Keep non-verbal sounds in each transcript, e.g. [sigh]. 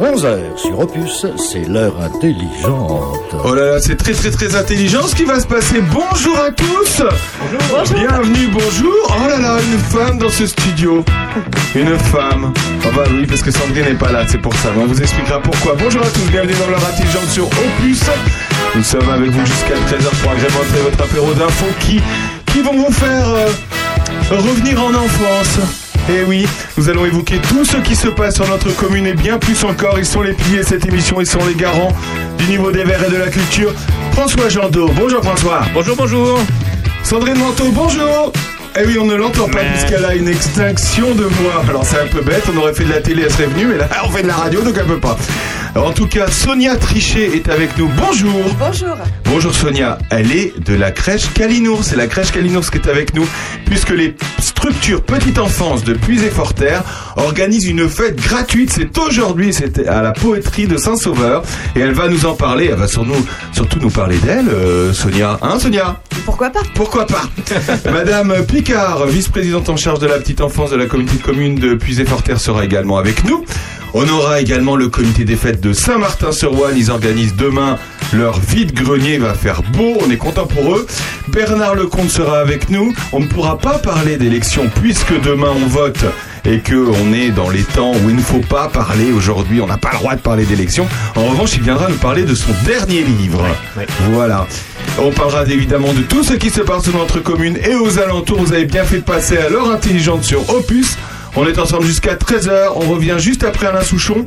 11h sur Opus, c'est l'heure intelligente. Oh là là, c'est très très très intelligent ce qui va se passer. Bonjour à tous Bonjour. Bienvenue, bonjour Oh là là, une femme dans ce studio. Une femme. Ah bah oui, parce que Sandrine n'est pas là, c'est pour ça. On vous expliquera pourquoi. Bonjour à tous, bienvenue dans l'heure intelligente sur Opus. Nous sommes avec vous jusqu'à 13h pour agrémenter votre apéro d'infos qui, qui vont vous faire euh, revenir en enfance. Et oui, nous allons évoquer tout ce qui se passe sur notre commune et bien plus encore. Ils sont les piliers de cette émission, ils sont les garants du niveau des verts et de la culture. François Jandot, bonjour François. Bonjour, bonjour. Sandrine Manteau, bonjour Eh oui, on ne l'entend pas puisqu'elle a une extinction de voix. Alors c'est un peu bête, on aurait fait de la télé, elle serait venue, mais là on fait de la radio, donc elle peut pas. En tout cas, Sonia Trichet est avec nous. Bonjour Bonjour. Bonjour Sonia, elle est de la crèche Calinours. C'est la crèche Calinours qui est avec nous, puisque les structures Petite Enfance de Puys et Forterre organisent une fête gratuite. C'est aujourd'hui, c'est à la poétrie de Saint-Sauveur. Et elle va nous en parler, elle va sur nous, surtout nous parler d'elle, euh, Sonia. Hein Sonia? Pourquoi pas? Pourquoi pas? [laughs] Madame Picard, vice-présidente en charge de la petite enfance de la communauté de communes de Puisé-Forterre sera également avec nous. On aura également le comité des fêtes de Saint-Martin-sur-Ouane. Ils organisent demain leur vide-grenier. Il va faire beau. On est content pour eux. Bernard Lecomte sera avec nous. On ne pourra pas parler d'élections puisque demain on vote et que on est dans les temps où il ne faut pas parler aujourd'hui. On n'a pas le droit de parler d'élections. En revanche, il viendra nous parler de son dernier livre. Voilà. On parlera évidemment de tout ce qui se passe dans notre commune et aux alentours. Vous avez bien fait de passer à l'heure intelligente sur Opus. On est ensemble jusqu'à 13h. On revient juste après Alain Souchon.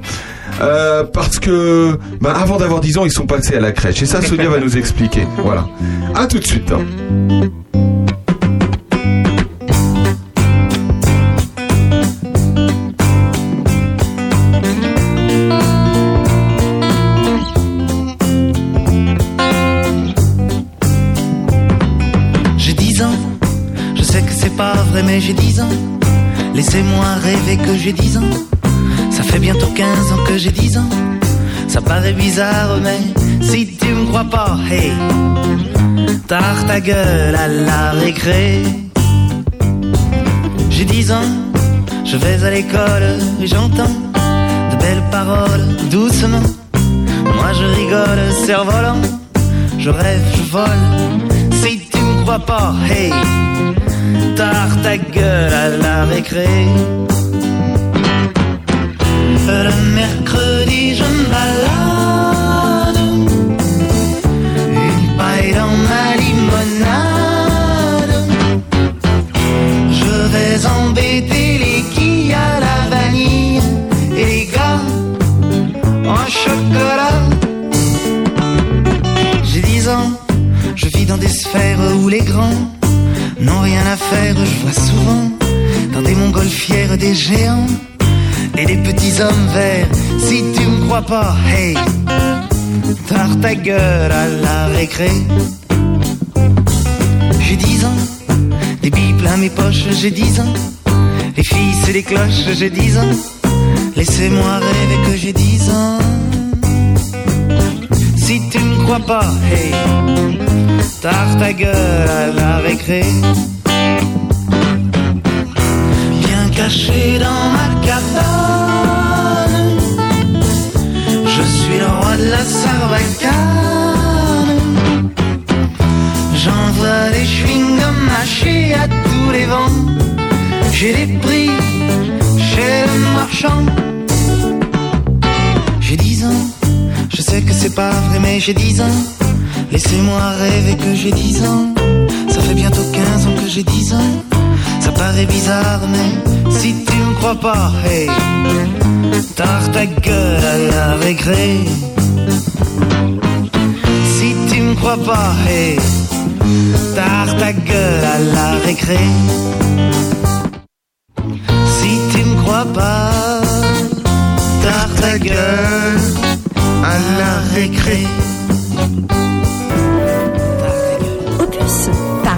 Euh, parce que bah, avant d'avoir 10 ans, ils sont passés à la crèche. Et ça, Sonia va nous expliquer. Voilà. À tout de suite. J'ai 10 ans. Ça fait bientôt 15 ans que j'ai 10 ans. Ça paraît bizarre, mais si tu me crois pas, hey, tard ta gueule à la récré. J'ai 10 ans, je vais à l'école et j'entends de belles paroles doucement. Moi je rigole, cerf-volant, je rêve, je vole. Si tu me crois pas, hey, tard ta gueule à la récré. Le mercredi, je me balade, une paille dans ma limonade. Je vais embêter les quilles à la vanille et les gars en chocolat. J'ai 10 ans, je vis dans des sphères où les grands n'ont rien à faire. Je vois souvent dans des montgolfières des géants et des petits hommes verts. Si tu me crois pas, hey, tard ta gueule à la récré. J'ai 10 ans, des billes plein mes poches, j'ai 10 ans. Les filles, c'est les cloches, j'ai 10 ans. Laissez-moi rêver que j'ai 10 ans. Si tu me crois pas, hey, tard ta gueule à la récré. Bien caché dans ma cabane, J'ai des prix chez le marchand. J'ai 10 ans, je sais que c'est pas vrai, mais j'ai 10 ans. Laissez-moi rêver que j'ai 10 ans. Ça fait bientôt 15 ans que j'ai 10 ans. Ça paraît bizarre, mais si tu me crois pas, hey, tard ta gueule à la récré. Si tu me crois pas, hey, tard ta gueule à la récré. Crois pas, tard ta gueule à la récré.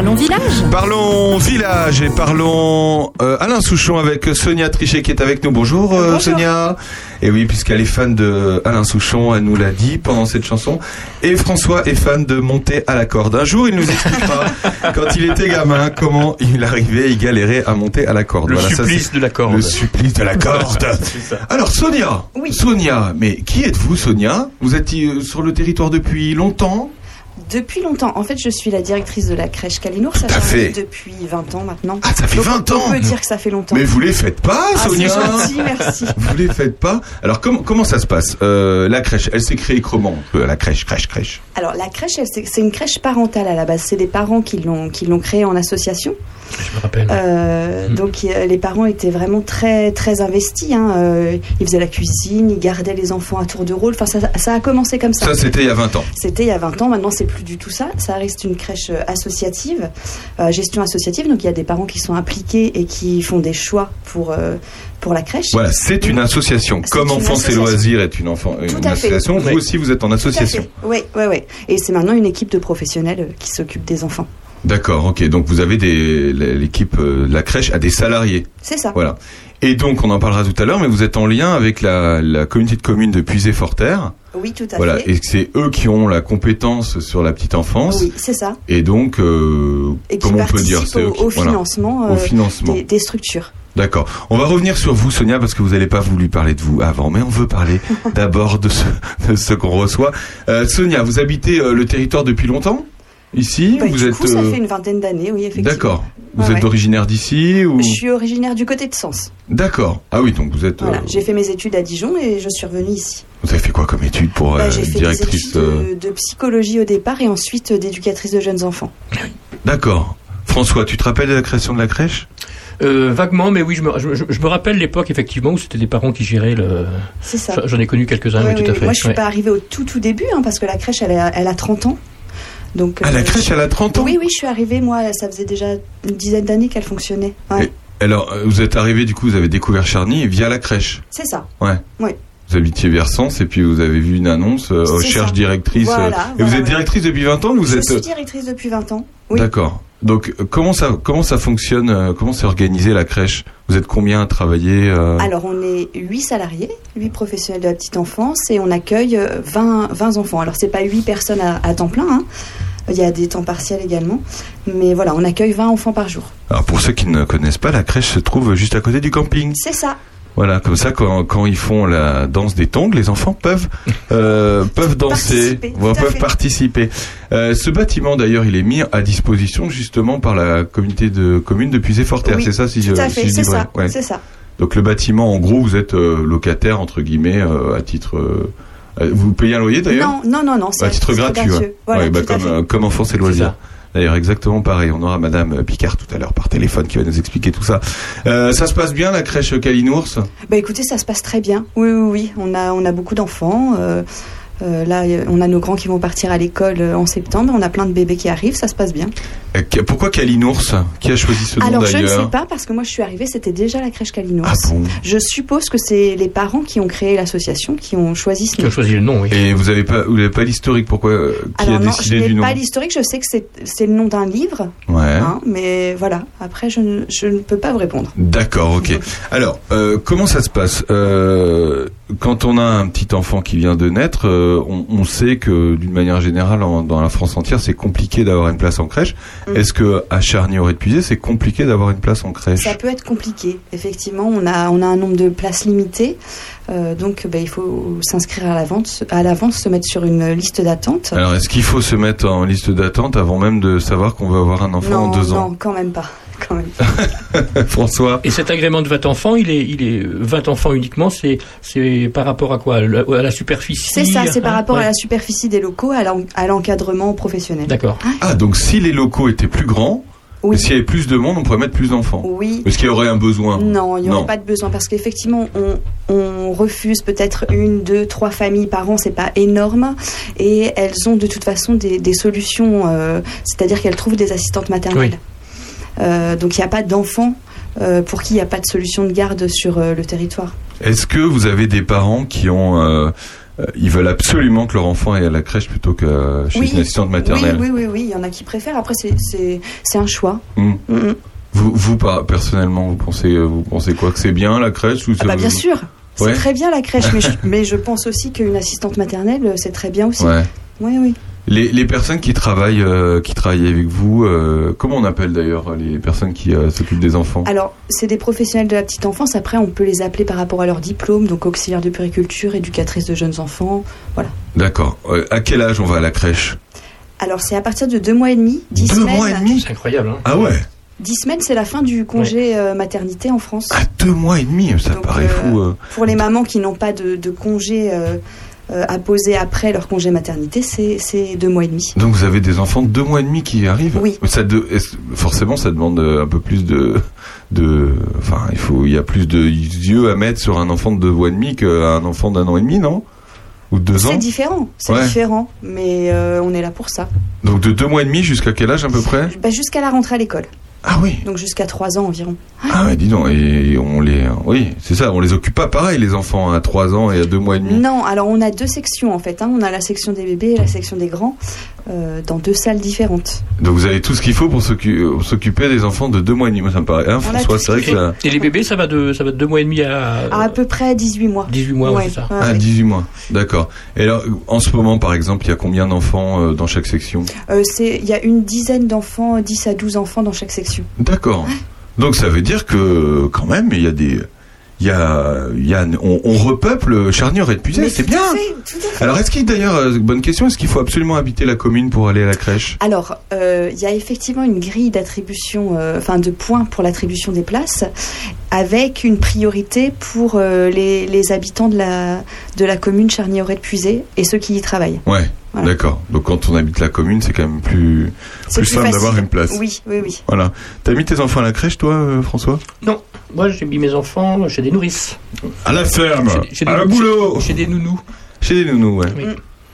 Parlons village. Parlons village et parlons euh, Alain Souchon avec Sonia Trichet qui est avec nous. Bonjour, euh, Sonia. Et oui, puisqu'elle est fan de Alain Souchon, elle nous l'a dit pendant cette chanson. Et François est fan de monter à la corde. Un jour, il nous expliquera [laughs] quand il était gamin comment il arrivait, il galérait à monter à la corde. Le Voilà, supplice de la corde. Le supplice de la corde. [laughs] Alors Sonia, Oui. Sonia, mais qui êtes-vous Sonia? Vous êtes euh, sur le territoire depuis longtemps? Depuis longtemps. En fait, je suis la directrice de la crèche Kalinour. Ça fait. depuis 20 ans maintenant. Ah, ça fait Donc, 20 ans On peut dire que ça fait longtemps. Mais vous les faites pas, ah, Sonia gentil, merci. [laughs] Vous les faites pas Alors comment comment ça se passe Euh, La crèche, elle s'est créée comment Euh, La crèche, crèche, crèche? Alors, la crèche, c'est une crèche parentale à la base. C'est des parents qui l'ont qui l'ont créée en association. Je me rappelle. Euh, Mhm. Donc, euh, les parents étaient vraiment très très investis. hein. Euh, ils faisaient la cuisine, ils gardaient les enfants à tour de rôle. Enfin, ça, ça a commencé comme ça. Ça, c'était il y a 20 ans. C'était il y a 20 ans, maintenant c'est plus du tout ça. Ça reste une crèche euh, associative, euh, gestion associative. Donc il y a des parents qui sont impliqués et qui font des choix pour, euh, pour la crèche. Voilà, c'est une association. Comme une Enfance et. Loisirs est une, enfant, une fait. association, vous Oui. aussi vous êtes en association. Oui, oui, oui. Et c'est maintenant une équipe de professionnels qui s'occupe des enfants. D'accord, ok. Donc vous avez des l'équipe de la crèche a des salariés. C'est ça. Voilà. Et donc on en parlera tout à l'heure, mais vous êtes en lien avec la, la communauté de communes de Puisé-Forterre. Oui, tout à Voilà, fait. et c'est eux qui ont la compétence sur la petite enfance. Oui, c'est ça. Et donc, euh, Et comment on peut dire c'est au, qui- au voilà, financement, au euh, financement. des, des structures. D'accord. On va revenir sur vous, Sonia, parce que vous n'avez pas voulu parler de vous avant, mais on veut parler [laughs] d'abord de ce, qu'on reçoit. Euh, Sonia, vous habitez le territoire depuis longtemps? Ici? Bah, Vous du êtes coup, ça fait une vingtaine d'années, oui, effectivement. D'accord. Vous êtes ouais. originaire d'ici ou? Je suis originaire du côté de Sens. D'accord. Ah oui, donc vous êtes. Voilà. J'ai fait mes études à Dijon et je suis revenue ici. Vous avez fait quoi comme étude pour Bah, euh, fait directrice des études euh, de, de psychologie au départ et ensuite euh, d'éducatrice de jeunes enfants. D'accord. François, tu te rappelles de la création de la crèche? Euh, vaguement, mais oui, je me, je, me rappelle l'époque effectivement où c'était des parents qui géraient le. C'est ça. J'en ai connu quelques-uns, Ouais, oui, tout à ouais, fait. Moi, je suis Ouais. pas arrivée au tout tout début hein, parce que la crèche, elle a, elle a 30 ans. Donc, Ah, la crèche, elle a 30 ans? Oui, oui, je suis arrivée. Moi, ça faisait déjà une dizaine d'années qu'elle fonctionnait. Ouais, Alors, vous êtes arrivé, du coup, vous avez découvert Charny via la crèche? c'est ça. Ouais. Oui. Vous habitiez vers Sens et puis vous avez vu une annonce, euh, recherche ça. directrice. euh, et voilà, vous êtes directrice depuis 20 ans ou vous je êtes suis directrice depuis 20 ans. Oui. D'accord. Donc euh, comment ça comment ça fonctionne euh, Comment c'est organisé la crèche? Vous êtes combien à travailler euh, Alors, on est 8 salariés, 8 professionnels de la petite enfance et on accueille euh, 20, 20 enfants. Alors, c'est pas 8 personnes à, à temps plein. hein. Il y a des temps partiels également. Mais voilà, on accueille 20 enfants par jour. Alors pour ceux qui ne connaissent pas, la crèche se trouve juste à côté du camping. C'est ça. Voilà, comme ça quand, quand ils font la danse des tongs, les enfants peuvent euh, [laughs] peuvent danser, Participer, peuvent fait. participer. Euh, ce bâtiment d'ailleurs, il est mis à disposition justement par la communauté de communes de Puisé-Forterre. Oui, c'est ça si Tout je, à fait, c'est ça. Ouais. C'est ça. Donc le bâtiment, en gros, vous êtes euh, locataire entre guillemets euh, à titre. vous payez un loyer d'ailleurs? Non, non, non, non. c'est À titre gratuit, ouais. Voilà, Ouais, bah, comme, comme enfance et C'est loisirs. D'ailleurs, exactement pareil. On aura Madame Picard tout à l'heure par téléphone qui va nous expliquer tout ça. Euh, ça se passe bien la crèche Kalinours? Bah écoutez, ça se passe très bien. Oui, oui, oui. On a, on a beaucoup d'enfants. euh, euh, là, euh, on a nos grands qui vont partir à l'école euh, en septembre. On a plein de bébés qui arrivent. Ça se passe bien. Euh, Pourquoi Kalinours? Qui a choisi ce nom Alors, je ne sais pas parce que moi, je suis arrivée, c'était déjà la crèche Kalinours. Ah bon? Je suppose que c'est les parents qui ont créé l'association, qui ont choisi ce Qui nom. a choisi le nom, oui. Et vous avez pas, vous n'avez pas l'historique Pourquoi euh, Qui Alors a non, je décidé du n'ai nom? pas l'historique. Je sais que c'est c'est le nom d'un livre, Ouais. hein, mais voilà. Après, je ne, je ne peux pas vous répondre. D'accord, ok. Alors, euh, comment ça se passe? Euh, Quand on a un petit enfant qui vient de naître, euh, on, on sait que d'une manière générale, en- dans la France entière, c'est compliqué d'avoir une place en crèche. Mm. Est-ce que à charny aurait puisé c'est compliqué d'avoir une place en crèche? Ça peut être compliqué, effectivement. On a, on a un nombre de places limité. Euh, donc, ben, il faut s'inscrire à l'avance, à l'avance, se mettre sur une liste d'attente. Alors, est-ce qu'il faut se mettre en liste d'attente avant même de savoir qu'on va avoir un enfant non, en deux non, ans quand même pas. Quand même pas. [laughs] François Et cet agrément de 20 enfants, il est, il est 20 enfants uniquement, c'est, c'est par rapport à quoi? À la superficie? C'est ça, c'est par rapport Ouais. à la superficie des locaux, à l'en- à l'encadrement professionnel. D'accord. Ah, donc si les locaux étaient plus grands, Oui. s'il y avait plus de monde, on pourrait mettre plus d'enfants Oui. Est-ce qu'il y aurait un besoin? Non, il n'y aurait Non. pas de besoin parce qu'effectivement, on, on refuse peut-être une, deux, trois familles par an, c'est pas énorme, et elles ont de toute façon des, des solutions, euh, c'est-à-dire qu'elles trouvent des assistantes maternelles. Oui. Euh, donc il n'y a pas d'enfants euh, pour qui il n'y a pas de solution de garde sur euh, le territoire. Est-ce que vous avez des parents qui ont, ils veulent absolument que leur enfant aille à la crèche plutôt que chez Oui. une assistante maternelle Oui, oui, oui, oui, il y en a qui préfèrent. Après, c'est- un choix. Hmm. Mm, mm. Vous, personnellement, vous pensez, vous pensez quoi que c'est bien la crèche ou Ah bah vous- bien sûr, c'est très bien la crèche, mais je, [laughs] mais je pense aussi qu'une assistante maternelle, c'est très bien aussi. Ouais. Oui, oui. Les, les personnes qui travaillent, euh, qui travaillent avec vous, euh, comment on appelle d'ailleurs les personnes qui euh, s'occupent des enfants? Alors, c'est des professionnels de la petite enfance. Après, on peut les appeler par rapport à leur diplôme, donc auxiliaire de puriculture, éducatrice de jeunes enfants. Voilà. D'accord. Euh, à quel âge on va à la crèche? Alors, c'est à partir de deux mois et demi, dix Deux semaines. mois et demi? C'est incroyable. Hein. Ah ouais? Dix semaines, c'est la fin du congé maternité en France. À deux mois et demi, ça Donc, paraît euh, fou. euh. Pour les mamans qui n'ont pas de, de congé à poser après leur congé maternité, c'est deux mois et demi. Donc vous avez des enfants de deux mois et demi qui arrivent Oui. Ça de, est-ce- forcément, ça demande euh, un peu plus de, de, enfin, il faut, il y a plus de yeux à mettre sur un enfant de deux mois et demi qu'un enfant d'un an et demi, non? Ou de deux ans? C'est différent, c'est Ouais. différent, mais euh, on est là pour ça. Donc de deux mois et demi jusqu'à quel âge à peu près? Bah, Jusqu'à la rentrée à l'école, Ah oui. donc jusqu'à trois ans environ. Ah ouais, dis donc, et on les, oui, c'est ça, on les occupe pas pareil les enfants à trois ans et à deux mois et demi. Non, alors on a deux sections en fait. hein. On a la section des bébés et la section des grands, euh, dans deux salles différentes. Donc vous avez tout ce qu'il faut pour euh, s'occuper des enfants de deux mois et demi. Moi, ça me paraît. Hein, François, c'est vrai qu'il que ça. Et les bébés, ça va de, ça va de deux mois et demi à, À, à peu près 18 mois. 18 mois, ouais, c'est ça. Ah, ouais. 18 mois. D'accord. Et alors, en ce moment, par exemple, il y a combien d'enfants euh, dans chaque section? Euh, c'est- Il y a une dizaine d'enfants, 10 à 12 enfants dans chaque section. D'accord. Donc ça veut dire que quand même, il y a des, il y a, il y a, on, on repeuple Charnier et Puisay, c'est bien. fait, fait. Alors est-ce qu'il d'ailleurs, euh, bonne question, est-ce qu'il faut absolument habiter la commune pour aller à la crèche? Alors, euh, il y a effectivement une grille d'attribution, euh, enfin de points pour l'attribution des places, avec une priorité pour euh, les, les habitants de la, de la commune charnier de puisé et ceux qui y travaillent. Ouais. Voilà. D'accord. Donc quand on habite la commune, c'est quand même plus, plus simple d'avoir une place. Oui, oui, oui. Voilà. T'as mis tes enfants à la crèche, toi, euh, François? Moi, j'ai mis mes enfants chez des nourrices. À la ferme, Chez- chez à des- la boulot, Chez des nounous. chez les nounous, ouais. Oui.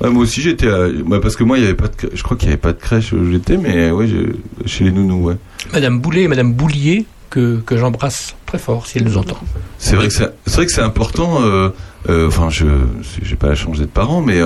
Ouais, moi aussi j'étais, à... ouais, parce que moi il y avait pas de, je crois qu'il y avait pas de crèche où j'étais, mais ouais, je- chez les nounous, ouais. Madame Boulet et Madame Boulier, que, que j'embrasse très fort, si elle nous entend. C'est vrai que c'est, c'est vrai que c'est important. euh, euh, Enfin, je, j'ai pas la chance d'être parent, mais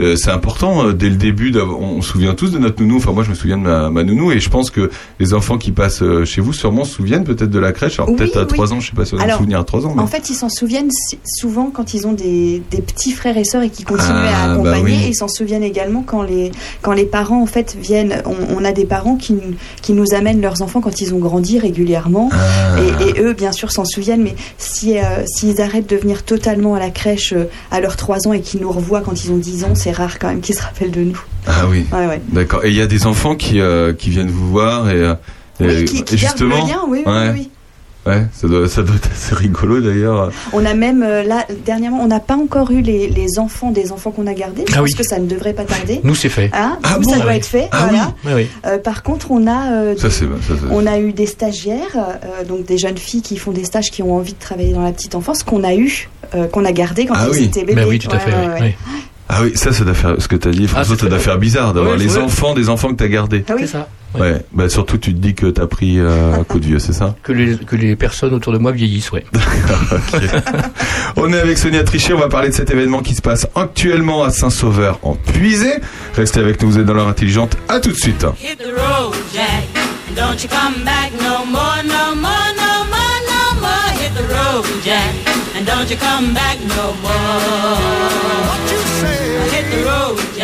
euh, c'est important euh, dès le début. On se souvient tous de notre nounou. Enfin, moi, je me souviens de ma, ma nounou, et je pense que les enfants qui passent euh, chez vous sûrement se souviennent peut-être de la crèche. Alors Oui, peut-être à oui. trois ans, je sais pas si on a souvenir à trois ans. Mais... En fait, ils s'en souviennent souvent quand ils ont des, des petits frères et sœurs et qui continuent Ah, à bah accompagner. oui. Et ils s'en souviennent également quand les, quand les parents en fait viennent. On, on a des parents qui, nous- qui nous amènent leurs enfants quand ils ont grandi régulièrement. Ah. Et, et eux, bien sûr, s'en souviennent. Mais si, s'ils arrêtent de venir totalement à la crèche à leurs 3 ans et qu'ils nous revoient quand ils ont 10 ans, c'est rare quand même qu'ils se rappellent de nous. Ah oui, Ouais, ouais. d'accord. Et il y a des enfants qui euh, qui viennent vous voir et, euh, Oui, et- qui, qui et gardent le justement, lien, oui, oui, ouais. oui. ouais, ça doit ça doit être assez rigolo d'ailleurs. On a même, euh, là, dernièrement, on n'a pas encore eu les, les enfants des enfants qu'on a gardés. Je Ah pense oui. que ça ne devrait pas tarder. Nous, c'est fait. Hein Ah Nous, bon ça doit Oui. être fait. Ah voilà. Oui, oui. Euh, par contre, on a, euh, Ça c'est ça, c'est- on a eu des stagiaires, euh, donc des jeunes filles qui font des stages qui ont envie de travailler dans la petite enfance, qu'on a eu, euh, qu'on a gardé quand Ah ils oui. étaient bébés. Ben oui, tout à Ouais, fait. Ah oui, ça, ça doit faire ce que t'as dit, François, Ah, c'est ça doit faire bizarre d'avoir les enfants des enfants que t'as gardés. Ah oui. C'est ça. Ouais, bah surtout tu te dis que t'as pris euh, un coup de vieux, c'est ça? Que les, que les personnes autour de moi vieillissent, ouais. [laughs] On est avec Sonia Trichet, on va parler de cet événement qui se passe actuellement à Saint-Sauveur en Puisée. Restez avec nous, vous êtes dans l'heure intelligente. À tout de suite. Hit the road, Jack. And don't you come back no more, no more, no more, no more. Hit the road, Jack. And don't you come back no more.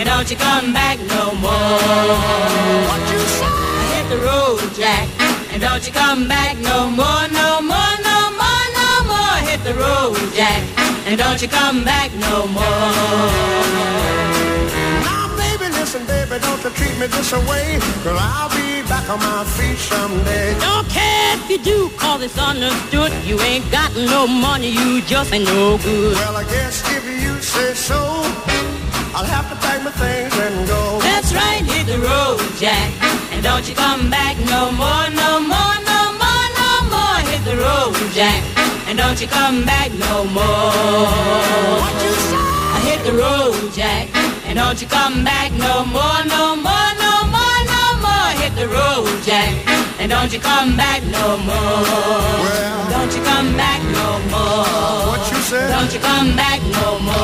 And don't you come back no more. What you say? Hit the road, Jack. And don't you come back no more, no more, no more, no more. Hit the road, Jack. And don't you come back no more. Now, baby, listen, baby, don't you treat me this away, cause I'll be back on my feet someday. Don't care if you do, cause it's understood. You ain't got no money, you just ain't no good. Well, I guess if you say so, I'll have to pack my things and go. That's right, hit the road, Jack. And don't you come back no more, no more, no more, no more. Hit the road, Jack. And don't you come back no more. What you say? I hit the road, Jack. And don't you come back no more, no more, no more, no more. Hit the road, Jack. And don't you come back no more. Well- don't you come back no more. What you said? Don't you come back no more.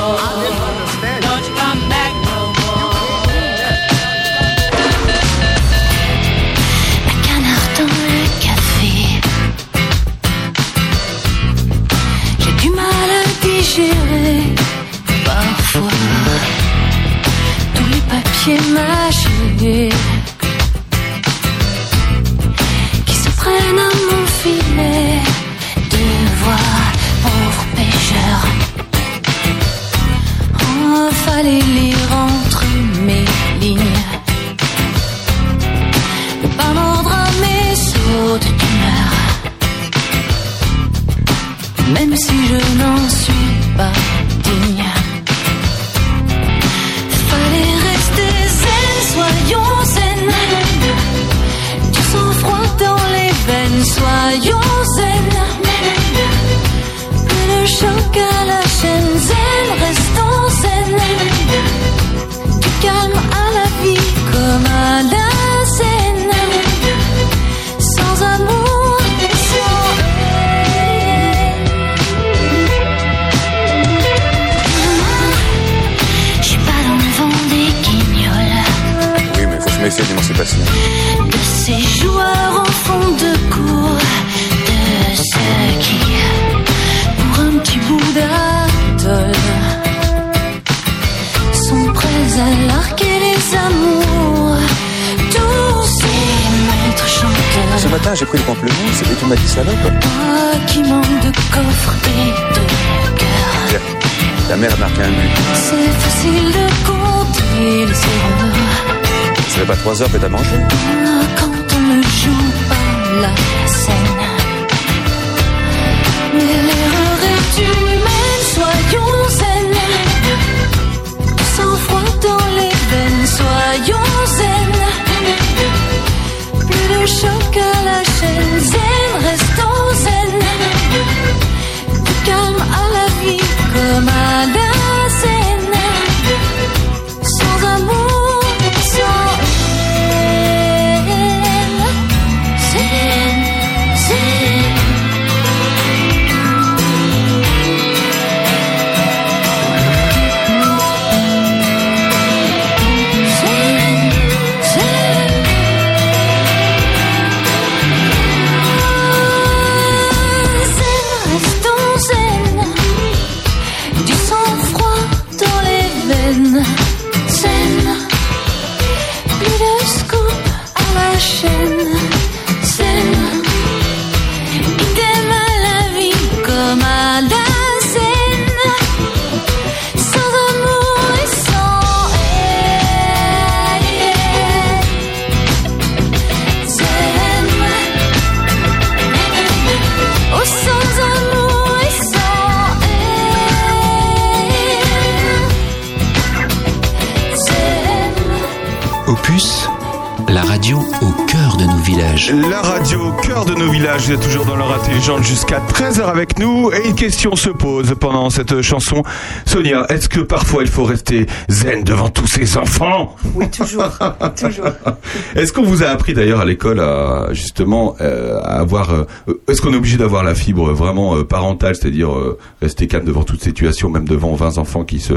Cette chanson. Sonia, est-ce que parfois il faut rester zen devant tous ces enfants? Oui, toujours. toujours. [laughs] Est-ce qu'on vous a appris d'ailleurs à l'école à justement euh, à avoir euh, est-ce qu'on est obligé d'avoir la fibre vraiment euh, parentale, c'est-à-dire euh, rester calme devant toute situation, même devant 20 enfants qui se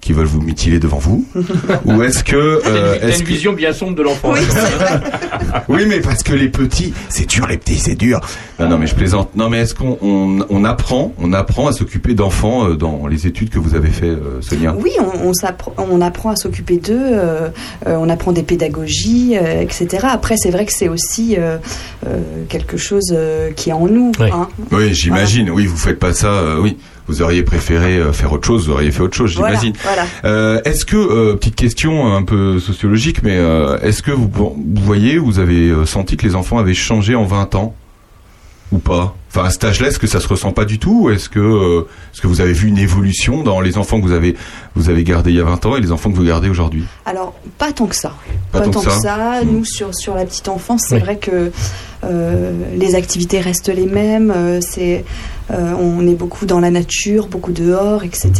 qui veulent vous mutiler devant vous [laughs] Ou est-ce que euh, est-ce une que- vision bien sombre de l'enfant. [laughs] Oui, mais parce que les petits, c'est dur, les petits, c'est dur. Non, non, mais je plaisante. Non, mais est-ce qu'on on, on apprend, on apprend à s'occuper d'enfants euh, dans les études que vous avez fait, euh, Sonia? Oui, on, on, apprend à s'occuper d'eux, euh, euh, on apprend des pédagogies, euh, etc. Après, c'est vrai que c'est aussi euh, euh, quelque chose euh, qui est en nous. Ouais. hein. Oui, j'imagine. Oui, vous faites pas ça. euh, oui. vous auriez préféré euh, faire autre chose, vous auriez fait autre chose, Voilà, j'imagine. voilà. Euh, est-ce que euh, petite question un peu sociologique, mais euh, est-ce que vous, vous voyez, vous avez senti que les enfants avaient changé en 20 ans? Ou pas? Enfin, à cet âge-là, est-ce que ça se ressent pas du tout ou Est-ce que, euh, est-ce que vous avez vu une évolution dans les enfants que vous avez, vous avez gardés il y a 20 ans et les enfants que vous gardez aujourd'hui? Alors, pas tant que ça. Pas tant que que ça. ça. Nous, sur, sur la petite enfance, c'est Oui. vrai que euh, les activités restent les mêmes. euh, c'est, euh, on est beaucoup dans la nature, beaucoup dehors, etc.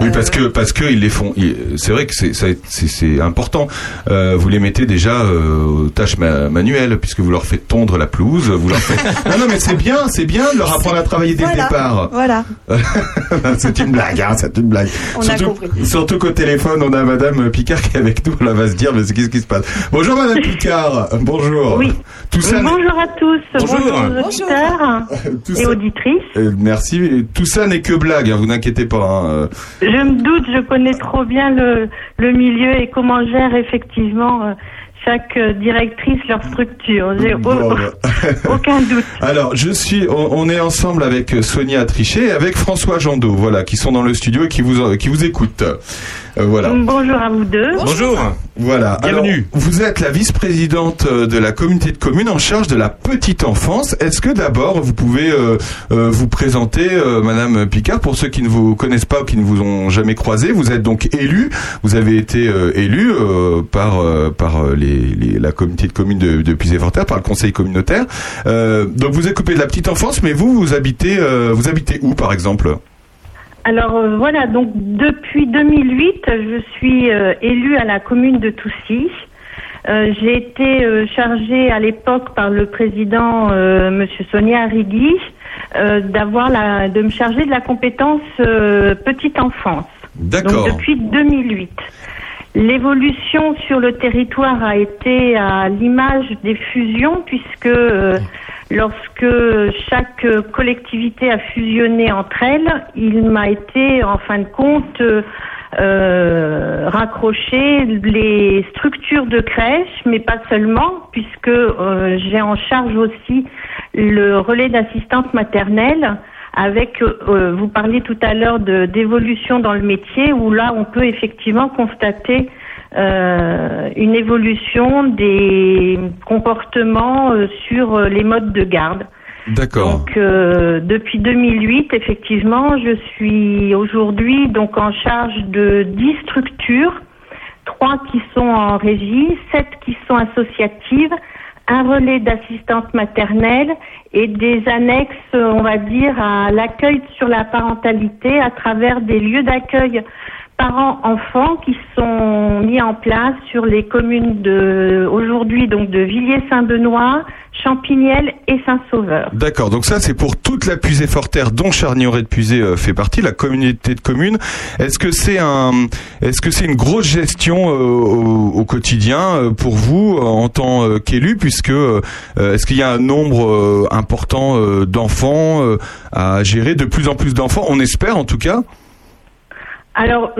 Oui, Euh, parce que parce que ils les font. C'est vrai que c'est important. Euh, vous les mettez déjà euh, aux tâches ma- manuelles puisque vous leur faites tondre la pelouse. Vous leur faites. [laughs] non, non, mais c'est bien, c'est bien de leur apprendre à travailler dès voilà, le départ. Voilà. [laughs] c'est une blague, hein, c'est une blague. On a surtout, compris. surtout qu'au téléphone, on a Madame Picard qui est avec nous. Elle va se dire, mais qu'est-ce qui se passe? Bonjour Madame Picard. Bonjour. Oui. Tout ça. n'est- Bonjour à tous, Bonjour. bonjour, aux auditeurs [laughs] et auditrices. Euh, merci. Tout ça n'est que blague. hein, vous n'inquiétez pas. hein. Je me doute, je connais trop bien le, le milieu et comment gère effectivement euh, chaque euh, directrice leur structure. J'ai Bon, [laughs] aucun doute. Alors, je suis, on, on est ensemble avec Sonia Trichet et avec François Jandot, voilà, qui sont dans le studio et qui vous, qui vous écoutent. Euh, voilà. Bonjour à vous deux. Voilà. Bienvenue. Alors, vous êtes la vice-présidente euh, de la communauté de communes en charge de la petite enfance. Est-ce que d'abord vous pouvez euh, euh, vous présenter, euh, Madame Picard, pour ceux qui ne vous connaissent pas ou qui ne vous ont jamais croisé Vous êtes donc élue. Vous avez été euh, élue euh, par euh, par les, les- la communauté de communes de, de Puisé-Forterre, par le conseil communautaire. Euh, donc vous êtes coupé de la petite enfance, mais vous vous habitez euh, vous habitez où, par exemple? Alors euh, voilà, donc depuis 2008, je suis euh, élue à la commune de Toussy. Euh, J'ai été euh, chargée à l'époque par le président euh, Monsieur Sonia Arrigui euh, d'avoir la, de me charger de la compétence euh, petite enfance. D'accord. Donc depuis 2008. L'évolution sur le territoire a été à l'image des fusions puisque euh, lorsque chaque collectivité a fusionné entre elles, il m'a été en fin de compte euh, raccroché les structures de crèche, mais pas seulement, puisque euh, j'ai en charge aussi le relais d'assistante maternelle. Avec, euh, vous parliez tout à l'heure d'évolution dans le métier, où là on peut effectivement constater euh, une évolution des comportements euh, sur euh, les modes de garde. D'accord. Donc euh, depuis 2008, effectivement, je suis aujourd'hui donc en charge de 10 structures, trois qui sont en régie, sept qui sont associatives, un relais d'assistante maternelle et des annexes, on va dire, à l'accueil sur la parentalité à travers des lieux d'accueil parents-enfants qui sont mis en place sur les communes de aujourd'hui donc de Villiers-Saint-Benoît, Champignelles et Saint-Sauveur. D'accord, donc ça c'est pour toute la puisée forterre dont Charnieret de Puisée euh, fait partie, la communauté de communes. Est-ce que c'est un, est-ce que c'est une grosse gestion euh, au, au quotidien euh, pour vous euh, en tant qu'élu, puisque euh, est-ce qu'il y a un nombre euh, important d'enfants à gérer, de plus en plus d'enfants, on espère en tout cas. Alors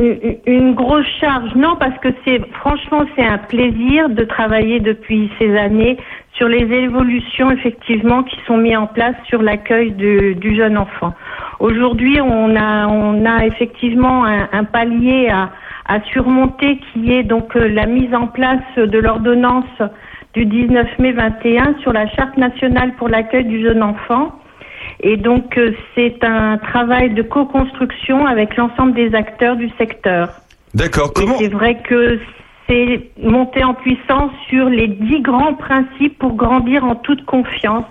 une, grosse charge, non, parce que c'est franchement c'est un plaisir de travailler depuis ces années sur les évolutions effectivement qui sont mises en place sur l'accueil du, jeune enfant. Aujourd'hui, on a on a effectivement un, un palier à, à surmonter qui est donc euh, la mise en place de l'ordonnance du 19 mai 21 sur la charte nationale pour l'accueil du jeune enfant. Et donc, euh, c'est un travail de co-construction avec l'ensemble des acteurs du secteur. D'accord. Et c'est vrai que c'est monter en puissance sur les dix grands principes pour grandir en toute confiance.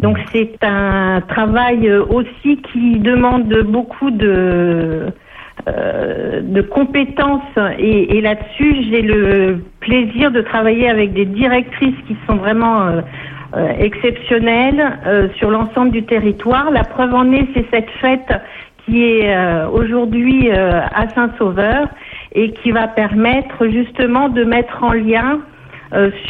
Donc, c'est un travail euh, aussi qui demande beaucoup de, euh, de compétences. Et, et là-dessus, j'ai le plaisir de travailler avec des directrices qui sont vraiment euh, euh, exceptionnelles euh, sur l'ensemble du territoire. La preuve en est, c'est cette fête qui est euh, aujourd'hui euh, à Saint-Sauveur et qui va permettre justement de mettre en lien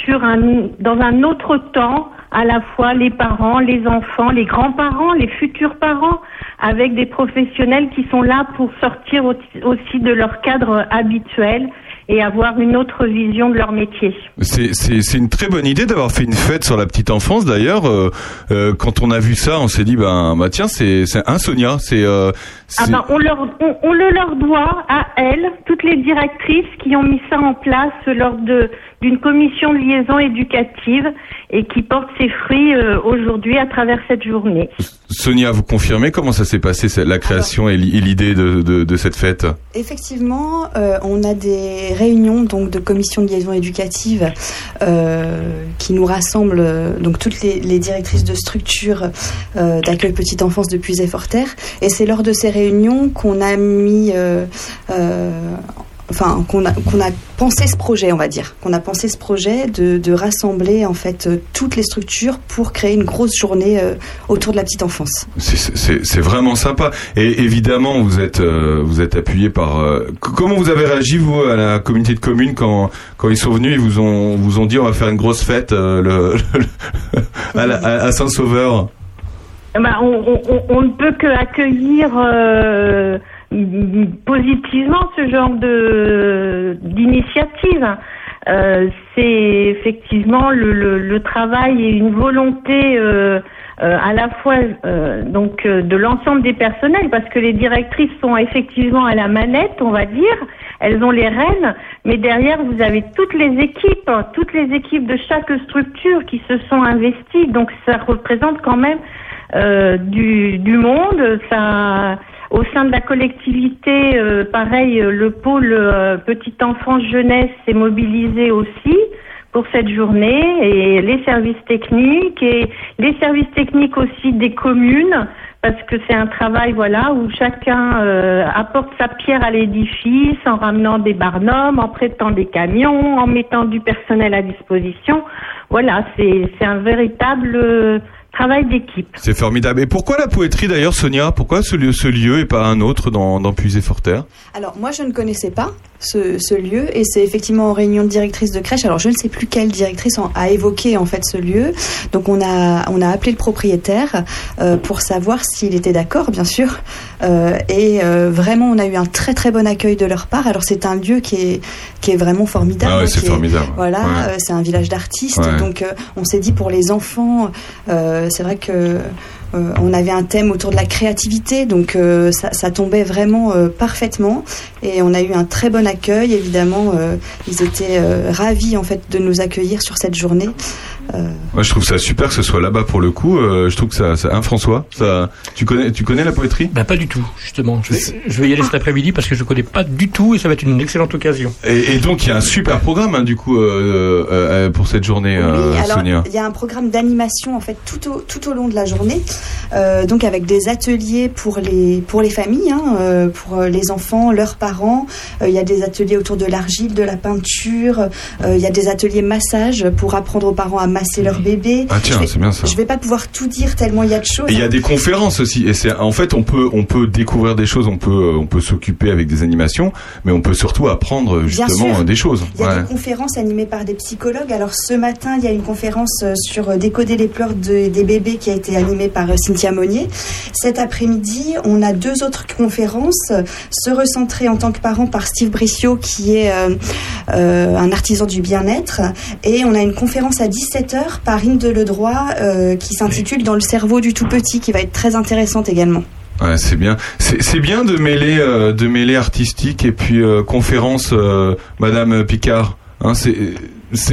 sur un, dans un autre temps à la fois les parents, les enfants, les grands-parents, les futurs parents, avec des professionnels qui sont là pour sortir aussi de leur cadre habituel et avoir une autre vision de leur métier. C'est- une très bonne idée d'avoir fait une fête sur la petite enfance. D'ailleurs, euh, euh, quand on a vu ça, on s'est dit, ben, bah tiens, c'est c'est un Sonia. C'est euh, Ah ben, on, leur, on, on le leur doit à elles, toutes les directrices qui ont mis ça en place lors de d'une commission de liaison éducative et qui porte ses fruits euh, aujourd'hui à travers cette journée. Sonia, vous confirmez comment ça s'est passé la création et l'i- et l'idée de, de, de cette fête? Effectivement, euh, on a des réunions donc de commission de liaison éducative euh, qui nous rassemblent donc toutes les, les directrices de structures euh, d'accueil petite enfance de Puisay-Forterre et c'est lors de ces réunions qu'on a mis euh, euh, enfin qu'on a qu'on a pensé ce projet on va dire qu'on a pensé ce projet de, rassembler en fait euh, toutes les structures pour créer une grosse journée autour de la petite enfance. C'est- vraiment sympa. Et évidemment, vous êtes vous êtes appuyé par. comment vous avez réagi vous à la communauté de communes quand ils sont venus, ils vous ont vous ont dit on va faire une grosse fête [laughs] à, à Saint-Sauveur? Eh ben, on, ne peut que accueillir euh, positivement ce genre de d'initiative. Euh, c'est effectivement le, travail et une volonté euh, euh, à la fois donc de l'ensemble des personnels parce que les directrices sont effectivement à la manette, on va dire. Elles ont les rênes, mais derrière vous avez toutes les équipes, toutes les équipes de chaque structure qui se sont investies. Donc ça représente quand même euh, du, du monde. Ça, au sein de la collectivité, euh, pareil, euh, le pôle euh, petite enfance jeunesse s'est mobilisé aussi pour cette journée et les services techniques et les services techniques aussi des communes parce que c'est un travail voilà où chacun euh, apporte sa pierre à l'édifice en ramenant des barnums, en prêtant des camions, en mettant du personnel à disposition. Voilà, c'est un véritable euh, travail d'équipe. C'est formidable. Et pourquoi la poétrie d'ailleurs, Sonia? Pourquoi ce lieu, ce lieu et pas un autre dans, dans Puisay-Forterre Alors moi je ne connaissais pas ce, ce lieu et c'est effectivement en réunion de directrice de crèche. Alors je ne sais plus quelle directrice en- a évoqué en fait ce lieu. Donc on a on a appelé le propriétaire euh, pour savoir s'il était d'accord bien sûr. Euh, et euh, vraiment on a eu un très très bon accueil de leur part. Alors c'est un lieu qui est qui est vraiment formidable. Ah ouais, c'est est- formidable. Voilà, Ouais. euh, c'est un village d'artistes. Ouais. Donc euh, on s'est dit pour les enfants, euh, c'est vrai que euh, on avait un thème autour de la créativité, donc euh, ça, tombait vraiment euh, parfaitement. Et on a eu un très bon accueil, évidemment. euh, ils étaient euh, ravis en fait de nous accueillir sur cette journée. Euh, Moi, je trouve ça super que ce soit là-bas pour le coup. Euh, je trouve que ça, ça hein, François, ça, tu connais, tu connais la poétrie? Bah pas du tout, justement. Je vais, je vais y aller cet après-midi parce que je connais pas du tout et ça va être une excellente occasion. et, et donc, il y a un super programme hein, du coup euh, euh, pour cette journée, euh, Oui, alors Sonia. il y a un programme d'animation en fait tout au, tout au long de la journée, euh, donc avec des ateliers pour les pour les familles, hein, pour les enfants, leurs parents. Euh, il y a des ateliers autour de l'argile, de la peinture. euh, il y a des ateliers massage pour apprendre aux parents à masser leur bébé. Ah tiens, c'est bien ça. Je vais pas pouvoir tout dire tellement il y a de choses. Il y a des conférences aussi. Et c'est en fait on peut on peut découvrir des choses, on peut euh, on peut s'occuper avec des animations, mais on peut surtout apprendre Bien justement euh, des choses. Il y a Ouais. des conférences animées par des psychologues. Alors ce matin, il y a une conférence euh, sur euh, décoder les pleurs de- des bébés qui a été animée par euh, Cynthia Monnier. Cet après-midi, on a deux autres conférences, euh, se recentrer en tant que parent par Steve Bricio qui est euh, euh, un artisan du bien-être. Et on a une conférence à 17h par Inde Ledroit euh, qui s'intitule Dans le cerveau du tout petit qui va être très intéressante également. Ouais, c'est bien. C'est bien de mêler euh, de mêler artistique et puis euh, conférence, euh, Madame Picard. Hein, c'est-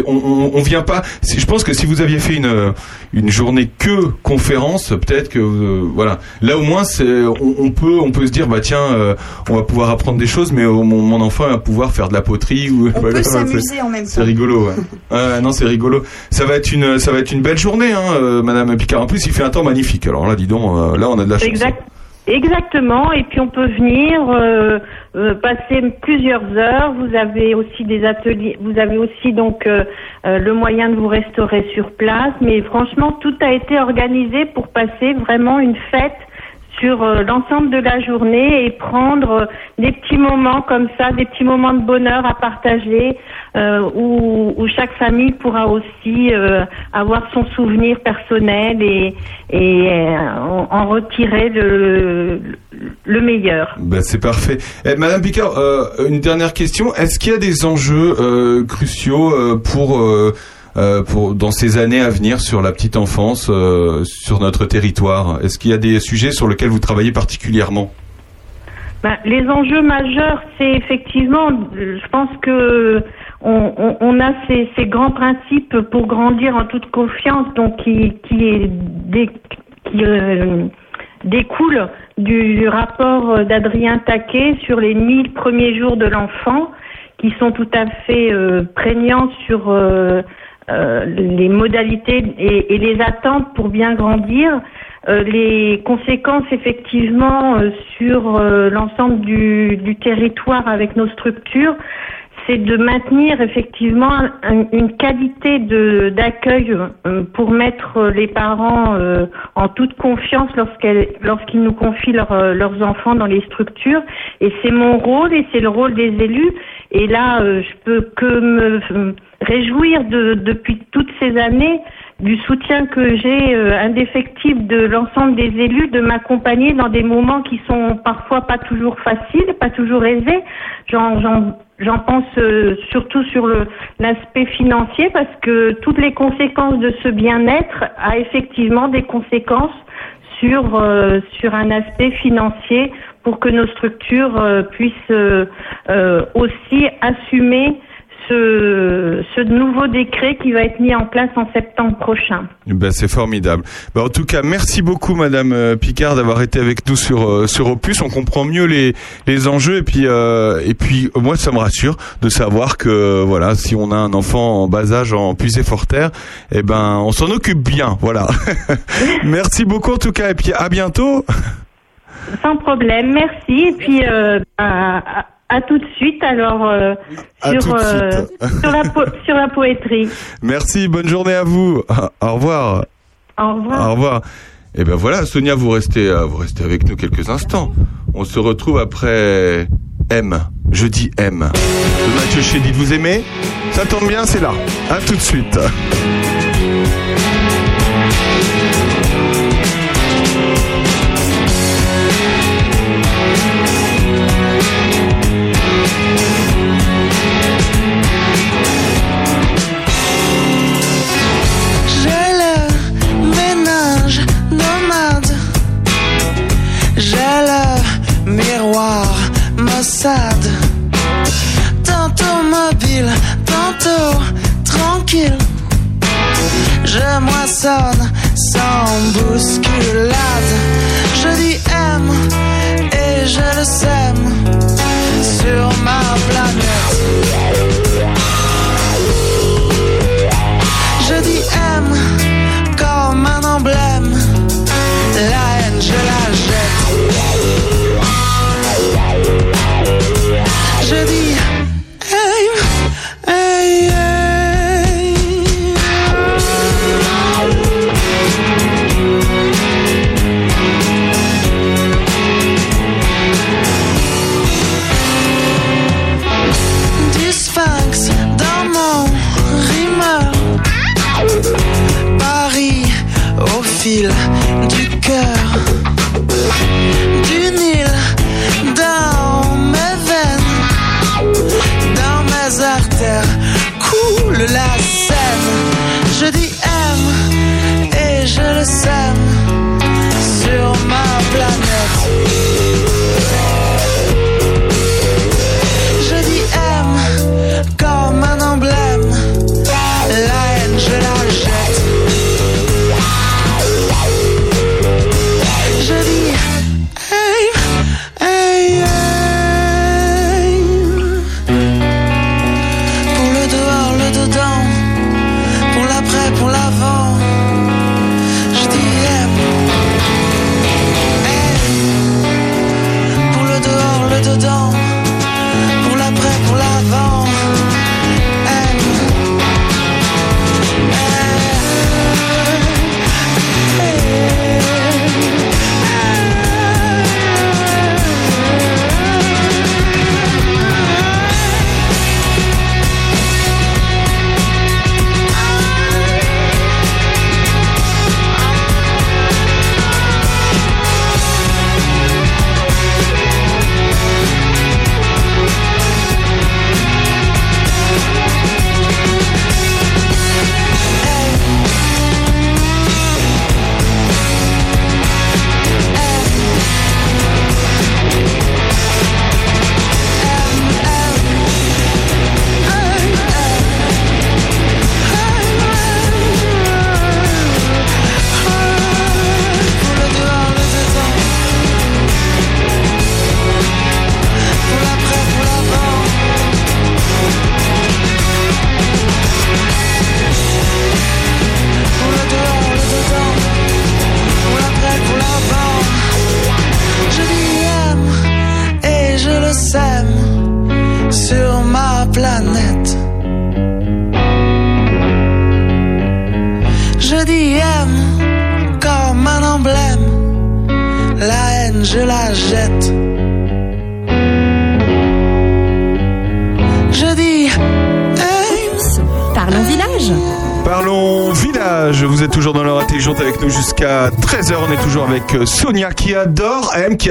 on, on, on vient pas. Je pense que si vous aviez fait une euh, une journée que conférence, peut-être que euh, voilà. Là au moins, c'est on, on peut on peut se dire bah tiens, euh, on va pouvoir apprendre des choses, mais euh, mon, mon enfant va pouvoir faire de la poterie ou On [laughs] voilà, peut c'est- s'amuser en même temps. C'est rigolo, [laughs] ouais. Non, c'est rigolo. Ça va être une, ça va être une belle journée, hein, euh, Madame Picard. En plus, il fait un temps magnifique. Alors là, dis donc, euh, là, on a de la chance. Exact. Exactement, et puis on peut venir euh, euh, passer plusieurs heures. Vous avez aussi des ateliers, vous avez aussi donc euh, euh, le moyen de vous restaurer sur place. Mais franchement, tout a été organisé pour passer vraiment une fête sur euh, l'ensemble de la journée et prendre euh, des petits moments comme ça, des petits moments de bonheur à partager, euh, où, chaque famille pourra aussi avoir son souvenir personnel et, en, retirer le, le meilleur. Ben, c'est parfait. Eh, Madame Picard, une dernière question. Est-ce qu'il y a des enjeux cruciaux pour, euh, pour dans ces années à venir sur la petite enfance, euh, sur notre territoire. Est-ce qu'il y a des sujets sur lesquels vous travaillez particulièrement? Ben, les enjeux majeurs, c'est effectivement, je pense que on, a ces, grands principes pour grandir en toute confiance, donc qui, qui, euh, découle du rapport d'Adrien Taquet sur les 1000 premiers jours de l'enfant, qui sont tout à fait prégnants sur euh, les modalités et, les attentes pour bien grandir. Euh, les conséquences effectivement euh, sur l'ensemble du, territoire avec nos structures, c'est de maintenir effectivement un- une qualité d'accueil pour mettre les parents en toute confiance lorsqu'ils nous confient leurs enfants dans les structures. Et c'est mon rôle et c'est le rôle des élus. Et là, euh, je peux que me réjouir de, depuis toutes ces années du soutien que j'ai euh, indéfectible de l'ensemble des élus, de m'accompagner dans des moments qui sont parfois pas toujours faciles, pas toujours aisés. J'en, pense euh, surtout sur l'aspect financier parce que toutes les conséquences de ce bien-être a effectivement des conséquences sur un aspect financier pour que nos structures euh, puissent euh, euh, aussi assumer ce, ce nouveau décret qui va être mis en place en septembre prochain. Ben, c'est formidable. Ben, en tout cas, merci beaucoup, Madame Picard, d'avoir été avec nous sur sur Opus. On comprend mieux les les enjeux et puis euh, et puis moi, ça me rassure de savoir que voilà, si on a un enfant en bas âge en puisée forterre, eh ben, on s'en occupe bien. Voilà. [laughs] merci beaucoup en tout cas et puis à bientôt. Sans problème, merci. Et puis euh, à, à- à tout de suite alors euh, sur, euh, suite. sur, la po- sur la poétrie. [laughs] Merci, bonne journée à vous. Au revoir. Au revoir. Au revoir. Et ben voilà, Sonia, vous restez, vous restez avec nous quelques instants. On se retrouve après M. Je dis M. De Mathieu Chédid, vous aimez? Ça tombe bien, c'est là. À tout de suite. Tantôt mobile, tantôt tranquille. Je moissonne sans bousculade. Je dis M et je le sème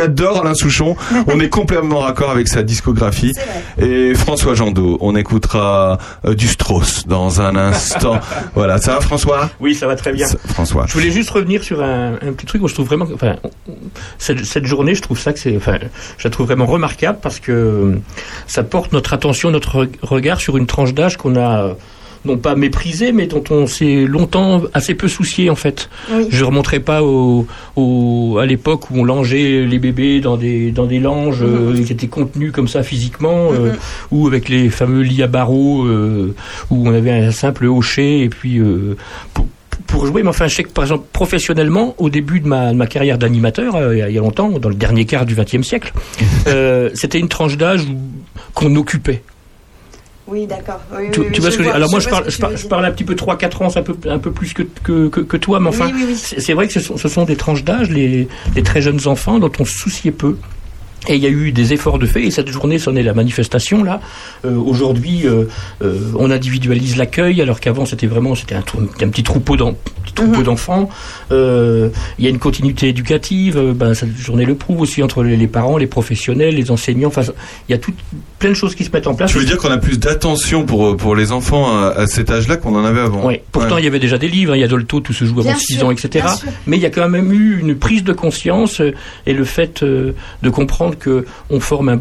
qui adore Alain Souchon, on est complètement raccord avec sa discographie, et François Jandot, on écoutera euh, du Strauss dans un instant. [laughs] voilà, ça va François? Oui, ça va très bien. François. Je voulais juste revenir sur un, un petit truc où je trouve vraiment, enfin, cette, cette journée, je trouve ça que c'est, enfin, je la trouve vraiment remarquable parce que ça porte notre attention, notre re- regard sur une tranche d'âge qu'on a euh, non pas méprisée, mais dont on s'est longtemps assez peu soucié en fait. Oui. Je ne remonterai pas au, au- à l'époque où on langeait les bébés dans des, dans des langes euh, qui étaient contenus comme ça physiquement, euh, ou avec les fameux lits à barreaux euh, où on avait un simple hocher et puis pour, pour jouer. Mais enfin, je sais que par exemple professionnellement, au début de ma, de ma carrière d'animateur, euh, il y a- longtemps, dans le dernier quart du XXe siècle, [laughs] euh, c'était une tranche d'âge qu'on occupait. Oui, d'accord. Oui, Tu, oui, tu vois ce que je- vois- Alors moi, je je parle, je parle, je parle un petit peu 3-4 ans, c'est un peu, un peu plus que, que, que, que toi, mais enfin, Oui, oui, oui. c'est c'est vrai que ce sont, ce sont des tranches d'âge, les, les très jeunes enfants dont on se souciait peu. Et il y a eu des efforts de fait, et cette journée, c'en est la manifestation là. Euh, Aujourd'hui, euh, euh, on individualise l'accueil, alors qu'avant c'était vraiment c'était un, petit troupeau troupeau d'enfants. Euh, Il y a une continuité éducative. euh, ben, cette journée le prouve aussi entre les, les parents, les professionnels, les enseignants. Enfin, il y a tout, plein de choses qui se mettent en place. Tu veux dire qu'on a plus d'attention pour, pour les enfants à, à cet âge-là qu'on en avait avant? Oui. Pourtant, il y avait déjà des livres. hein. Il y a Dolto, tout se joue avant Bien 6 sûr, ans, etc. Mais il y a quand même eu une prise de conscience euh, et le fait euh, de comprendre que on forme un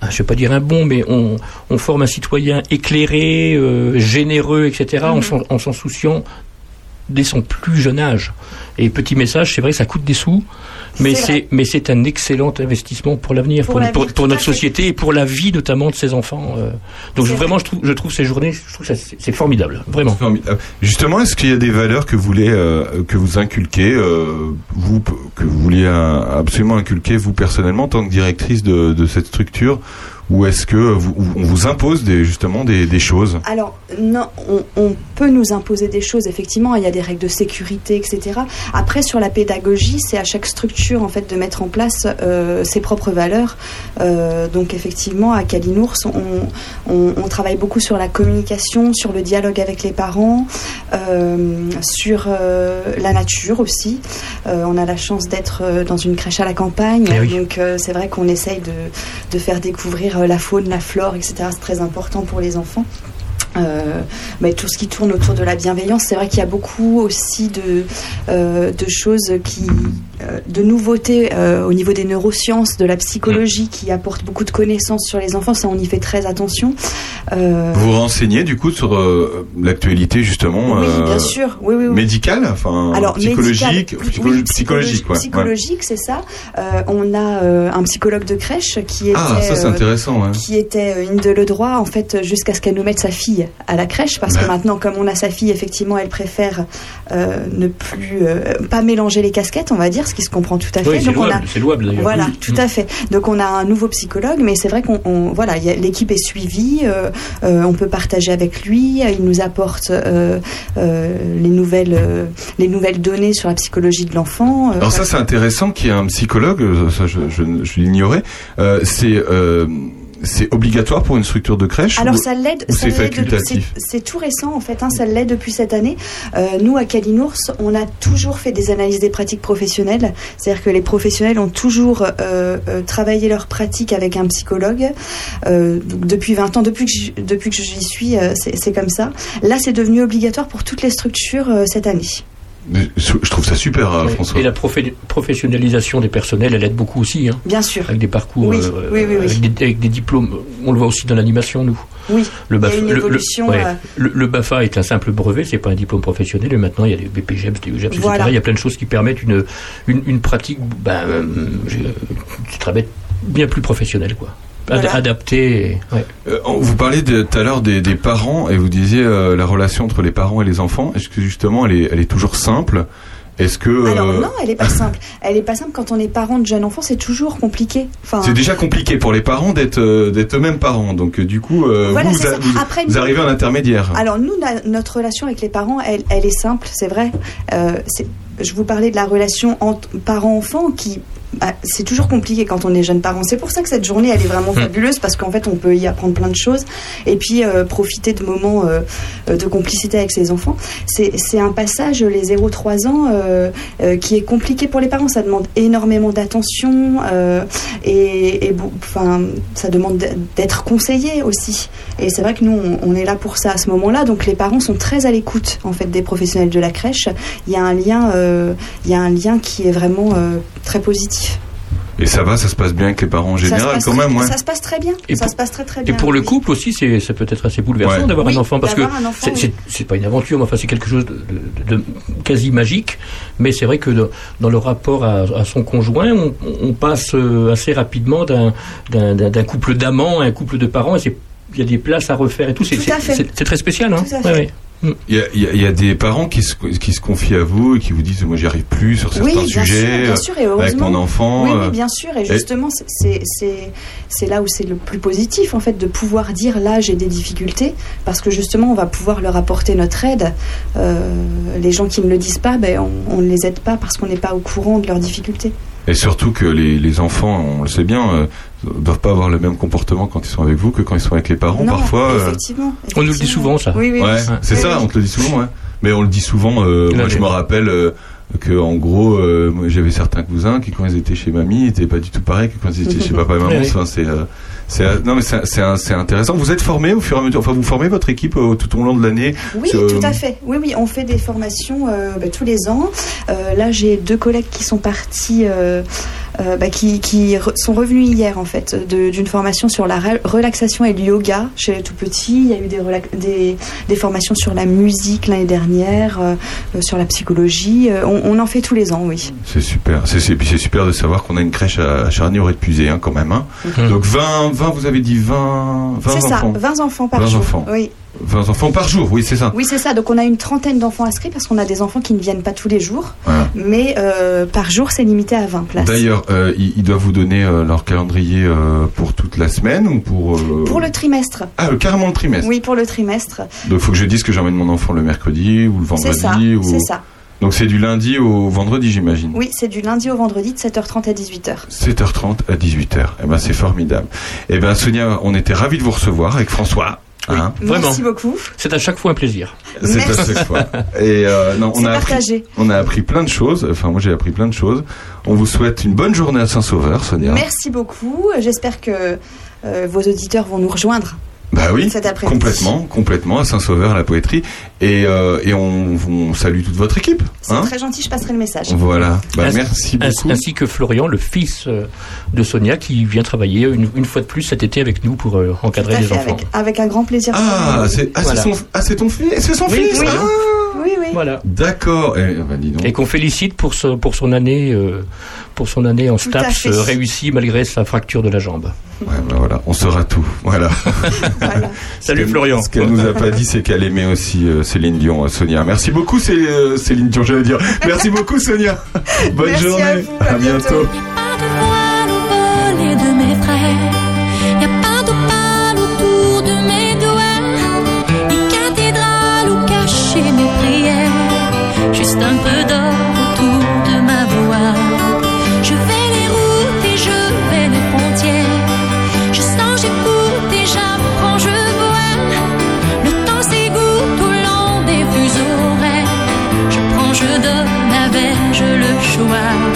ah, je vais pas dire un bon, mais on, on forme un citoyen éclairé, euh, généreux, etc. Mhm. en s'en- en s'en souciant dès son plus jeune âge. Et petit message, c'est vrai, ça coûte des sous, mais C'est mais c'est un excellent investissement pour l'avenir, Pour notre fait. société et pour la vie notamment de ses enfants. euh. Donc vraiment, je trouve, je trouve ces journées, je trouve ça c'est formidable, vraiment. Formidable. Justement, est-ce qu'il y a des valeurs que vous voulez euh, que vous inculquez, euh, vous que vous vouliez euh, absolument inculquer vous personnellement en tant que directrice de, de cette structure, ou est-ce que vous, on vous impose des, justement des, des choses Alors, non, on, on peut nous imposer des choses, effectivement, il y a des règles de sécurité, etc. Après, sur la pédagogie, c'est à chaque structure, en fait, de mettre en place euh, ses propres valeurs. Euh, donc, effectivement, à Calinours, on, on, on travaille beaucoup sur la communication, sur le dialogue avec les parents, euh, sur euh, la nature aussi. Euh, on a la chance d'être dans une crèche à la campagne, Eh oui. donc euh, c'est vrai qu'on essaye de, de faire découvrir la faune, la flore, etc. C'est très important pour les enfants. Euh, mais tout ce qui tourne autour de la bienveillance, c'est vrai qu'il y a beaucoup aussi de, euh, de choses qui, euh, de nouveautés euh, au niveau des neurosciences, de la psychologie qui apportent beaucoup de connaissances sur les enfants. Ça, on y fait très attention. Vous vous renseignez du coup sur l'actualité justement oui, bien sûr. Oui, oui, oui. médicale, enfin Alors, psychologique, médical, psycholo- oui, psychologique. Ouais. Psychologique, c'est ça. On a un psychologue de crèche qui était, Ah, ça c'est intéressant. ouais. qui était euh, Inde le droit en fait jusqu'à ce qu'elle nous mette sa fille à la crèche parce que maintenant comme on a sa fille effectivement elle préfère euh, ne plus euh, pas mélanger les casquettes on va dire ce qui se comprend tout à fait Oui, c'est donc on a louable, louable voilà, Oui. tout à fait. Donc on a un nouveau psychologue, mais c'est vrai qu'on on- voilà, l'équipe est suivie, euh, on peut partager avec lui, il nous apporte les nouvelles les nouvelles données sur la psychologie de l'enfant. Alors ça c'est intéressant qu'il y ait un psychologue, ça je, je, je l'ignorais. C'est c'est obligatoire pour une structure de crèche Alors ou- ça l'aide, c'est l'aide- facultatif? c'est- tout récent en fait, hein, ça l'est depuis cette année. Euh, nous à Calinours, on a toujours fait des analyses des pratiques professionnelles, c'est-à-dire que les professionnels ont toujours euh, euh, travaillé leurs pratiques avec un psychologue. Euh, donc depuis 20 ans, depuis que j'y- depuis que j'y suis, c'est comme ça. Là, c'est devenu obligatoire pour toutes les structures cette année. Je trouve ça super, Oui. François. Et la profé- professionnalisation des personnels, elle aide beaucoup aussi, hein, Bien sûr. avec des parcours, Oui, euh, oui, oui, oui. Avec, des, avec des diplômes. On le voit aussi dans l'animation, nous. Oui. Le, Il y a BAFA, une le- le- évolution, ouais. euh, Le- le BAFA est un simple brevet, c'est pas un diplôme professionnel. Et maintenant, il y a des BPGEPS, des UGEPS, Voilà. etc. Il y a plein de choses qui permettent une, une, une pratique ben, euh, travaille bien plus professionnelle, quoi. Ad- Voilà. Adaptée. et- ouais. Euh, vous parlez de- tout à l'heure des, des parents et vous disiez euh, la relation entre les parents et les enfants. Est-ce que justement elle est, elle est toujours simple? Est-ce que Alors euh, non, elle est pas simple. Elle est pas simple quand on est parent de jeunes enfants, c'est toujours compliqué. Enfin, c'est déjà compliqué pour les parents d'être d'être eux-mêmes parents. Donc du coup, Voilà, vous, Après, vous arrivez en intermédiaire. Alors nous, notre relation avec les parents, elle, elle est simple, c'est vrai. Euh, c'est- je vous parlais de la relation entre parents-enfants qui ah, c'est toujours compliqué quand on est jeune parent. C'est pour ça que cette journée, elle est vraiment Hmm. fabuleuse parce qu'en fait, on peut y apprendre plein de choses et puis euh, profiter de moments euh, euh, de complicité avec ses enfants. C'est un passage, les 0-3 ans, euh, qui est compliqué pour les parents. Ça demande énormément d'attention et, et beau- enfin, ça demande d'être conseillé aussi. Et c'est vrai que nous, on, on est là pour ça à ce moment-là. Donc les parents sont très à l'écoute en fait des professionnels de la crèche. Il y a un lien, il y a un lien qui est vraiment très positif. Et ça va, ça se passe bien avec les parents en général quand très- même, ouais. Ça se passe très bien. Et ça pour- se passe très très Et bien. pour le couple aussi, c'est c'est peut-être assez bouleversant Ouais. d'avoir Oui, un enfant parce que c'est- oui. pas une aventure, mais enfin c'est quelque chose de, de- de quasi magique. Mais c'est vrai que de- dans le rapport à, à son conjoint, on, on passe euh, assez rapidement d'un couple d'amants à un couple de parents. Et il y a des places à refaire et tout. C'est très spécial. Hein Tout à fait. ouais. Il y a, il y a- il y a des parents qui se, qui se confient à vous et qui vous disent moi j'y arrive plus sur certains Oui, bien sujets sûr, bien sûr, et avec mon enfant. Oui, euh, oui, bien sûr. Et justement, c'est- là où c'est le plus positif, en fait, de pouvoir dire là, j'ai des difficultés, parce que justement, on va pouvoir leur apporter notre aide. Euh, les gens qui ne le disent pas, ben, on, on ne les aide pas parce qu'on n'est pas au courant de leurs difficultés. Et surtout que les, les enfants, on le sait bien, euh, doivent pas avoir le même comportement quand ils sont avec vous que quand ils sont avec les parents. Non, Parfois, euh, effectivement. On nous le dit souvent, ça. Oui, oui, ouais, oui. c'est ça, on te le dit souvent. Ouais. Mais on le dit souvent. euh, moi, je me rappelle euh, que en gros, euh, j'avais certains cousins qui, quand ils étaient chez mamie, n'étaient pas du tout pareils que quand ils étaient [laughs] chez papa et maman. Enfin, c'est euh, c'est euh, non mais c'est intéressant. Vous êtes formés au fur et à mesure. Enfin, vous formez votre équipe euh, tout au long de l'année? Oui, Euh, tout à fait. Oui, oui, on fait des formations euh, bah, tous les ans. Euh, là, j'ai deux collègues qui sont partis, euh, bah, qui, qui re- sont revenus hier en fait, de- d'une formation sur la re- relaxation et le yoga chez les tout petits. Il y a eu des, des, des formations sur la musique l'année dernière, euh, euh, sur la psychologie. Euh, on, on en fait tous les ans, oui. C'est super. C'est c'est- puis c'est super de savoir qu'on a une crèche à, à Charny au épuisé hein, quand même. Hein. Mhm. Donc 20, 20, vous avez dit 20, 20 C'est ça, enfants. 20 enfants par 20 jour. enfants. Oui. 20 enfants par jour, oui, c'est ça. Oui, c'est ça. Donc, on a une trentaine d'enfants inscrits parce qu'on a des enfants qui ne viennent pas tous les jours. Voilà. Mais euh, par jour, c'est limité à 20 places. D'ailleurs, euh, ils, ils doivent vous donner euh, leur calendrier pour toute la semaine ou pour... Pour le trimestre. Ah, carrément le trimestre. Oui, pour le trimestre. Donc, il faut que je dise que j'emmène mon enfant le mercredi ou le C'est vendredi. ça. ou... C'est ça. Donc, c'est du lundi au vendredi, j'imagine. Oui, c'est du lundi au vendredi de 7h30 à 18h. 7h30 à 18h. Eh ben, c'est formidable. Eh ben, Sonia, on était ravis de vous recevoir avec François. Hein Vraiment. Merci beaucoup. C'est à chaque fois un plaisir. C'est à chaque fois. [laughs] Et euh, non, on C'est a appris, partagé. on a appris plein de choses. Enfin, moi, j'ai appris plein de choses. On vous souhaite une bonne journée à Saint-Sauveur, Sonia. Merci beaucoup. J'espère que euh, vos auditeurs vont nous rejoindre. Bah oui, Cet complètement, complètement à Saint-Sauveur, à la poétrie. Et, euh, et on, on salue toute votre équipe. C'est Hein très gentil, je passerai le message. voilà. Bah, Ainsi- merci beaucoup. Ainsi que Florian, le fils euh, de Sonia, qui vient travailler une, une fois de plus cet été avec nous pour euh, encadrer les enfants. avec, avec un grand plaisir. Ah, c'est ah, c'est Voilà. son, ah, c'est ton fils, c'est son Oui, fils. oui. ah Oui, oui. Voilà. D'accord. Eh, dis donc. Et qu'on félicite pour, ce- pour son année, euh, pour son année en Tout STAPS euh, réussie malgré sa fracture de la jambe. Ouais, bah, voilà, on saura tout. Voilà. [laughs] Voilà. Salut Florian. Ce qu'elle nous a pas dit, c'est qu'elle aimait aussi euh, Céline Dion, euh, Sonia. Merci beaucoup, Cé- euh, Céline Dion, j'allais dire. Merci beaucoup, Sonia. [laughs] Bonne Merci journée. à vous, à bientôt. bientôt. Je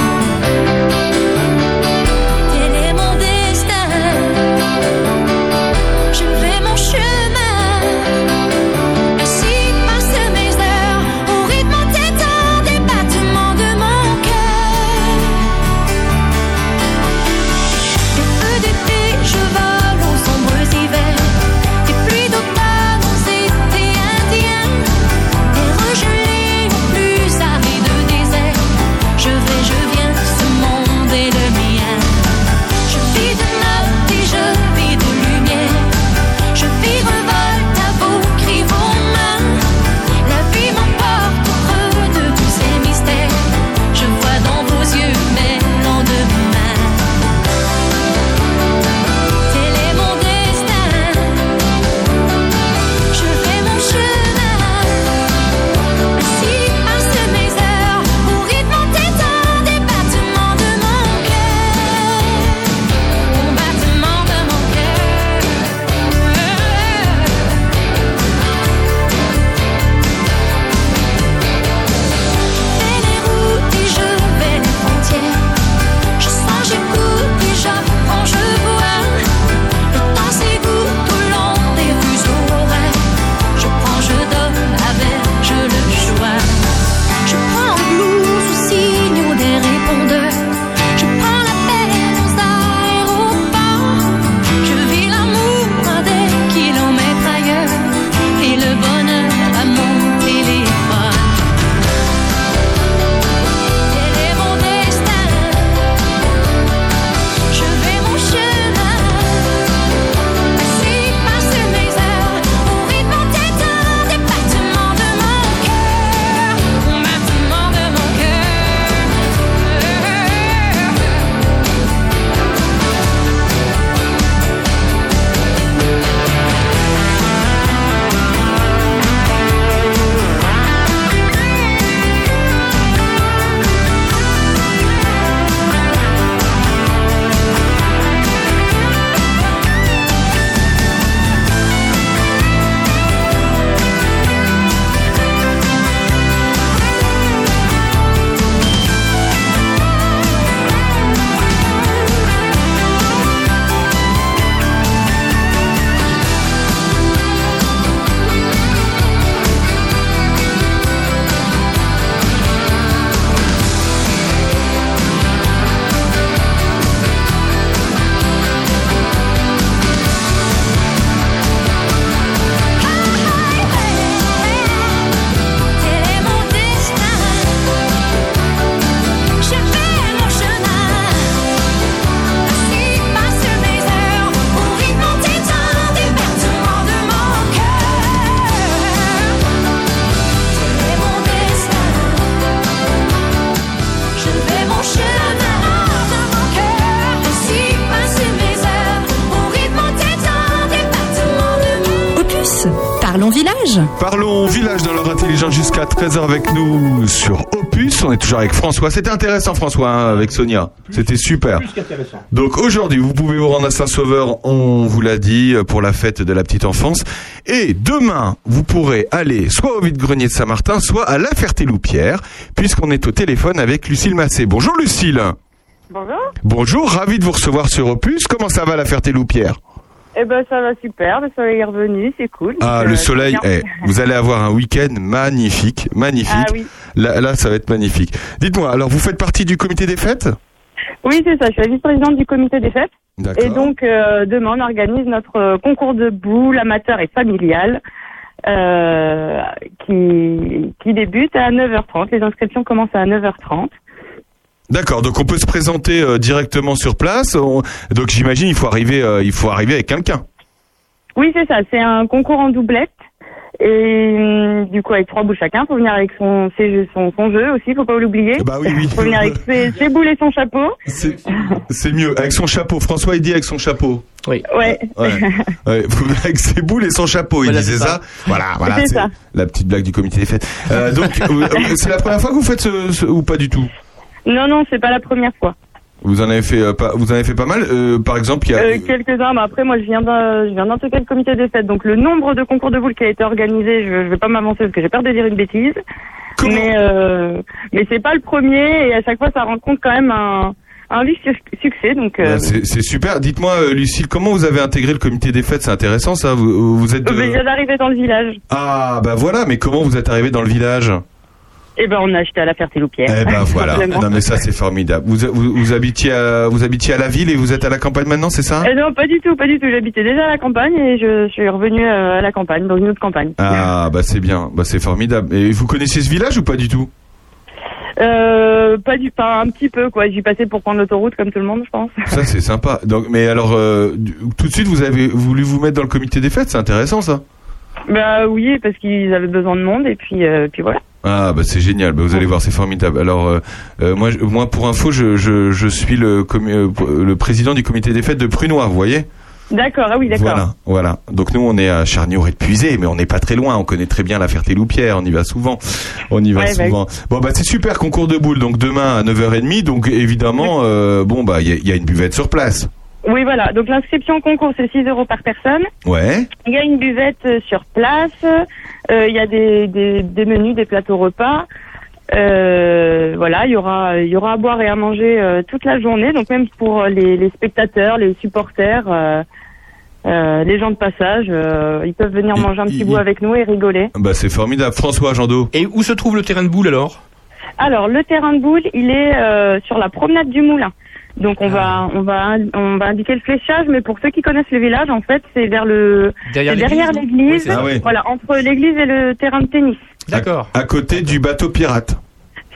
village dans l'heure intelligente jusqu'à 13h avec nous sur Opus. On est toujours avec François. C'était intéressant François hein, avec Sonia. C'était super. Plus qu'intéressant. Donc aujourd'hui, vous pouvez vous rendre à Saint-Sauveur, on vous l'a dit, pour la fête de la petite enfance. Et demain, vous pourrez aller soit au vide-grenier de Saint-Martin, soit à La Ferté-Loupière, puisqu'on est au téléphone avec Lucille Massé. Bonjour Lucille. Bonjour. Bonjour, ravi de vous recevoir sur Opus. Comment ça va La Ferté-Loupière Eh ben ça va super, le soleil est revenu, c'est cool. Ah, Donc, le euh, soleil, bien. eh, vous allez avoir un week-end magnifique, magnifique. Ah oui. Là, là, ça va être magnifique. Dites-moi, alors vous faites partie du comité des fêtes? Oui, c'est ça, je suis la vice-présidente du comité des fêtes. D'accord. Et donc euh, demain on organise notre euh, concours de boules amateur et familial euh, qui, qui débute à 9h30. Les inscriptions commencent à 9h30. D'accord, donc on peut se présenter euh, directement sur place. On- Donc j'imagine il faut arriver, euh, il faut arriver avec quelqu'un. Oui, c'est ça, c'est un concours en doublette. Et hum, du coup, avec trois boules chacun, faut venir avec son, ses jeux- son, son jeu aussi, faut pas l'oublier. Bah oui, oui. [laughs] Faut venir avec ses, ses boules et son chapeau. C'est mieux avec son chapeau. François il dit avec son chapeau. Oui. Ouais. Ouais. [laughs] Ouais, faut- avec ses boules et son chapeau, il disait ça. ça. Voilà, voilà, C'est la petite blague du comité des fêtes. Euh, donc [laughs] c'est la première fois que vous faites ce, ce- ou pas du tout? Non, non, c'est pas la première fois. Vous en avez fait euh, pas, vous en avez fait pas mal. Euh, par exemple, il y a Euh, Quelques-uns, mais après moi je viens d'un- je viens d'intégrer le comité des fêtes, donc le nombre de concours de boules qui a été organisé, je, je vais pas m'avancer parce que j'ai peur de dire une bêtise. mais euh, mais c'est pas le premier et à chaque fois ça rencontre quand même un un vif su- succès, donc. euh, Bah, c'est super. Dites-moi, euh, Lucille, comment vous avez intégré le comité des fêtes? C'est intéressant, ça. Vous, vous êtes. euh, de- je viens d'arriver dans le village. Ah, bah voilà. Mais comment vous êtes arrivé dans le village? Et ben on a acheté à la Ferté-Loupière. Eh ben [laughs] voilà. Non, mais ça c'est formidable. Vous, vous, vous habitiez à, vous habitiez à la ville et vous êtes à la campagne maintenant, c'est ça? Eh non, pas du tout, pas du tout. J'habitais déjà à la campagne et je suis revenue euh, à la campagne, dans une autre campagne. Ah, bah c'est bien. Bah c'est formidable. Et vous connaissez ce village ou pas du tout? Euh, pas du, pas un petit peu quoi. J'y passais pour prendre l'autoroute comme tout le monde, je pense. Ça [laughs] c'est sympa. Donc, mais alors, euh, tout de suite, vous avez voulu vous mettre dans le comité des fêtes? C'est intéressant, ça. Bah oui, parce qu'ils avaient besoin de monde et puis, euh, puis voilà. Ah bah c'est génial, bah, vous allez voir, c'est formidable. Alors euh, euh, moi, pour info, je, je, je suis le, commu- euh, le président du comité des fêtes de Prunois, vous voyez? D'accord, ah oui, d'accord. Voilà, voilà. Donc nous on est à Charnier et Puisé, mais on n'est pas très loin. On connaît très bien la Ferté-Loupière, on y va souvent. On y va Ouais, bah souvent. Bon bah c'est super, concours de boules. Donc demain à 9h30. Donc évidemment, euh, bon bah il y, a- il y a une buvette sur place. Oui, voilà. Donc l'inscription au concours, c'est 6 euros par personne. Ouais. Il y a une buvette euh, sur place. Euh, il y a des, des, des menus, des plateaux repas. Euh, voilà, il y aura, il y aura à boire et à manger euh, toute la journée. Donc même pour les, les spectateurs, les supporters, euh, euh, les gens de passage, euh, ils peuvent venir manger un petit bout avec nous et rigoler. Bah c'est formidable. François Jandot. Et où se trouve le terrain de boule alors? Alors, le terrain de boule, il est euh, sur la promenade du Moulin. Donc on va on va on va indiquer le fléchage, mais pour ceux qui connaissent le village, en fait, c'est vers le Derrière c'est l'église, Oui. Ah oui. voilà entre l'église et le terrain de tennis. D'accord. À côté du bateau pirate.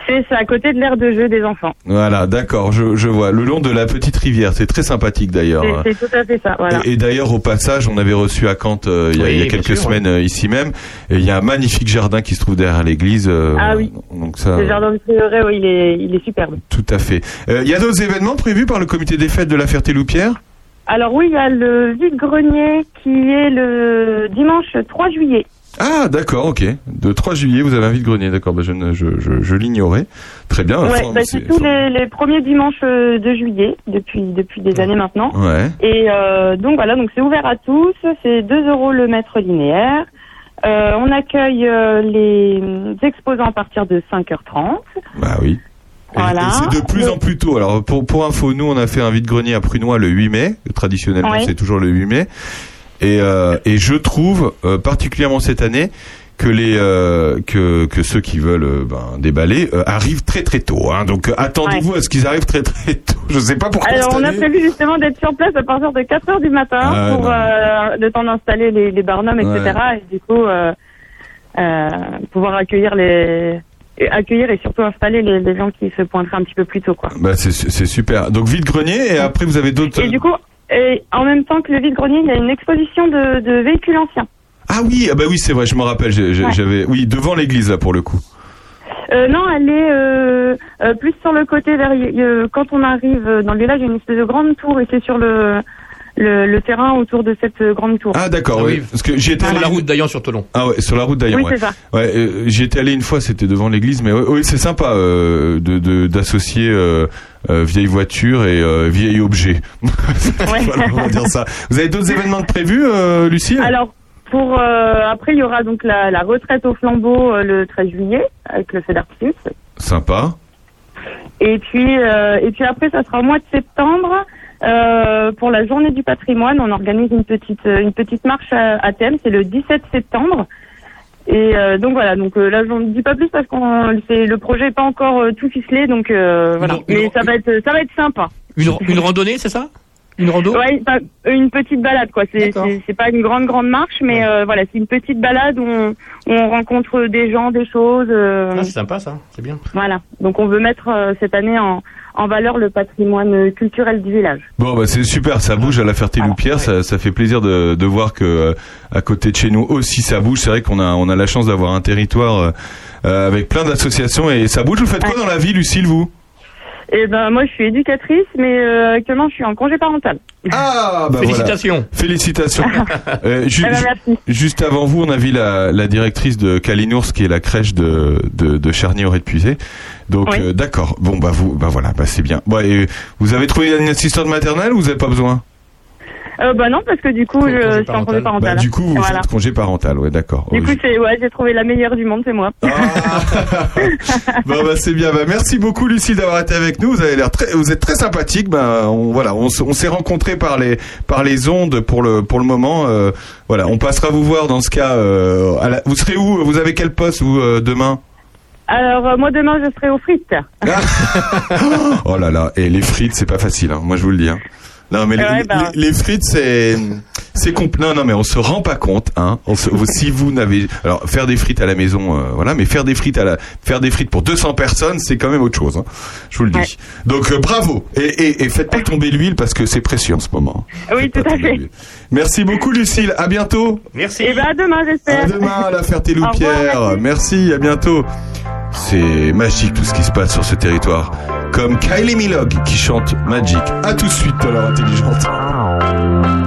C'est à côté de l'aire de jeu des enfants. Voilà, d'accord, je, je vois. Le long de la petite rivière, c'est très sympathique d'ailleurs. C'est c'est tout à fait ça, voilà. Et, et d'ailleurs, au passage, on avait reçu à Caen euh, il y a, Oui, il y a bien quelques sûr, semaines euh, ici même, et il y a un magnifique jardin qui se trouve derrière l'église. euh, Ah oui. Donc ça, Le jardin de oui, il est il est superbe. tout à fait. Euh, Il y a d'autres événements prévus par le comité des fêtes de la Ferté-Loupière Alors oui, il y a le vide-grenier qui est le dimanche 3 juillet. Ah, d'accord, ok. De 3 juillet, vous avez un vide-grenier, d'accord. Bah, je je, je, je l'ignorais. Très bien. Ouais, Enfin, bah, c'est- tous les, les premiers dimanches euh, de juillet depuis depuis des années maintenant. Ouais. Et euh, donc voilà, donc c'est ouvert à tous, c'est 2 euros le mètre linéaire. Euh, on accueille euh, les exposants à partir de 5h30. Bah oui. Voilà. et c'est de plus en plus tôt. Alors pour, pour info, nous on a fait un vide-grenier à Prunois le 8 mai. Traditionnellement c'est toujours le 8 mai. Et, euh, et je trouve euh, particulièrement cette année que les euh, que, que ceux qui veulent ben, déballer euh, arrivent très très tôt. Hein. Donc euh, attendez-vous à ce qu'ils arrivent très très [laughs] tôt. Je sais pas pourquoi. Alors on a prévu justement d'être sur place à partir de 4h du matin Ah, pour le temps d'installer les, les barnums, etc. Et du coup pouvoir accueillir les et accueillir et surtout installer les, les gens qui se pointeraient un petit peu plus tôt quoi. Bah, c'est super. Donc vide-grenier et après vous avez d'autres. Et du coup, et en même temps que le vide-grenier, il y a une exposition de, de véhicules anciens. Ah oui, ah bah oui c'est vrai, je me rappelle. Ouais. J'avais oui devant l'église là pour le coup. Euh, non, elle est euh, euh, plus sur le côté vers euh, quand on arrive dans le village, il y a une espèce de grande tour et c'est sur le le, le terrain autour de cette grande tour. Ah d'accord, oui. Parce que j'y étais Sur allé la route d'Ayan sur Tolon. Ah ouais, sur la route d'Ayan. Oui, ouais. c'est ça. Ouais, euh, j'y étais allé une fois, c'était devant l'église, mais ouais, oui, c'est sympa euh, de de- d'associer euh, vieille voiture et euh, vieil objet. [laughs] [laughs] Voilà, on va dire ça. Vous avez d'autres événements de prévus, euh, Lucie? Alors, pour euh, après, il y aura donc la, la retraite au flambeau euh, le 13 juillet avec le feu d'artifice. Sympa. Et puis, euh, et puis après, ça sera au mois de septembre. pour la journée du patrimoine, on organise une petite, une petite marche à, à thème. C'est le 17 septembre. Et euh, donc voilà. Donc euh, là, je ne dis pas plus parce qu'on, c'est le projet n'est pas encore euh, tout ficelé. Donc euh, voilà. Mais ça va être, ça va être sympa. Une, une randonnée, c'est ça? Une rando? Ouais, une petite balade quoi. C'est c'est- pas une grande grande marche, mais euh, voilà, c'est une petite balade où on, où on rencontre des gens, des choses. euh, Ah, c'est sympa ça, c'est bien. voilà. Donc on veut mettre euh, cette année en, en valeur le patrimoine culturel du village. Bon bah c'est super, ça bouge à la Ferté-Loupière, ça, ça fait plaisir de, de voir que euh, à côté de chez nous aussi ça bouge. C'est vrai qu'on a on a la chance d'avoir un territoire euh, euh, avec plein d'associations et ça bouge. Vous faites quoi dans la vie, Lucille, vous? Et ben moi je suis éducatrice, mais euh, actuellement je suis en congé parental. Ah bah Félicitations. [laughs] voilà. Félicitations. [laughs] Euh, ju- Eh ben, merci. juste avant vous, on a vu la, la directrice de Calinours, qui est la crèche de, de, de Charny-Auré de Puisé. Donc Oui. euh, d'accord. Bon bah vous, bah voilà, bah c'est bien. Bon, et vous avez trouvé une assistante maternelle ou vous n'avez pas besoin? Euh, bah non parce que du coup je suis en congé parental. Bah, du coup, vous voilà. faites congé parental, ouais, d'accord. Du Ouais, coup c'est ouais j'ai trouvé la meilleure du monde c'est moi. [laughs] Bon bah c'est bien. Bah, merci beaucoup Lucille d'avoir été avec nous. Vous avez l'air très, vous êtes très sympathique. Bah, on, voilà, on, s- on s'est rencontrés par les par les ondes pour le pour le moment. Euh, voilà, on passera vous voir dans ce cas. euh, à la- vous serez où Vous avez quel poste vous euh, demain? Alors euh, moi demain je serai aux frites. [laughs] Oh là là, et les frites c'est pas facile. Hein, moi je vous le dis. hein. Non mais les, bah. les- les frites c'est c'est compl- non non mais on se rend pas compte hein. On se- si vous n'avez alors faire des frites à la maison euh, voilà mais faire des frites à la faire des frites pour 200 personnes c'est quand même autre chose hein. Je vous le dis. Donc euh, bravo et, et, et faites pas tomber l'huile parce que c'est précieux en ce moment. Oui tout à fait. Merci beaucoup Lucille. À bientôt. Merci. Et ben à demain j'espère. À demain à la [laughs] Au Ferté-Loupière. revoir, Merci, à bientôt. C'est magique tout ce qui se passe sur ce territoire. Comme Kylie Minogue qui chante Magic. À tout de suite l'heure intelligente.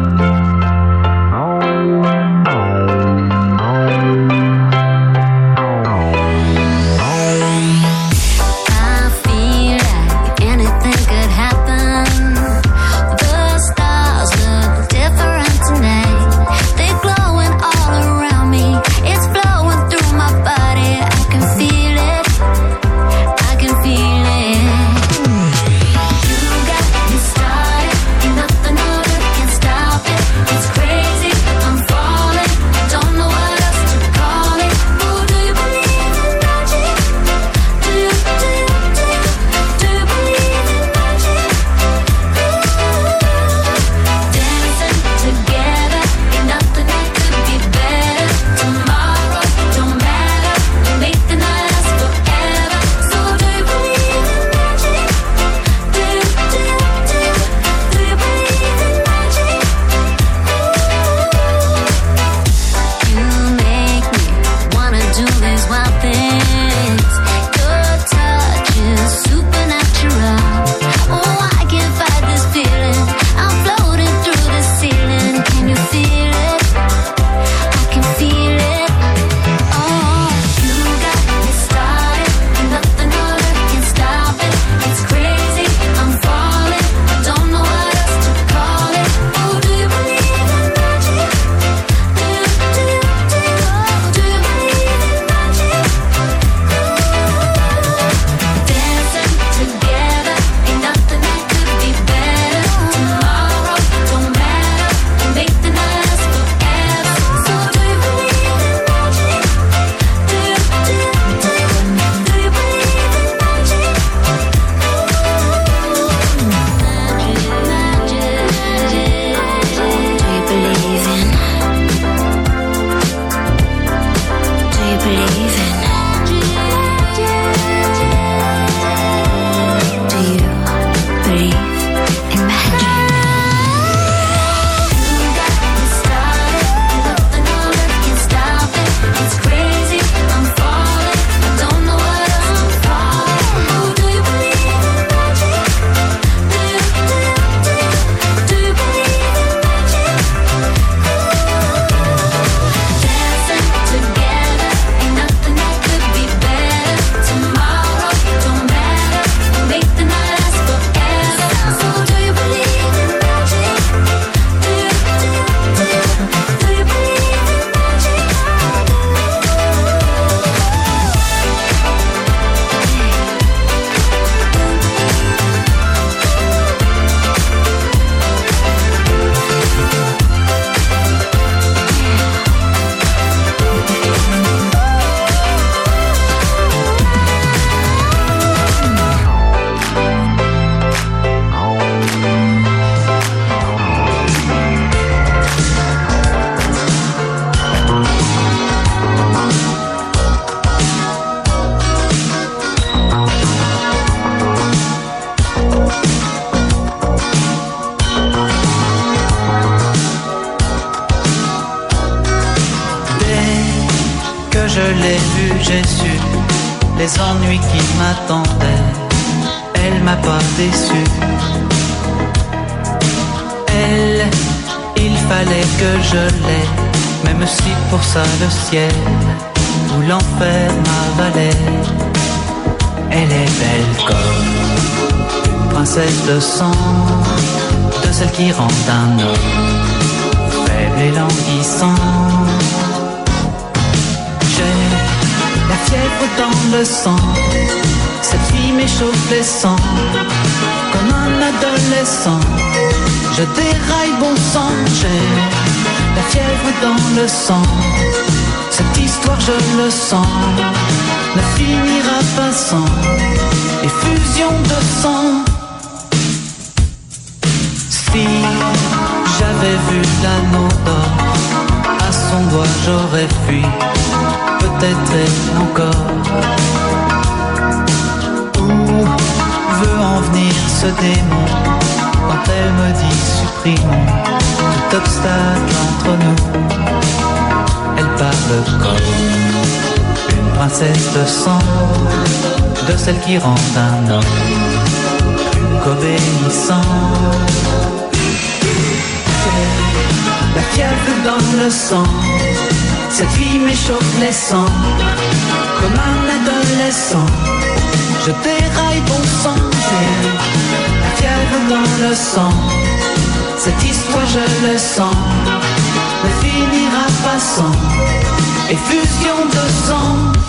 Effusion de sang.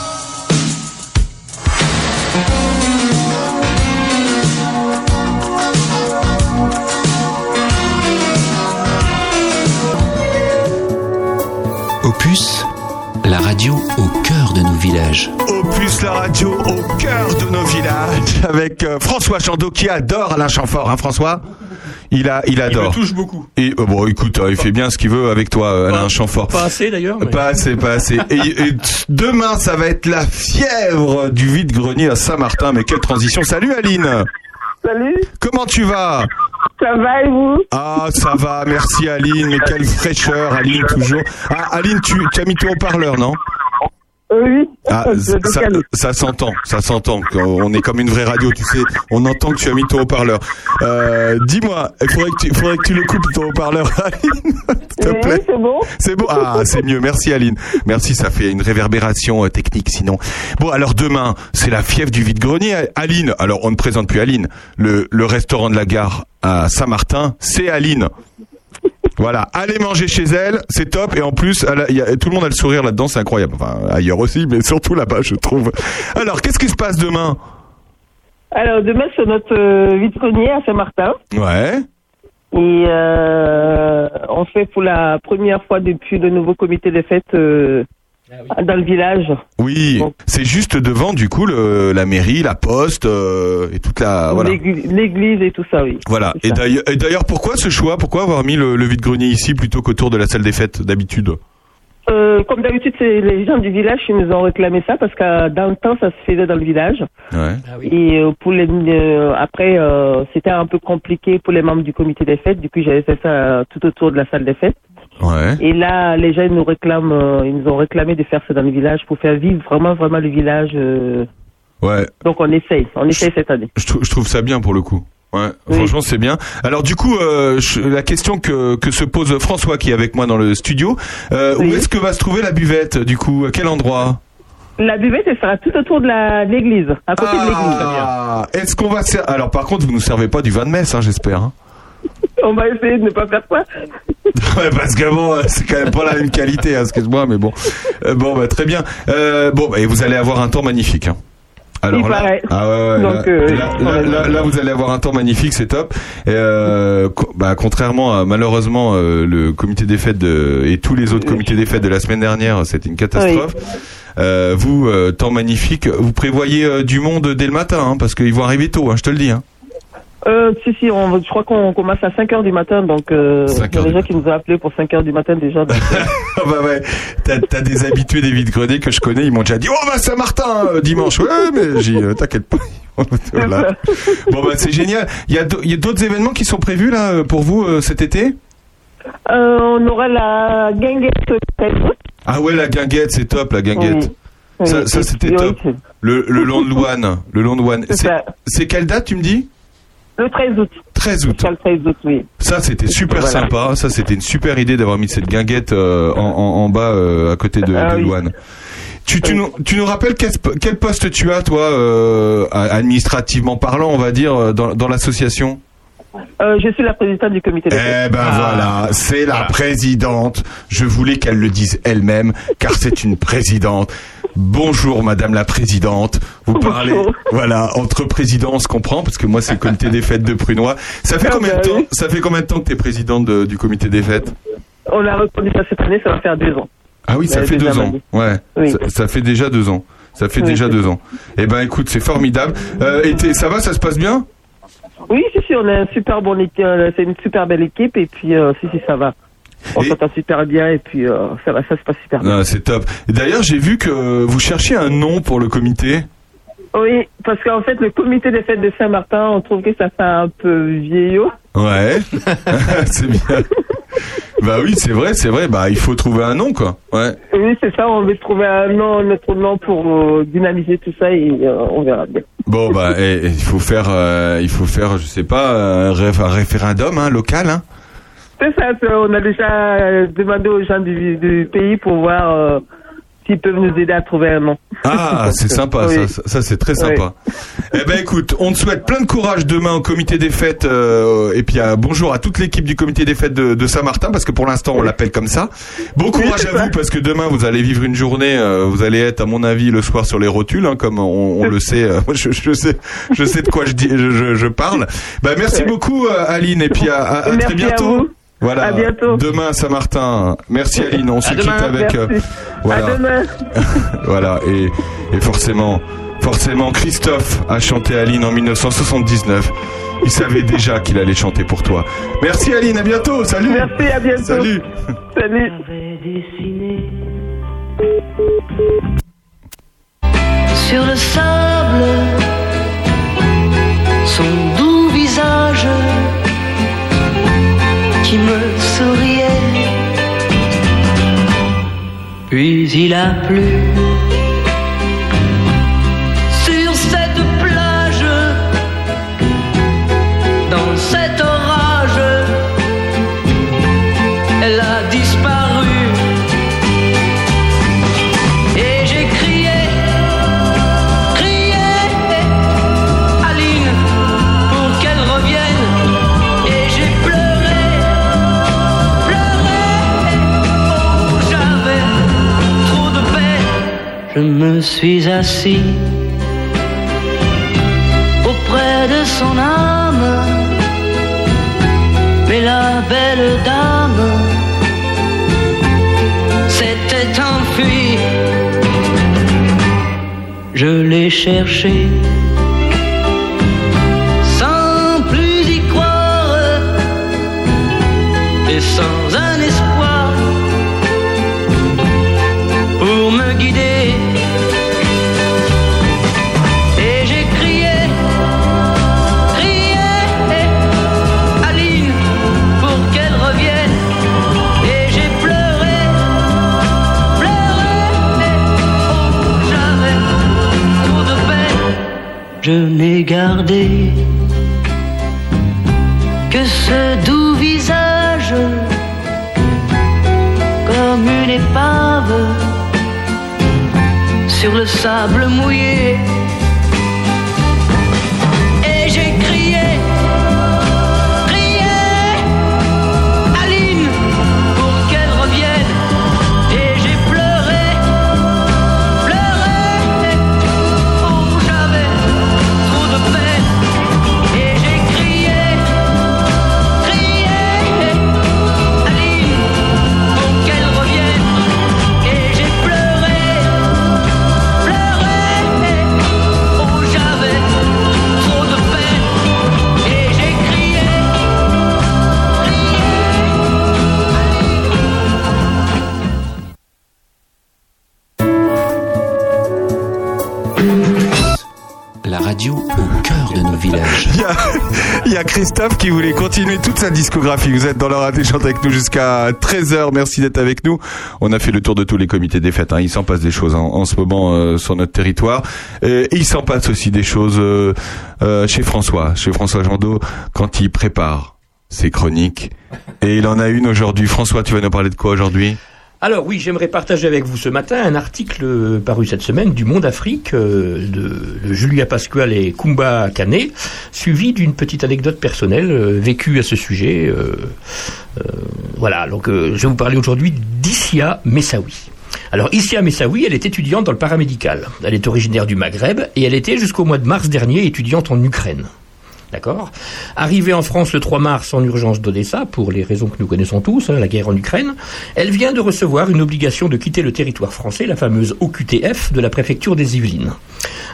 Opus, la radio au cœur de nos villages. Opus la radio au cœur de nos villages avec euh, François Chandot qui adore Alain Chamfort, hein François? Il a, il adore. me touche beaucoup. Et euh, bon, écoute, euh, il fait bien ce qu'il veut avec toi, euh, Alain Chamfort. Pas assez d'ailleurs. mais- Pas assez, pas assez. Et, demain, ça va être la fièvre du vide-grenier à Saint-Martin. Mais quelle transition Salut Aline. Salut. Comment tu vas? Ça va et vous? Ah, ça va. Merci Aline. Mais quelle fraîcheur, Aline toujours. Ah, Aline, tu, tu as mis ton haut-parleur, non? Oui. Ah, [laughs] ça, s'entend, ça s'entend. On est comme une vraie radio, tu sais. On entend que tu as mis ton haut-parleur. Euh, Dis-moi, il faudrait que tu, faudrait que tu le coupes ton haut-parleur, [laughs] Aline, s'il te Oui, plaît. c'est bon. C'est bon? Ah, c'est mieux. Merci Aline. Merci, ça fait une réverbération euh, technique sinon. Bon, alors demain, c'est la fièvre du vide-grenier. Aline, alors on ne présente plus Aline. Le, le restaurant de la gare à Saint-Martin, c'est Aline. Voilà, allez manger chez elle, c'est top. Et en plus, elle a- il y a- tout le monde a le sourire là-dedans, c'est incroyable. Enfin, ailleurs aussi, mais surtout là-bas, je trouve. Alors, qu'est-ce qui se passe demain? Alors, demain, c'est notre euh, à Saint-Martin. Ouais. Et euh, on fait pour la première fois depuis le nouveau comité des fêtes euh, dans le village. Oui, c'est juste devant, du coup, le- la mairie, la poste euh, et toute la. Voilà. L'église et tout ça, oui. Voilà. Et d'ailleurs, pourquoi ce choix? Pourquoi avoir mis le, le vide-grenier ici plutôt qu'autour de la salle des fêtes d'habitude? Euh, comme d'habitude, c'est les gens du village qui nous ont réclamé ça parce que dans le temps, ça se faisait dans le village. Ouais. Et euh, pour les euh, après, euh, c'était un peu compliqué pour les membres du comité des fêtes. Du coup, j'avais fait ça tout autour de la salle des fêtes. Ouais. Et là, les gens ils nous réclament, euh, ils nous ont réclamé de faire ça dans le village pour faire vivre vraiment, vraiment le village. euh. Ouais. Donc on essaye, on essaye cette année. Je, trou- je trouve ça bien pour le coup. Ouais, franchement c'est bien. Alors du coup, euh, je- la question que, que se pose François qui est avec moi dans le studio, euh, où est-ce que va se trouver la buvette du coup? À quel endroit? La buvette, elle sera tout autour de la- de l'église, à côté de l'église. Ah, est-ce qu'on va ser- Alors par contre, vous nous servez pas du vin de messe, hein, j'espère. hein [laughs] On va essayer de ne pas faire ça. [laughs] Ouais, parce que bon, euh, c'est quand même pas la même qualité, hein, excuse-moi, mais bon. Euh, bon, bah, très bien. Euh, bon, bah, et vous allez avoir un temps magnifique. Hein. Alors Il là, paraît. ah ouais, ouais, Donc, là, euh, là, là, là, là, vous allez avoir un temps magnifique, c'est top. Et, euh, co- bah, contrairement à malheureusement euh, le comité des fêtes de, et tous les autres comités des fêtes de la semaine dernière, c'était une catastrophe. Vous, temps magnifique, vous prévoyez du monde dès le matin, hein, parce qu'ils vont arriver tôt, hein, je te le dis. Hein. Euh, si, si, on, je crois qu'on commence à 5 heures du matin, donc euh, il y a des gens qui nous ont appelés pour 5 heures du matin déjà. Donc, euh, Ah [laughs] bah ouais, t'as, des habitués des vides-greniers que je connais, ils m'ont déjà dit Oh bah Saint-Martin euh, dimanche. Ouais, mais j'ai euh, t'inquiète pas. [laughs] Voilà. [laughs] Bon bah c'est génial. Il y a, d'autres événements qui sont prévus là pour vous cet été? On aura la guinguette. Ah ouais, la guinguette, c'est top la guinguette. Ça, ça, c'était top. Le, le. Le ça. c'est quelle date, tu me dis? Le 13 août. 13 août. Le 13 août, oui. Ça, c'était super Voilà. sympa. Ça, c'était une super idée d'avoir mis cette guinguette euh, en, en, en bas euh, à côté de, Ah de oui. Louane. Tu, tu, nous, tu nous rappelles quel, poste tu as, toi, euh, administrativement parlant, on va dire, dans, dans l'association? Euh, je suis la présidente du comité de Eh ben voilà, c'est la présidente. Je voulais qu'elle le dise elle-même, car c'est une présidente. Bonjour Madame la Présidente. Vous parlez, voilà, entre présidents on se comprend, parce que moi c'est le comité des fêtes de Prunois. Ça fait Ah combien de bah temps oui. Ça fait combien de temps que tu es présidente de- du comité des fêtes On a reconnu ça cette année, ça va faire deux ans. Ah oui, ça fait deux ans. années. Ouais, Oui. ça, ça fait déjà deux ans. Ça fait Oui, déjà c'est deux ans. Eh ben écoute, c'est formidable. Euh, et t'es- ça va, ça se passe bien? Oui, si, si, on a un super bon équipe, euh, c'est une super belle équipe, et puis, euh, si, si, ça va. On s'entend super bien, et puis, euh, ça va, ça se passe super bien. Ah, C'est top. D'ailleurs, j'ai vu que vous cherchiez un nom pour le comité. Oui, parce qu'en fait, le comité des fêtes de Saint-Martin, on trouve que ça fait un peu vieillot. Ouais, [laughs] c'est bien. Bah oui, c'est vrai, c'est vrai. Bah il faut trouver un nom, quoi. Ouais. Oui, c'est ça, on veut trouver un nom, notre nom pour euh, dynamiser tout ça, et euh, on verra bien. Bon bah et- et il faut faire, euh, il faut faire, je sais pas, un référendum hein, local. Hein. C'est ça, on a déjà demandé aux gens du, du pays pour voir euh, s'ils peuvent nous aider à trouver un nom. Ah, c'est sympa, [laughs] Oui. ça, ça, c'est très sympa. Eh ben écoute, on te souhaite plein de courage demain au comité des fêtes euh, et puis euh, bonjour à toute l'équipe du comité des fêtes de, de Saint-Martin parce que pour l'instant on l'appelle comme ça. Bon courage à vous parce que demain vous allez vivre une journée, euh, vous allez être à mon avis le soir sur les rotules hein, comme on, on le sait. euh, [laughs] moi, je, je sais, je sais de quoi je dis, je, je- je parle. Bah merci beaucoup euh, Aline et puis à, à- à très à bientôt. vous. Voilà. À bientôt. Demain à Saint-Martin. Merci Aline. On se À quitte avec. euh, voilà. À demain. [laughs] voilà, et, et forcément, forcément, Christophe a chanté Aline en 1979. Il savait déjà qu'il allait chanter pour toi. Merci Aline, à bientôt, salut Merci, à bientôt. Salut Salut. Sur le sable, son doux visage qui me souriait. Puis il a plu Je me suis assis auprès de son âme, mais la belle dame s'était enfuie. Je l'ai cherché sans Je n'ai gardé que ce doux visage comme une épave sur le sable mouillé. Qui voulait continuer toute sa discographie. Vous êtes dans l'heure chante avec nous jusqu'à 13h. Merci d'être avec nous. On a fait le tour de tous les comités des fêtes. hein. Il s'en passe des choses en, ce moment euh, sur notre territoire. Euh, et il s'en passe aussi des choses euh, euh, chez François, chez François Jandot, quand il prépare ses chroniques. Et il en a une aujourd'hui. François, tu vas nous parler de quoi aujourd'hui? Alors oui, j'aimerais partager avec vous ce matin un article euh, paru cette semaine du Monde Afrique euh, de, Julia Pasquale et Kumba Kane, suivi d'une petite anecdote personnelle euh, vécue à ce sujet. euh, voilà, donc je vais vous parler aujourd'hui d'Issia Messaoui. Alors Issia Messaoui, elle est étudiante dans le paramédical. Elle est originaire du Maghreb et elle était jusqu'au mois de mars dernier étudiante en Ukraine. D'accord Arrivée en France le 3 mars en urgence d'Odessa, pour les raisons que nous connaissons tous, hein, la guerre en Ukraine, elle vient de recevoir une obligation de quitter le territoire français, la fameuse OQTF de la préfecture des Yvelines.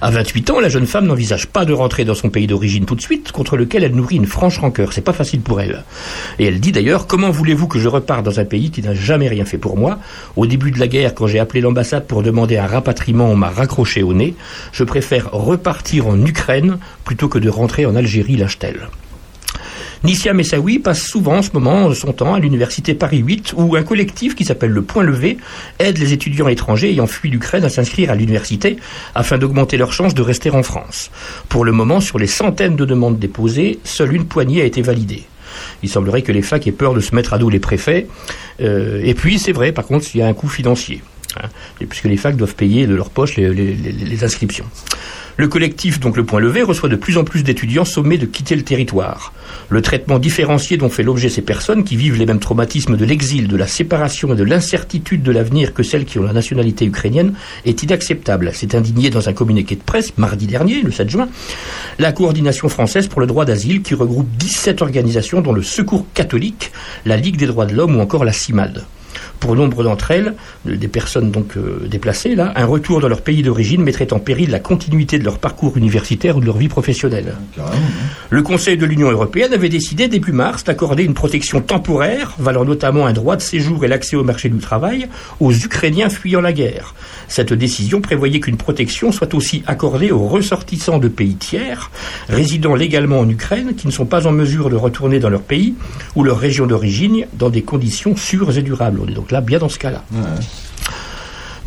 À 28 ans, la jeune femme n'envisage pas de rentrer dans son pays d'origine tout de suite, contre lequel elle nourrit une franche rancœur. C'est pas facile pour elle. Et elle dit d'ailleurs Comment voulez-vous que je reparte dans un pays qui n'a jamais rien fait pour moi? Au début de la guerre, quand j'ai appelé l'ambassade pour demander un rapatriement, on m'a raccroché au nez. Je préfère repartir en Ukraine plutôt que de rentrer en Algérie, lâche-t-elle. Nissia Messaoui passe souvent en ce moment son temps à l'université Paris 8 où un collectif qui s'appelle le Point Levé aide les étudiants étrangers ayant fui l'Ukraine à s'inscrire à l'université afin d'augmenter leurs chances de rester en France. Pour le moment, sur les centaines de demandes déposées, seule une poignée a été validée. Il semblerait que les facs aient peur de se mettre à dos les préfets. Euh, et puis, c'est vrai, par contre, il y a un coût financier. Hein, puisque les facs doivent payer de leur poche les inscriptions. Le collectif, donc le Point Levé, reçoit de plus en plus d'étudiants sommés de quitter le territoire. Le traitement différencié dont fait l'objet ces personnes qui vivent les mêmes traumatismes de l'exil, de la séparation et de l'incertitude de l'avenir que celles qui ont la nationalité ukrainienne est inacceptable. C'est indigné dans un communiqué de presse mardi dernier, le 7 juin, la coordination française pour le droit d'asile qui regroupe 17 organisations dont le Secours catholique, la Ligue des droits de l'homme ou encore la CIMAD. Pour nombre d'entre elles, des personnes donc euh, déplacées, là, un retour dans leur pays d'origine mettrait en péril la continuité de leur parcours universitaire ou de leur vie professionnelle. Le Conseil de l'Union européenne avait décidé début mars d'accorder une protection temporaire, valant notamment un droit de séjour et l'accès au marché du travail, aux Ukrainiens fuyant la guerre. Cette décision prévoyait qu'une protection soit aussi accordée aux ressortissants de pays tiers, résidant légalement en Ukraine, qui ne sont pas en mesure de retourner dans leur pays ou leur région d'origine dans des conditions sûres et durables. On est donc là bien dans ce cas-là.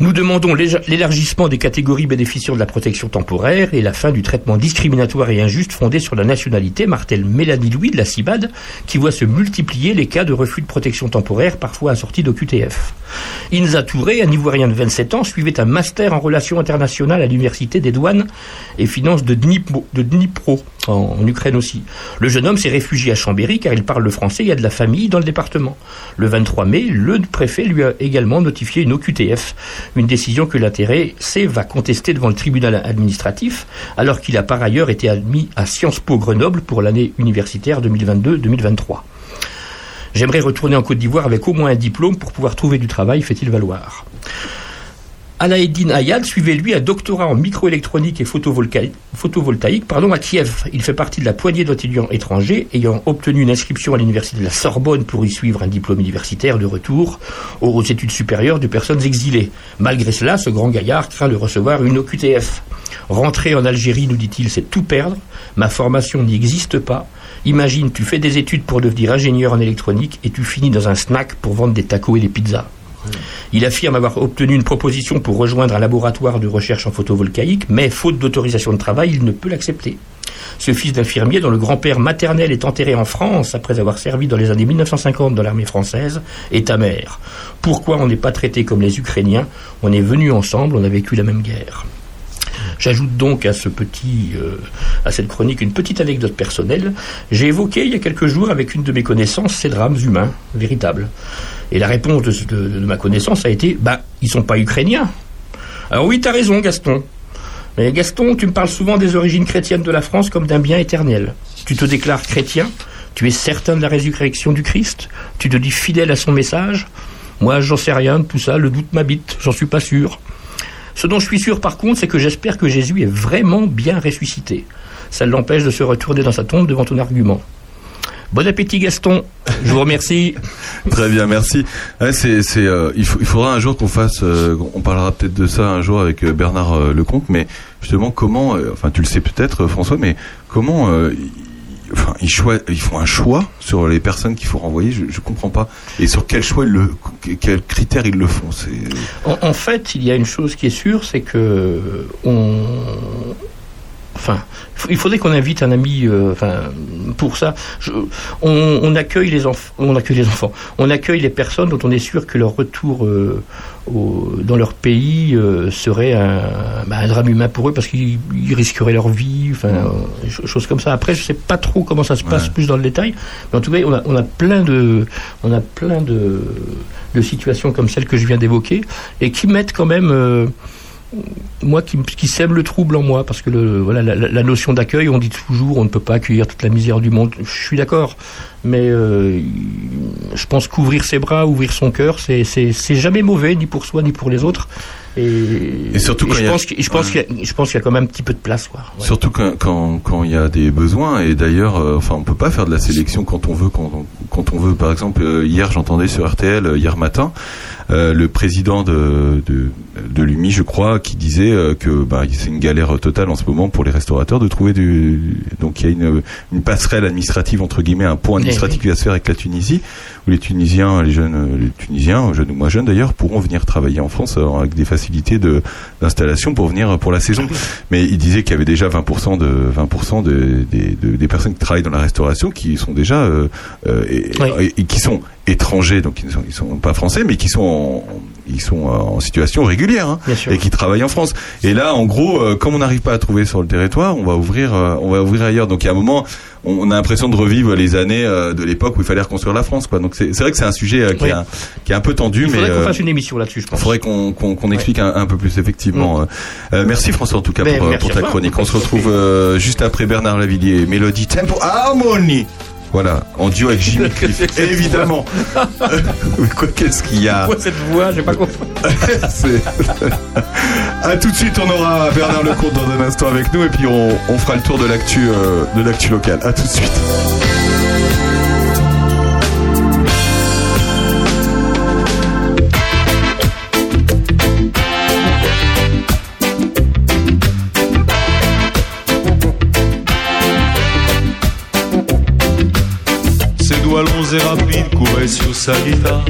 Nous demandons l'élargissement des catégories bénéficiant de la protection temporaire et la fin du traitement discriminatoire et injuste fondé sur la nationalité, martèle Mélanie Louis de la CIBAD, qui voit se multiplier les cas de refus de protection temporaire, parfois assortis d'OQTF. Inza Touré, un Ivoirien de 27 ans, suivait un master en relations internationales à l'Université des douanes et finances de, Dnipro, de Dnipro, en, Ukraine aussi. Le jeune homme s'est réfugié à Chambéry car il parle le français et a de la famille dans le département. Le 23 mai, le préfet lui a également notifié une OQTF, une décision que l'intéressé va contester devant le tribunal administratif, alors qu'il a par ailleurs été admis à Sciences Po Grenoble pour l'année universitaire 2022-2023. J'aimerais retourner en Côte d'Ivoire avec au moins un diplôme pour pouvoir trouver du travail, fait-il valoir. Alaeddin Ayad suivait lui un doctorat en microélectronique et photovoltaïque, pardon, à Kiev. Il fait partie de la poignée d'étudiants étrangers ayant obtenu une inscription à l'université de la Sorbonne pour y suivre un diplôme universitaire de retour aux études supérieures de personnes exilées. Malgré cela, ce grand gaillard craint de recevoir une OQTF. Rentrer en Algérie, nous dit-il, c'est tout perdre. Ma formation n'y existe pas. Imagine, tu fais des études pour devenir ingénieur en électronique et tu finis dans un snack pour vendre des tacos et des pizzas. Il affirme avoir obtenu une proposition pour rejoindre un laboratoire de recherche en photovoltaïque, mais faute d'autorisation de travail, il ne peut l'accepter. Ce fils d'infirmier, dont le grand-père maternel est enterré en France après avoir servi dans les années 1950 dans l'armée française, est amer. Pourquoi on n'est pas traité comme les Ukrainiens? On est venus ensemble, on a vécu la même guerre. J'ajoute donc euh, à cette chronique une petite anecdote personnelle. J'ai évoqué il y a quelques jours avec une de mes connaissances ces drames humains véritables. Et la réponse de, ma connaissance a été, bah, ils sont pas ukrainiens. Alors oui, t'as raison, Gaston. Mais Gaston, tu me parles souvent des origines chrétiennes de la France comme d'un bien éternel. Tu te déclares chrétien Tu es certain de la résurrection du Christ Tu te dis fidèle à son message Moi, j'en sais rien de tout ça, le doute m'habite, j'en suis pas sûr. Ce dont je suis sûr par contre, c'est que j'espère que Jésus est vraiment bien ressuscité. Ça l'empêche de se retourner dans sa tombe devant ton argument. Bon appétit Gaston. Je vous remercie. [laughs] Très bien, merci. Ouais, c'est, c'est, euh, il, faut- il faudra un jour qu'on fasse, euh, on parlera peut-être de ça un jour avec euh, Bernard euh, Lecomte, mais justement comment, enfin tu le sais peut-être François, mais comment, ils- enfin ils, ils font un choix sur les personnes qu'il faut renvoyer, je, je comprends pas. Et sur quel choix ils le, quels critères ils le font, c'est. En, en fait, il y a une chose qui est sûre, c'est que on. Enfin, il faudrait qu'on invite un ami. euh, enfin, pour ça, je- on, on accueille les enfants. On accueille les enfants. On accueille les personnes dont on est sûr que leur retour euh, au- dans leur pays euh, serait un, bah, un drame humain pour eux parce qu'ils ils risqueraient leur vie. Enfin, ch- choses comme ça. Après, je sais pas trop comment ça se passe Ouais. plus dans le détail, mais en tout cas, on a, on a plein de, on a plein de, de situations comme celle que je viens d'évoquer et qui mettent quand même moi qui, qui sème le trouble en moi parce que le, voilà la, la- notion d'accueil on dit toujours on ne peut pas accueillir toute la misère du monde. Je suis d'accord. Mais euh, je pense qu'ouvrir ses bras ouvrir son cœur c'est c'est jamais mauvais ni pour soi ni pour les autres et, Et surtout quand je a- pense que- je pense qu'il y a- je pense qu'il y a quand même un petit peu de place quoi. Ouais. Surtout quand quand quand il y a des besoins. Et d'ailleurs euh, enfin on peut pas faire de la sélection quand on veut quand on, quand on veut. Par exemple euh, hier j'entendais sur RTL euh, hier matin euh, le président de de, de l'UMI je crois qui disait que bah, c'est une galère totale en ce moment pour les restaurateurs de trouver du donc il y a une une passerelle administrative entre guillemets un pont administratif qui va se faire avec la Tunisie où les Tunisiens les jeunes les Tunisiens jeunes ou moins jeunes d'ailleurs pourront venir travailler en France avec des facilités de d'installation pour venir pour la saison mais il disait qu'il y avait déjà 20% de 20% de, des- de- des personnes qui travaillent dans la restauration qui sont déjà euh, euh, et, et- et qui sont étrangers, donc ils ne sont, ils sont pas français, mais qui sont en, ils sont en situation régulière hein, et qui travaillent en France. Et là, en gros, euh, comme on n'arrive pas à trouver sur le territoire, on va ouvrir, euh, on va ouvrir ailleurs. Donc il y a un moment, on, on a l'impression de revivre les années euh, de l'époque où il fallait reconstruire la France. Quoi. Donc c'est vrai que c'est un sujet euh, qui, Oui. est un, qui est un peu tendu, il mais faudrait qu'on euh, fasse une émission là-dessus je il pense faudrait qu'on qu'on qu'on explique un, un peu plus effectivement. Euh, euh, merci François en tout cas pour, euh, pour ta chronique. On se retrouve juste après Bernard Lavillier, Mélodie Tempo Harmony. Voilà, en duo avec Jimmy Cliff, [laughs] évidemment. [laughs] Mais quoi, qu'est-ce qu'il y a Pourquoi cette voix j'ai pas compris [laughs] À tout de suite, on aura Bernard Lecomte dans un instant avec nous et puis on, on fera le tour de l'actu euh, de l'actu locale. À tout de suite. Et rapides couraient sur sa guitare.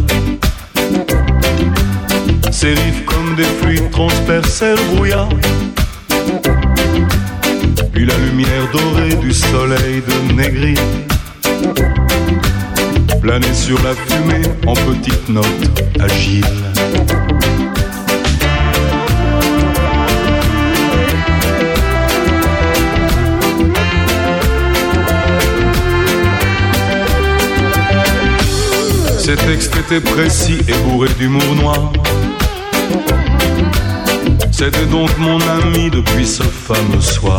Ses riffs comme des fluides transperçaient le brouillard. Puis la lumière dorée du soleil de Négri planait sur la fumée en petites notes agiles. Ses textes étaient précis et bourrés d'humour noir. C'était donc mon ami depuis ce fameux soir.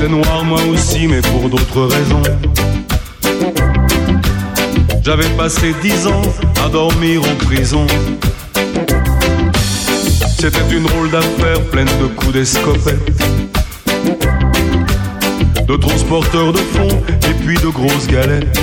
J'étais noir moi aussi, mais pour d'autres raisons. J'avais passé dix ans à dormir en prison. C'était une drôle d'affaire pleine de coups d'escopette. De transporteurs de fonds et puis de grosses galettes.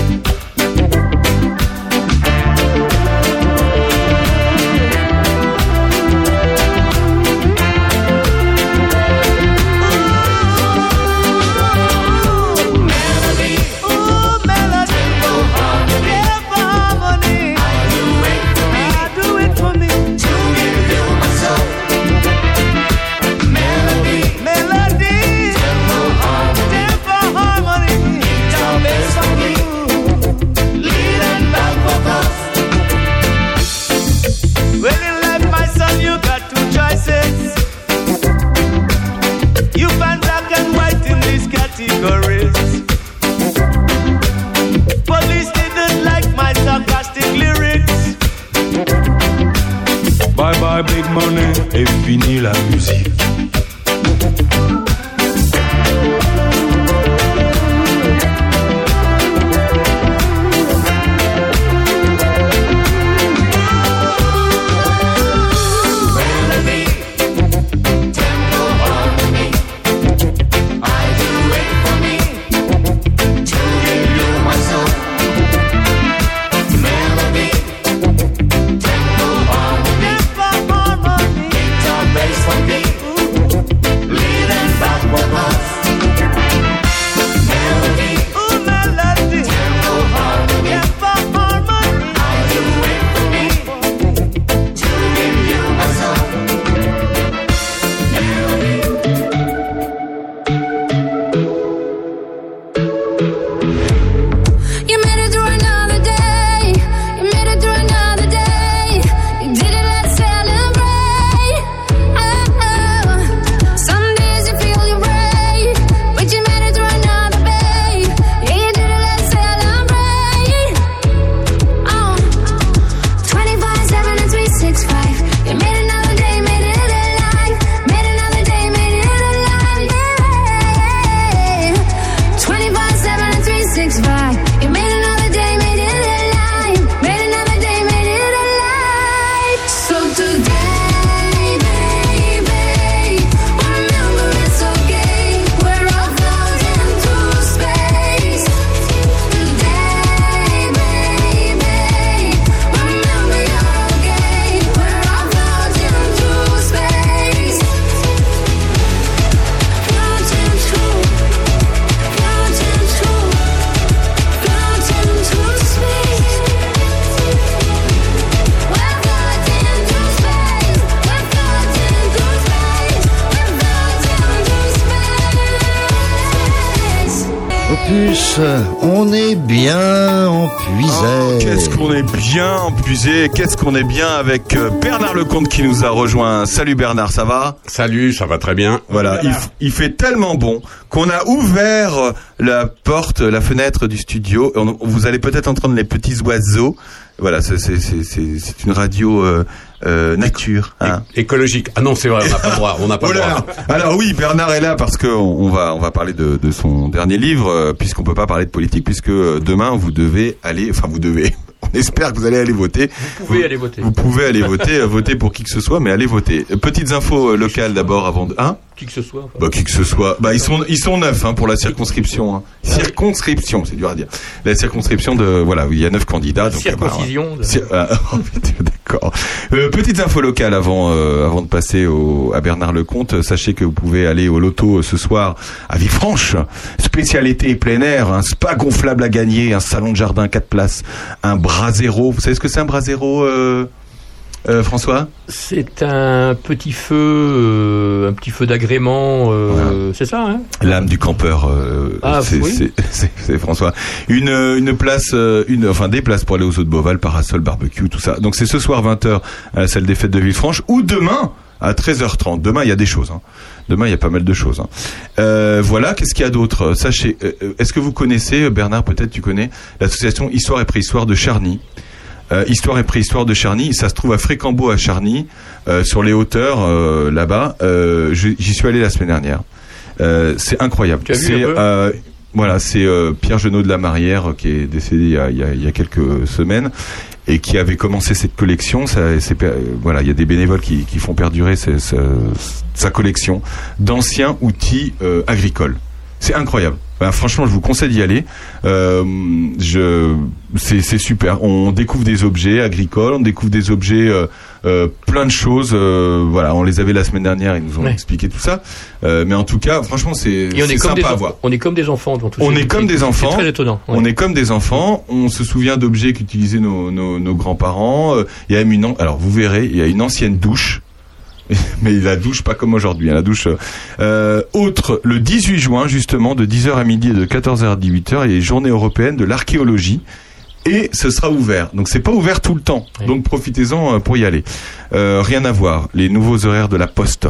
Qu'est-ce qu'on est bien avec euh, Bernard Lecomte qui nous a rejoint. Salut Bernard, ça va? Salut, ça va très bien. Voilà, il, fait tellement bon qu'on a ouvert euh, la porte, la fenêtre du studio. On- vous allez peut-être entendre les petits oiseaux. Voilà, c'est une radio euh, euh, nature. hein. Écologique. Ah non, c'est vrai, on n'a pas le droit. On n'a pas Oh le droit. Alors oui, Bernard est là parce que on on va on va parler de, de son dernier livre puisqu'on peut pas parler de politique puisque demain vous devez aller enfin vous devez [laughs] on espère que vous allez aller voter. Vous pouvez aller voter. Vous pouvez aller voter, euh, voter pour qui que ce soit, mais allez voter. Euh, Petites infos euh, locales d'abord avant de hein? Qui que ce soit. enfin. bah, qui que ce soit. Bah, ils sont, ils sont neuf hein, pour la circonscription. Hein. Circonscription, c'est dur à dire. La circonscription de, voilà, il y a neuf candidats. Donc, Circoncision euh, bah, de- Cir- ah, [laughs] oh, putain, D'accord. Euh, petites infos locales avant, euh, avant de passer au, à Bernard Lecomte. Sachez que vous pouvez aller au loto euh, ce soir à Villefranche. Spécialité plein air, un spa gonflable à gagner, un salon de jardin 4 places, un brasero. Vous savez ce que c'est un brasero, euh, euh, François C'est un petit feu, euh, un petit feu d'agrément, euh, c'est ça, hein L'âme du campeur, Ah, c'est oui. [laughs] François. Une, une place, une, enfin des places pour aller aux eaux de Beauval, parasol, barbecue, tout ça. Donc c'est ce soir 20h à la salle des fêtes de Villefranche ou demain à 13h30. Demain il y a des choses. hein. Demain il y a pas mal de choses. hein. Euh, voilà, qu'est-ce qu'il y a d'autre? Sachez, euh, est-ce que vous connaissez, Bernard, peut-être tu connais, l'association Histoire et Préhistoire de Charny? Euh, Histoire et préhistoire de Charny, ça se trouve à Frécambeau à Charny, euh, sur les hauteurs euh, là-bas. Euh, J'y suis allé la semaine dernière. Euh, c'est incroyable. C'est euh, voilà, c'est euh, Pierre Genot de la Marrière qui est décédé il y a, il y a- il y a quelques semaines et qui avait commencé cette collection. Ça, voilà, il y a des bénévoles qui, qui font perdurer sa collection d'anciens outils euh, agricoles. C'est incroyable. Ben, franchement, je vous conseille d'y aller. Euh, je, c'est, c'est super. On découvre des objets agricoles, on découvre des objets, euh, euh, plein de choses. euh, voilà, on les avait la semaine dernière, ils nous ont Ouais. expliqué tout ça. Euh, mais en tout cas, franchement, c'est, sympa des à voir. on est comme des enfants tout On est comme des enfants. C'est très étonnant. ouais. On est comme des enfants. On se souvient d'objets qu'utilisaient nos, nos, nos grands-parents. Euh, Il y a même une, alors vous verrez, il y a une ancienne douche. [laughs] Mais la douche pas comme aujourd'hui, hein, la douche. Euh, autre, le 18 juin justement, de 10h à midi et de 14h à 18h, il y a les journées européennes de l'archéologie. Et ce sera ouvert. Donc c'est pas ouvert tout le temps. Donc profitez-en euh, pour y aller. Euh, rien à voir. Les nouveaux horaires de la Poste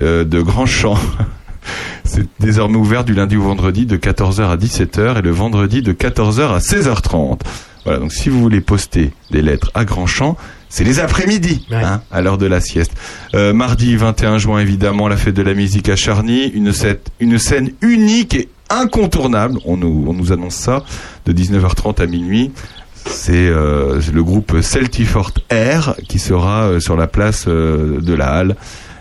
euh, de Grand Champ. [laughs] C'est désormais ouvert du lundi au vendredi de 14h à 17h et le vendredi de 14h à 16h30. Voilà, donc si vous voulez poster des lettres à grand champ, c'est les après-midi, hein, à l'heure de la sieste. Euh, mardi 21 juin, évidemment, la fête de la musique à Charny, une, scène- une scène unique et incontournable, on nous, on nous annonce ça, de 19h30 à minuit. C'est euh, le groupe Celtifort Air qui sera euh, sur la place de la Halle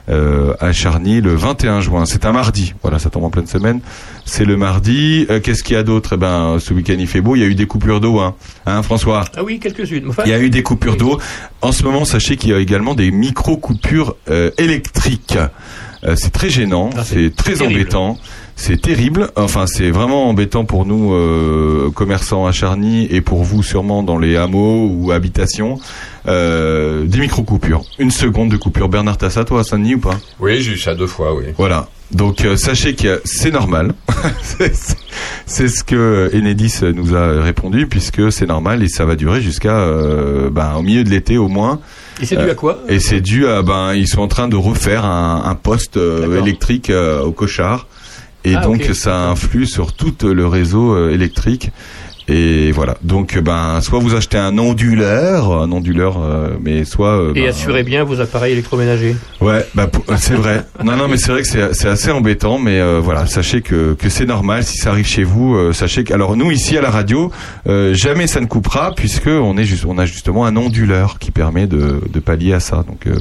à Charny le 21 juin. C'est un mardi. Voilà, ça tombe en pleine semaine. C'est le mardi. Euh, Qu'est-ce qu'il y a d'autre? Eh ben, ce week-end il fait beau. Il y a eu des coupures d'eau, hein, hein François? Ah oui, quelques-unes. Enfin, Il y a eu des coupures d'eau. En ce moment, sachez qu'il y a également des micro-coupures euh, électriques. Euh, c'est très gênant, c'est très terrible. embêtant, c'est terrible. Enfin, c'est vraiment embêtant pour nous euh, commerçants à Charny et pour vous sûrement dans les hameaux ou habitations. Euh, des micro-coupures. Une seconde de coupure. Bernard, t'as ça toi à Saint-Denis ou pas? Oui, j'ai eu ça deux fois, oui. Voilà. Donc euh, sachez que c'est normal. [laughs] C'est- ce que Enedis nous a répondu puisque c'est normal et ça va durer jusqu'à euh, ben, au milieu de l'été au moins. Et c'est dû à quoi? Et c'est dû à ben ils sont en train de refaire un, un poste euh, électrique euh, au Cochard et Ah, donc ça influe sur tout le réseau euh, électrique. Et voilà. Donc ben soit vous achetez un onduleur, un onduleur, euh, mais soit euh, Et ben, assurez bien vos appareils électroménagers. Ouais, pour- c'est vrai. Non, non, mais c'est vrai que c'est c'est assez embêtant, mais euh, voilà, sachez que, que c'est normal si ça arrive chez vous. euh, sachez que, alors nous ici à la radio, euh, jamais ça ne coupera puisque on est juste, on a justement un onduleur qui permet de, de pallier à ça. Donc, euh,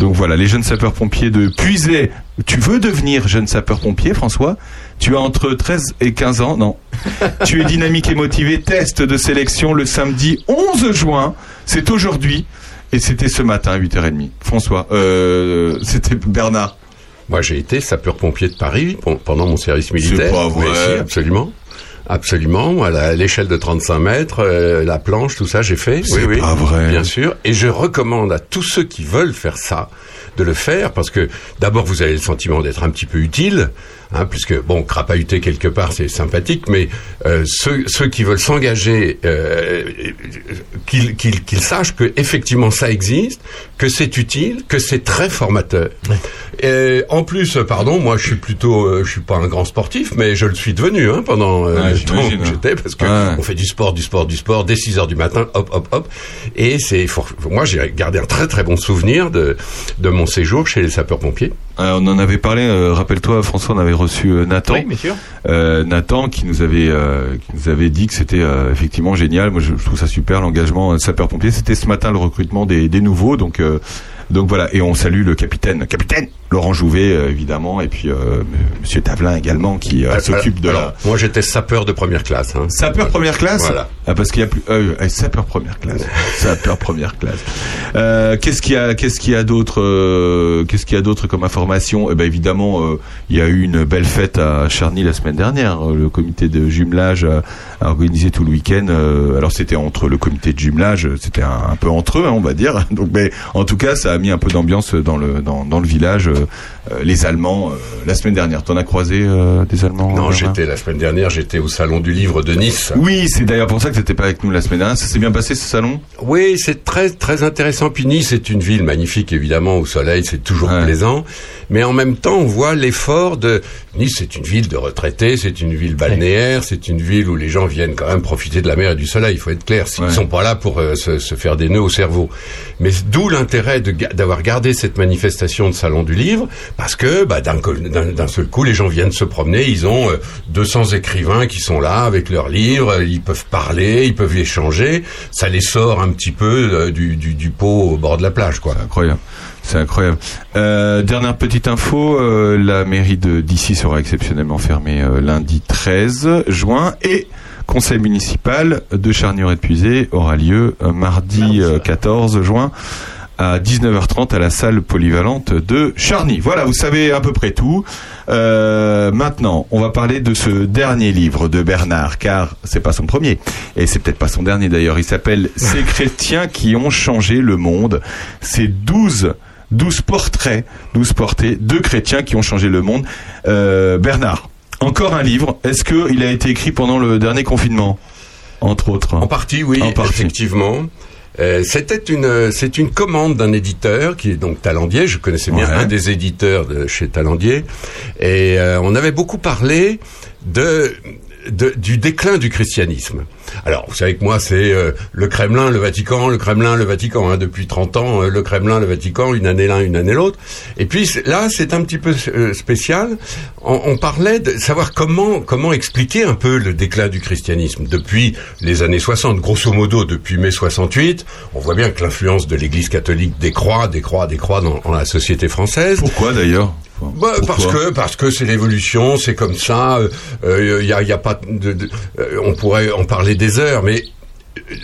donc voilà, les jeunes sapeurs-pompiers de Puisay. Tu veux devenir jeune sapeur-pompier, François? Tu as entre 13 et 15 ans Non. [laughs] tu es dynamique et motivé. Test de sélection le samedi 11 juin. C'est aujourd'hui. Et c'était ce matin à 8h30. François, euh, c'était Bernard. Moi, j'ai été sapeur-pompier de Paris pen- pendant mon service militaire. pas vrai. Mais si, absolument. Absolument, à l'échelle de 35 mètres, euh, la planche, tout ça, j'ai fait. C'est oui, oui, pas vrai. Bien sûr. Et je recommande à tous ceux qui veulent faire ça de le faire parce que d'abord vous avez le sentiment d'être un petit peu utile, hein, puisque bon crapahuter quelque part c'est sympathique, mais euh, ceux, ceux qui veulent s'engager, euh, qu'ils sachent que effectivement ça existe, que c'est utile, que c'est très formateur. Et en plus, pardon, moi je suis plutôt, euh, je suis pas un grand sportif, mais je le suis devenu hein, pendant euh, Ouais, le temps hein. j'étais, parce que Ouais. on fait du sport, du sport, du sport dès 6 heures du matin, hop, hop, hop. Et c'est, moi j'ai gardé un très très bon souvenir de de mon séjour chez les sapeurs-pompiers. Euh, on en avait parlé, euh, rappelle-toi François, on avait reçu euh, Nathan. Oui, bien sûr. Euh, Nathan qui nous avait euh, qui nous avait dit que c'était euh, effectivement génial. Moi je, je trouve ça super l'engagement euh, sapeur-pompier. C'était ce matin le recrutement des, des nouveaux donc euh, donc voilà et on salue le capitaine capitaine Laurent Jouvet euh, évidemment et puis euh, monsieur Tavelin également qui euh, s'occupe de la Moi j'étais sapeur de première classe. Hein. Sapeur première classe Voilà. Ah, parce qu'il y a plus euh, euh, sapeur première classe. [laughs] sapeur première classe. Euh, qu'est-ce qu'il y a qu'est-ce qu'il y a d'autre euh, qu'est-ce qu'il y a d'autre comme information? Eh ben évidemment euh, il y a eu une belle fête à Charny la semaine dernière. Le comité de jumelage a, a organisé tout le week-end. euh, alors c'était entre le comité de jumelage, c'était un, un peu entre eux, hein, on va dire. Donc mais en tout cas ça a mis un peu d'ambiance dans le dans, dans le village. Euh, les Allemands euh, la semaine dernière. T'en as croisé euh, des Allemands Non, j'étais la semaine dernière, j'étais au salon du livre de Nice. Oui, c'est d'ailleurs pour ça que t'étais pas avec nous la semaine dernière. Ça s'est bien passé ce salon? Oui, c'est très très intéressant. Puis Nice est une ville magnifique, évidemment, au soleil, c'est toujours plaisant. Mais en même temps, on voit l'effort de Nice. C'est une ville de retraités, c'est une ville balnéaire, c'est une ville où les gens viennent quand même profiter de la mer et du soleil. Il faut être clair. Ils sont pas là pour euh, se, se faire des nœuds au cerveau. Mais d'où l'intérêt d'avoir gardé cette manifestation de salon du livre, parce que bah, d'un co- d'un d'un seul coup, les gens viennent se promener. Ils ont euh, 200 écrivains qui sont là avec leurs livres. euh, Ils peuvent parler, ils peuvent échanger. Ça les sort un petit peu euh, du, du, du pot au bord de la plage, quoi. Incroyable. C'est incroyable. Euh, dernière petite info, euh, la mairie de d'ici sera exceptionnellement fermée euh, lundi 13 juin et conseil municipal de Charnier-Épuisé aura lieu euh, mardi euh, 14 juin à 19h30 à la salle polyvalente de Charny. Voilà, vous savez à peu près tout. Euh, maintenant, on va parler de ce dernier livre de Bernard, car c'est pas son premier, et c'est peut-être pas son dernier d'ailleurs. Il s'appelle [laughs] Ces chrétiens qui ont changé le monde. C'est 12 12 portraits, 12 portraits de chrétiens qui ont changé le monde. Euh, Bernard, encore un livre. Est-ce que il a été écrit pendant le dernier confinement, entre autres? En partie, oui, En partie. effectivement. Euh, c'était une, c'est une commande d'un éditeur qui est donc Talandier. Je connaissais bien Ouais. un des éditeurs de chez Talandier, et euh, on avait beaucoup parlé de, de- du déclin du christianisme. Alors, vous savez que moi, c'est euh, le Kremlin, le Vatican, le Kremlin, le Vatican. Hein, depuis 30 ans, euh, le Kremlin, le Vatican, une année l'un, une année l'autre. Et puis là, c'est un petit peu euh, spécial. On, on parlait de savoir comment comment expliquer un peu le déclin du christianisme depuis les années 60, grosso modo depuis mai 68. On voit bien que l'influence de l'Église catholique décroît, décroît, décroît dans, dans la société française. Pourquoi d'ailleurs? Bah, parce que parce que c'est l'évolution, c'est comme ça. Il y a, y a pas de, de- euh, on pourrait en parler des heures, mais euh,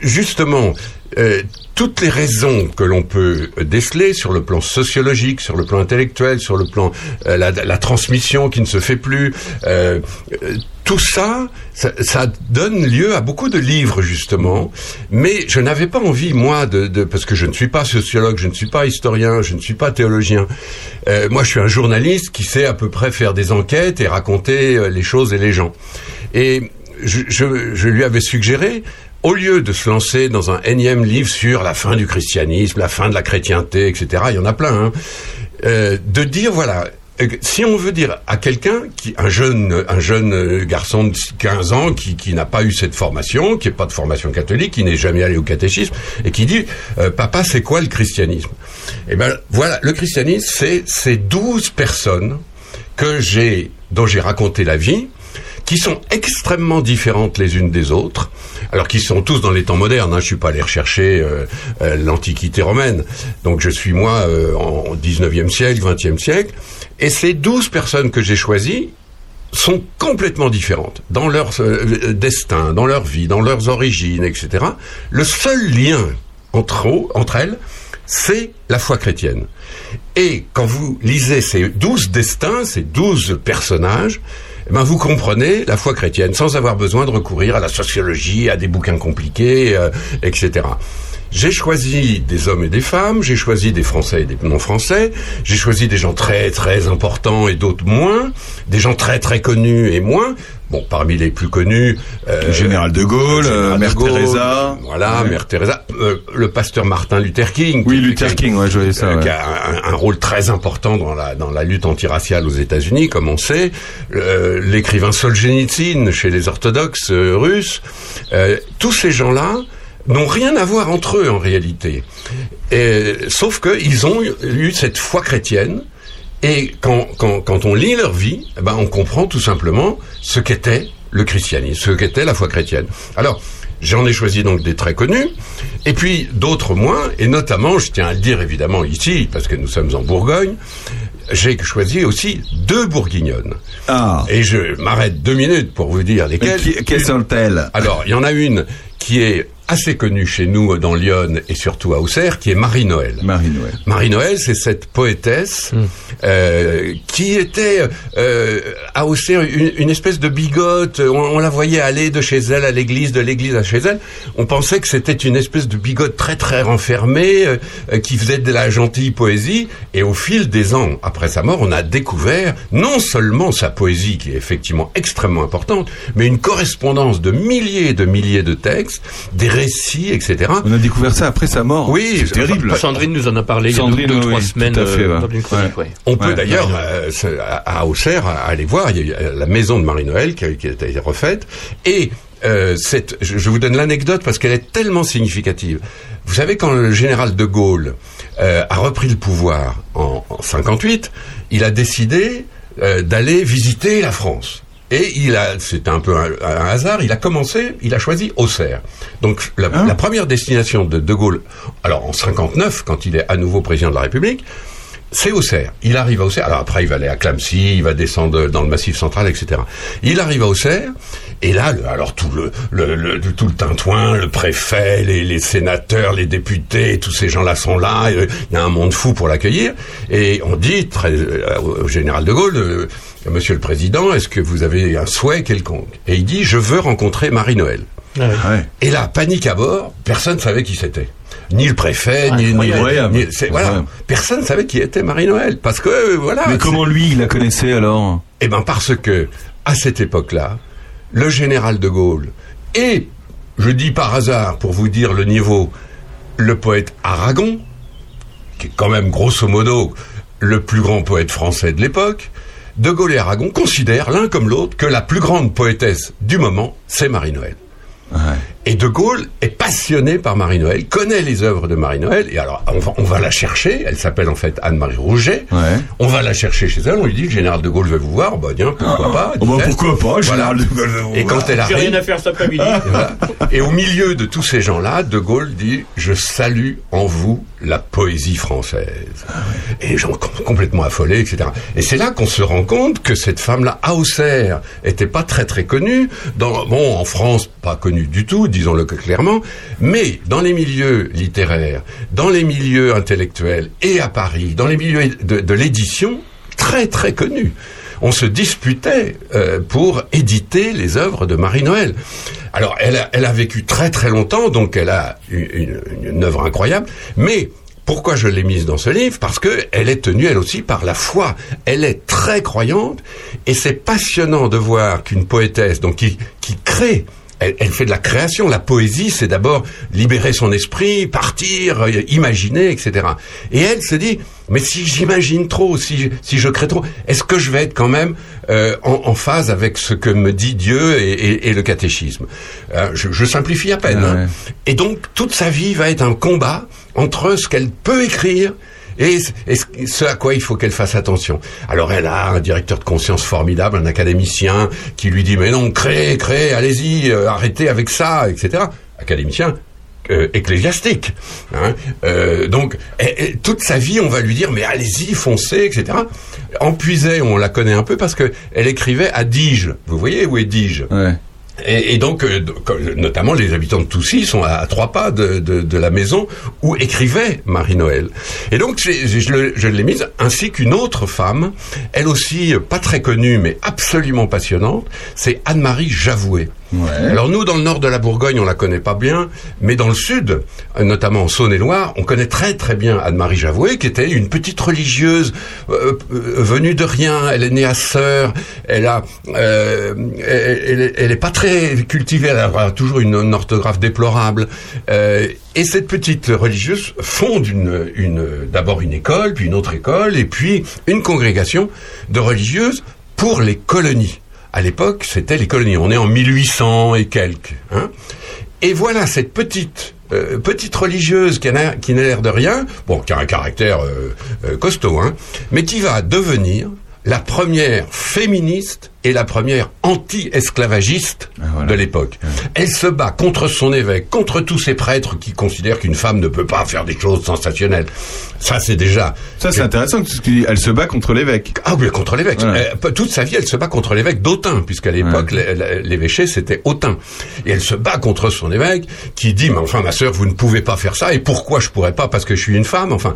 justement, euh, toutes les raisons que l'on peut déceler sur le plan sociologique, sur le plan intellectuel, sur le plan euh, la, la transmission qui ne se fait plus, euh, euh, tout ça, ça, donne lieu à beaucoup de livres justement. Mais je n'avais pas envie moi de, parce que je ne suis pas sociologue, je ne suis pas historien, je ne suis pas théologien. Euh, moi, je suis un journaliste qui sait à peu près faire des enquêtes et raconter euh, les choses et les gens. Et je, je, lui avais suggéré au lieu de se lancer dans un énième livre sur la fin du christianisme, la fin de la chrétienté, etc., il y en a plein, hein, euh, de dire, voilà, si on veut dire à quelqu'un qui un jeune un jeune euh, garçon de 15 ans qui, qui n'a pas eu cette formation, qui n'est pas de formation catholique, qui n'est jamais allé au catéchisme et qui dit euh, papa c'est quoi le christianisme? Eh ben voilà, le christianisme c'est ces 12 personnes que j'ai dont j'ai raconté la vie qui sont extrêmement différentes les unes des autres, alors qu'ils sont tous dans les temps modernes. Hein, je suis pas allé rechercher euh, euh, l'Antiquité romaine, donc je suis moi euh, en 19e siècle, 20e siècle, et ces 12 personnes que j'ai choisies sont complètement différentes dans leur destin, dans leur vie, dans leurs origines, etc. Le seul lien entre, entre elles, c'est la foi chrétienne. Et quand vous lisez ces douze destins, ces douze personnages, ben vous comprenez la foi chrétienne sans avoir besoin de recourir à la sociologie, à des bouquins compliqués, euh, etc. j'ai choisi des hommes et des femmes, j'ai choisi des Français et des non-Français, j'ai choisi des gens très très importants et d'autres moins, des gens très très connus et moins. Bon, parmi les plus connus, euh, Le général de Gaulle, général euh, de Mère Gaulle, Teresa. Voilà, Ouais. Mère Teresa, euh, le pasteur Martin Luther King. Oui, qui- Luther qui- King, ouais, je voyais ça. euh, ouais. qui a un, un rôle très important dans la dans la lutte antiraciale aux États-Unis, comme on sait. Euh, L'écrivain Solzhenitsyn chez les orthodoxes russes. Euh, tous ces gens-là n'ont rien à voir entre eux en réalité. Et, sauf qu'ils ont eu cette foi chrétienne. Et quand, quand, quand on lit leur vie, eh ben on comprend tout simplement ce qu'était le christianisme, ce qu'était la foi chrétienne. Alors, j'en ai choisi donc des très connus, et puis d'autres moins, et notamment, je tiens à le dire évidemment ici, parce que nous sommes en Bourgogne, j'ai choisi aussi deux bourguignonnes. Ah. Et je m'arrête deux minutes pour vous dire lesquelles. Quelles sont-elles? Alors, il y en a une qui est assez connue chez nous dans Lyon et surtout à Auxerre, qui est Marie-Noël. Marie-Noël. Marie-Noël, c'est cette poétesse euh, qui était euh, à Auxerre une, une espèce de bigote. On, on la voyait aller de chez elle à l'église, de l'église à chez elle. On pensait que c'était une espèce de bigote très très renfermée euh, euh, qui faisait de la gentille poésie. Et au fil des ans, après sa mort, on a découvert non seulement sa poésie qui est effectivement extrêmement importante, mais une correspondance de milliers et de milliers de textes, des récits, etc. On a découvert ça après sa mort. Oui, c'est terrible. Sandrine nous en a parlé Sandrine, il y a deux, deux oui, trois tout semaines à fait, euh, ouais. dans une chronique. ouais. On peut Ouais, d'ailleurs, euh, à Auxerre, aller voir, il y a eu la maison de Marie-Noël qui, a- qui a été refaite. Et euh, cette, je, je vous donne l'anecdote parce qu'elle est tellement significative. Vous savez, quand le général de Gaulle euh, a repris le pouvoir en, en 58, il a décidé euh, d'aller visiter la France. Et il a, c'était un peu un, un hasard, il a commencé, il a choisi Auxerre. Donc la, la première destination de De Gaulle, alors en 59, quand il est à nouveau président de la République, c'est Auxerre. Il arrive à Auxerre. Alors après, il va aller à Clamecy, il va descendre dans le Massif central, etc. Il arrive à Auxerre, et là, le- alors tout le, le, le- tout le tintouin, le préfet, les, les sénateurs, les députés, tous ces gens-là sont là. euh, Il y a un monde fou pour l'accueillir. Et on dit très, euh, au général de Gaulle, euh, Monsieur le Président, est-ce que vous avez un souhait quelconque? Et il dit, je veux rencontrer Marie-Noël. Ah oui. Et là, panique à bord, personne ne savait qui c'était. Ni le préfet, Ah, ni, ni, ni- voilà. Personne ne savait qui était Marie-Noël. Parce que, euh, voilà. Mais comment lui, il la connaissait alors? Eh ben, parce que, à cette époque-là, le général de Gaulle et, je dis par hasard, pour vous dire le niveau, le poète Aragon, qui est quand même grosso modo le plus grand poète français de l'époque, De Gaulle et Aragon considèrent l'un comme l'autre que la plus grande poétesse du moment, c'est Marie-Noël. Et De Gaulle est passionné par Marie-Noël, connaît les œuvres de Marie-Noël, et alors on va, on va la chercher, elle s'appelle en fait Anne-Marie Rouget, on va la chercher chez elle, on lui dit, le général de Gaulle veut vous voir, bah tiens, pourquoi pas Oh, bah, pourquoi pas, Voilà. général de Gaulle veut vous Et quand voir. elle J'ai arrive, rien à faire cet après-midi. et, voilà. Et au milieu de tous ces gens-là, De Gaulle dit Je salue en vous la poésie française. Et les gens com- complètement affolés, etc. Et c'est là qu'on se rend compte que cette femme-là, à Auxerre, était pas très très connue. Dans, bon, en France, pas connue du tout, disons-le clairement, mais dans les milieux littéraires, dans les milieux intellectuels et à Paris, dans les milieux de, l'édition, très très connue on se disputait euh, pour éditer les œuvres de Marie-Noël. Alors, elle a, vécu très très longtemps, donc elle a une, une, une œuvre incroyable, mais pourquoi je l'ai mise dans ce livre? Parce que elle est tenue, elle aussi, par la foi. Elle est très croyante, et c'est passionnant de voir qu'une poétesse, donc qui, qui crée, elle, elle fait de la création. La poésie, c'est d'abord libérer son esprit, partir, euh, imaginer, etc. Et elle se dit, mais si j'imagine trop, si, si je crée trop, est-ce que je vais être quand même euh, en, en phase avec ce que me dit Dieu et, et- et le catéchisme Euh, je, je simplifie à peine. hein. Et donc, toute sa vie va être un combat entre ce qu'elle peut écrire et, ce- à quoi il faut qu'elle fasse attention? Alors elle a un directeur de conscience formidable, un académicien qui lui dit mais non, créez, créez, allez-y, euh, arrêtez avec ça, etc. Académicien euh, ecclésiastique. hein. Euh, donc toute sa vie, on va lui dire mais allez-y, foncez, etc. En Puisaye, on la connaît un peu parce que elle écrivait à Dige. Vous voyez où est Dige? Et, donc, euh, notamment, les habitants de Toussy sont à, trois pas de, de, de la maison où écrivait Marie-Noël. Et donc, je, l'ai mise, ainsi qu'une autre femme, elle aussi euh, pas très connue, mais absolument passionnante, c'est Anne-Marie Alors nous, dans le nord de la Bourgogne, on la connaît pas bien, mais dans le sud, notamment en Saône-et-Loire, on connaît très très bien Anne-Marie Javoué, qui était une petite religieuse euh, euh, venue de rien. Elle est née à Sœur. Elle a, euh, elle, est- pas très cultivée. Elle a toujours une, orthographe déplorable. Et cette petite religieuse fonde d'abord une école, puis une autre école, et puis une congrégation de religieuses pour les colonies. À l'époque, c'était les colonies. On est en 1800 et quelques. Hein et voilà cette petite euh, petite religieuse qui n'a l'air de rien, bon, qui a un caractère euh, euh, costaud, hein, mais qui va devenir la première féministe et la première anti-esclavagiste de l'époque. Elle se bat contre son évêque, contre tous ces prêtres qui considèrent qu'une femme ne peut pas faire des choses sensationnelles. Ça, c'est déjà... Ça, c'est intéressant, parce qu'elle se bat contre l'évêque. Ah oui, contre l'évêque. Voilà. Euh, toute sa vie, elle se bat contre l'évêque d'Autun, puisqu'à l'époque, l'é- l'é- l'évêché, c'était Autun. Et elle se bat contre son évêque, qui dit, mais enfin, ma sœur, vous ne pouvez pas faire ça, et pourquoi je pourrais pas Parce que je suis une femme, enfin,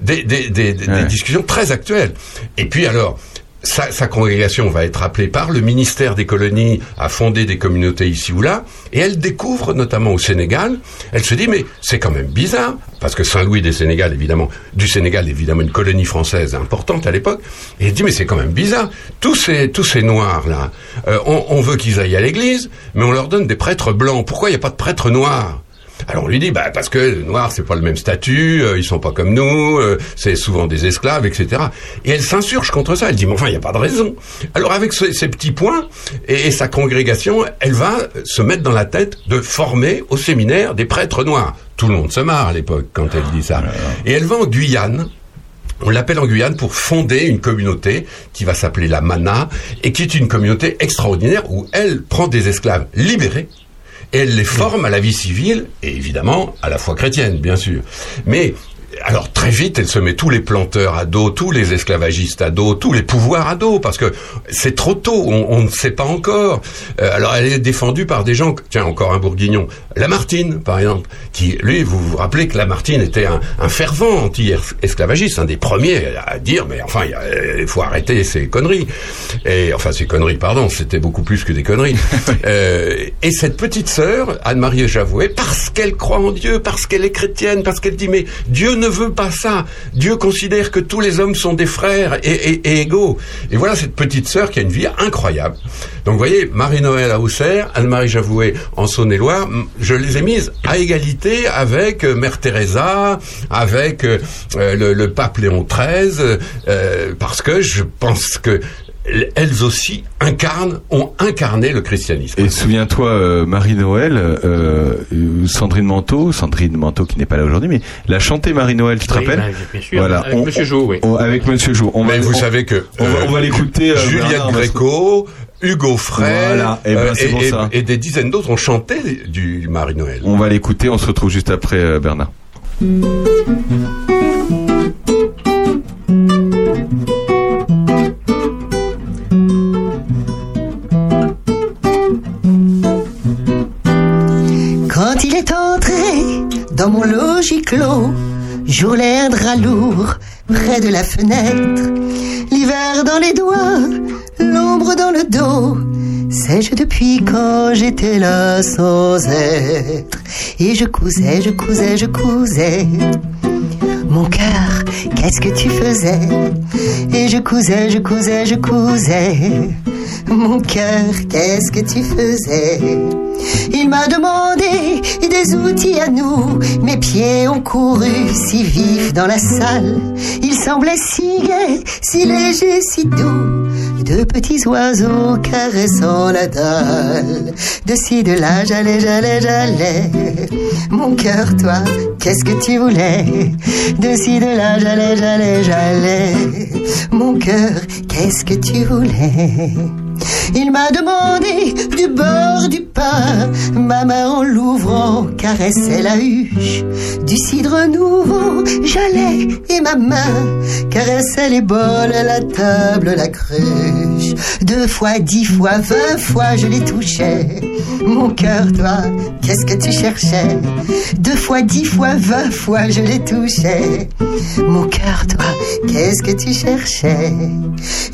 des, des, des, des- des discussions très actuelles. Et puis alors, sa, sa congrégation va être appelée par le ministère des colonies à fonder des communautés ici ou là, et elle découvre, notamment au Sénégal, elle se dit, mais c'est quand même bizarre, parce que Saint-Louis des Sénégal, évidemment, du Sénégal, évidemment, une colonie française importante à l'époque, et elle dit, mais c'est quand même bizarre, tous ces, tous ces noirs-là, euh, on, on veut qu'ils aillent à l'église, mais on leur donne des prêtres blancs, pourquoi il n'y a pas de prêtres noirs? Alors on lui dit bah parce que les noirs c'est pas le même statut, euh, ils sont pas comme nous, euh, c'est souvent des esclaves, etc. Et elle s'insurge contre ça. Elle dit mais enfin il n'y a pas de raison. Alors avec ce- ces petits points et, et sa congrégation, elle va se mettre dans la tête de former au séminaire des prêtres noirs. Tout le monde se marre à l'époque quand elle dit ça. Et elle va en Guyane. On l'appelle en Guyane pour fonder une communauté qui va s'appeler la Mana et qui est une communauté extraordinaire où elle prend des esclaves libérés elle les forme à la vie civile et évidemment à la foi chrétienne, bien sûr. Mais alors très vite, elle se met tous les planteurs à dos, tous les esclavagistes à dos, tous les pouvoirs à dos, parce que c'est trop tôt, on, on ne sait pas encore. Euh, alors elle est défendue par des gens, tiens encore un bourguignon, Lamartine par exemple, qui lui, vous vous rappelez que Lamartine était un, un fervent anti-esclavagiste, un des premiers à dire, mais enfin il a- il faut arrêter ces conneries. Et enfin ces conneries, pardon, c'était beaucoup plus que des conneries. [laughs] Euh, et cette petite sœur, Anne-Marie Javoué, parce qu'elle croit en Dieu, parce qu'elle est chrétienne, parce qu'elle dit mais Dieu ne veut pas ça. Dieu considère que tous les hommes sont des frères et, égaux. Et voilà cette petite sœur qui a une vie incroyable. Donc vous voyez, Marie-Noël à Auxerre, Anne-Marie Javoué en Saône-et-Loire, je les ai mises à égalité avec euh, Mère Teresa, avec euh, euh, le, pape Léon XIII, parce que je pense que elles aussi incarnent, ont incarné le christianisme. Et souviens-toi, euh, Marie-Noël, euh, Sandrine Manteau, Sandrine Manteau qui n'est pas là aujourd'hui, mais l'a chanté Marie-Noël, tu te Oui, rappelles bah, bien sûr, avec Monsieur Jo, oui. on- avec Monsieur Jo. On Mais va, vous on- savez que on, va- euh, on va l'écouter. Juliette on Gréco, Hugo Frey, Voilà, eh ben, et, pour et- ça. et des dizaines d'autres ont chanté du Marie-Noël. On va l'écouter, on se retrouve juste après Bernard. Il est entré dans mon logis clos, un drap lourd près de la fenêtre. L'hiver dans les doigts, l'ombre dans le dos. Sais-je depuis quand j'étais là sans être? Et je cousais, je cousais, je cousais. Mon cœur, qu'est-ce que tu faisais? Et je cousais, je cousais, je cousais. Mon cœur, qu'est-ce que tu faisais? Il m'a demandé des outils à nous. Mes pieds ont couru si vifs dans la salle. Il semblait si gai, si léger, si doux. De petits oiseaux caressant la dalle. De ci, de là, j'allais, j'allais, j'allais. Mon cœur, toi, qu'est-ce que tu voulais? De ci, de là, j'allais, j'allais, j'allais. Mon cœur, qu'est-ce que tu voulais? Il m'a demandé du beurre, du pain. Ma main en l'ouvrant caressait la huche. Du cidre nouveau, j'allais et ma main caressait les bols, la table, la cruche. Deux fois, dix fois, vingt fois, je les touchais. Mon cœur, toi, qu'est-ce que tu cherchais? Deux fois, dix fois, vingt fois, je les touchais. Mon cœur, toi, qu'est-ce que tu cherchais?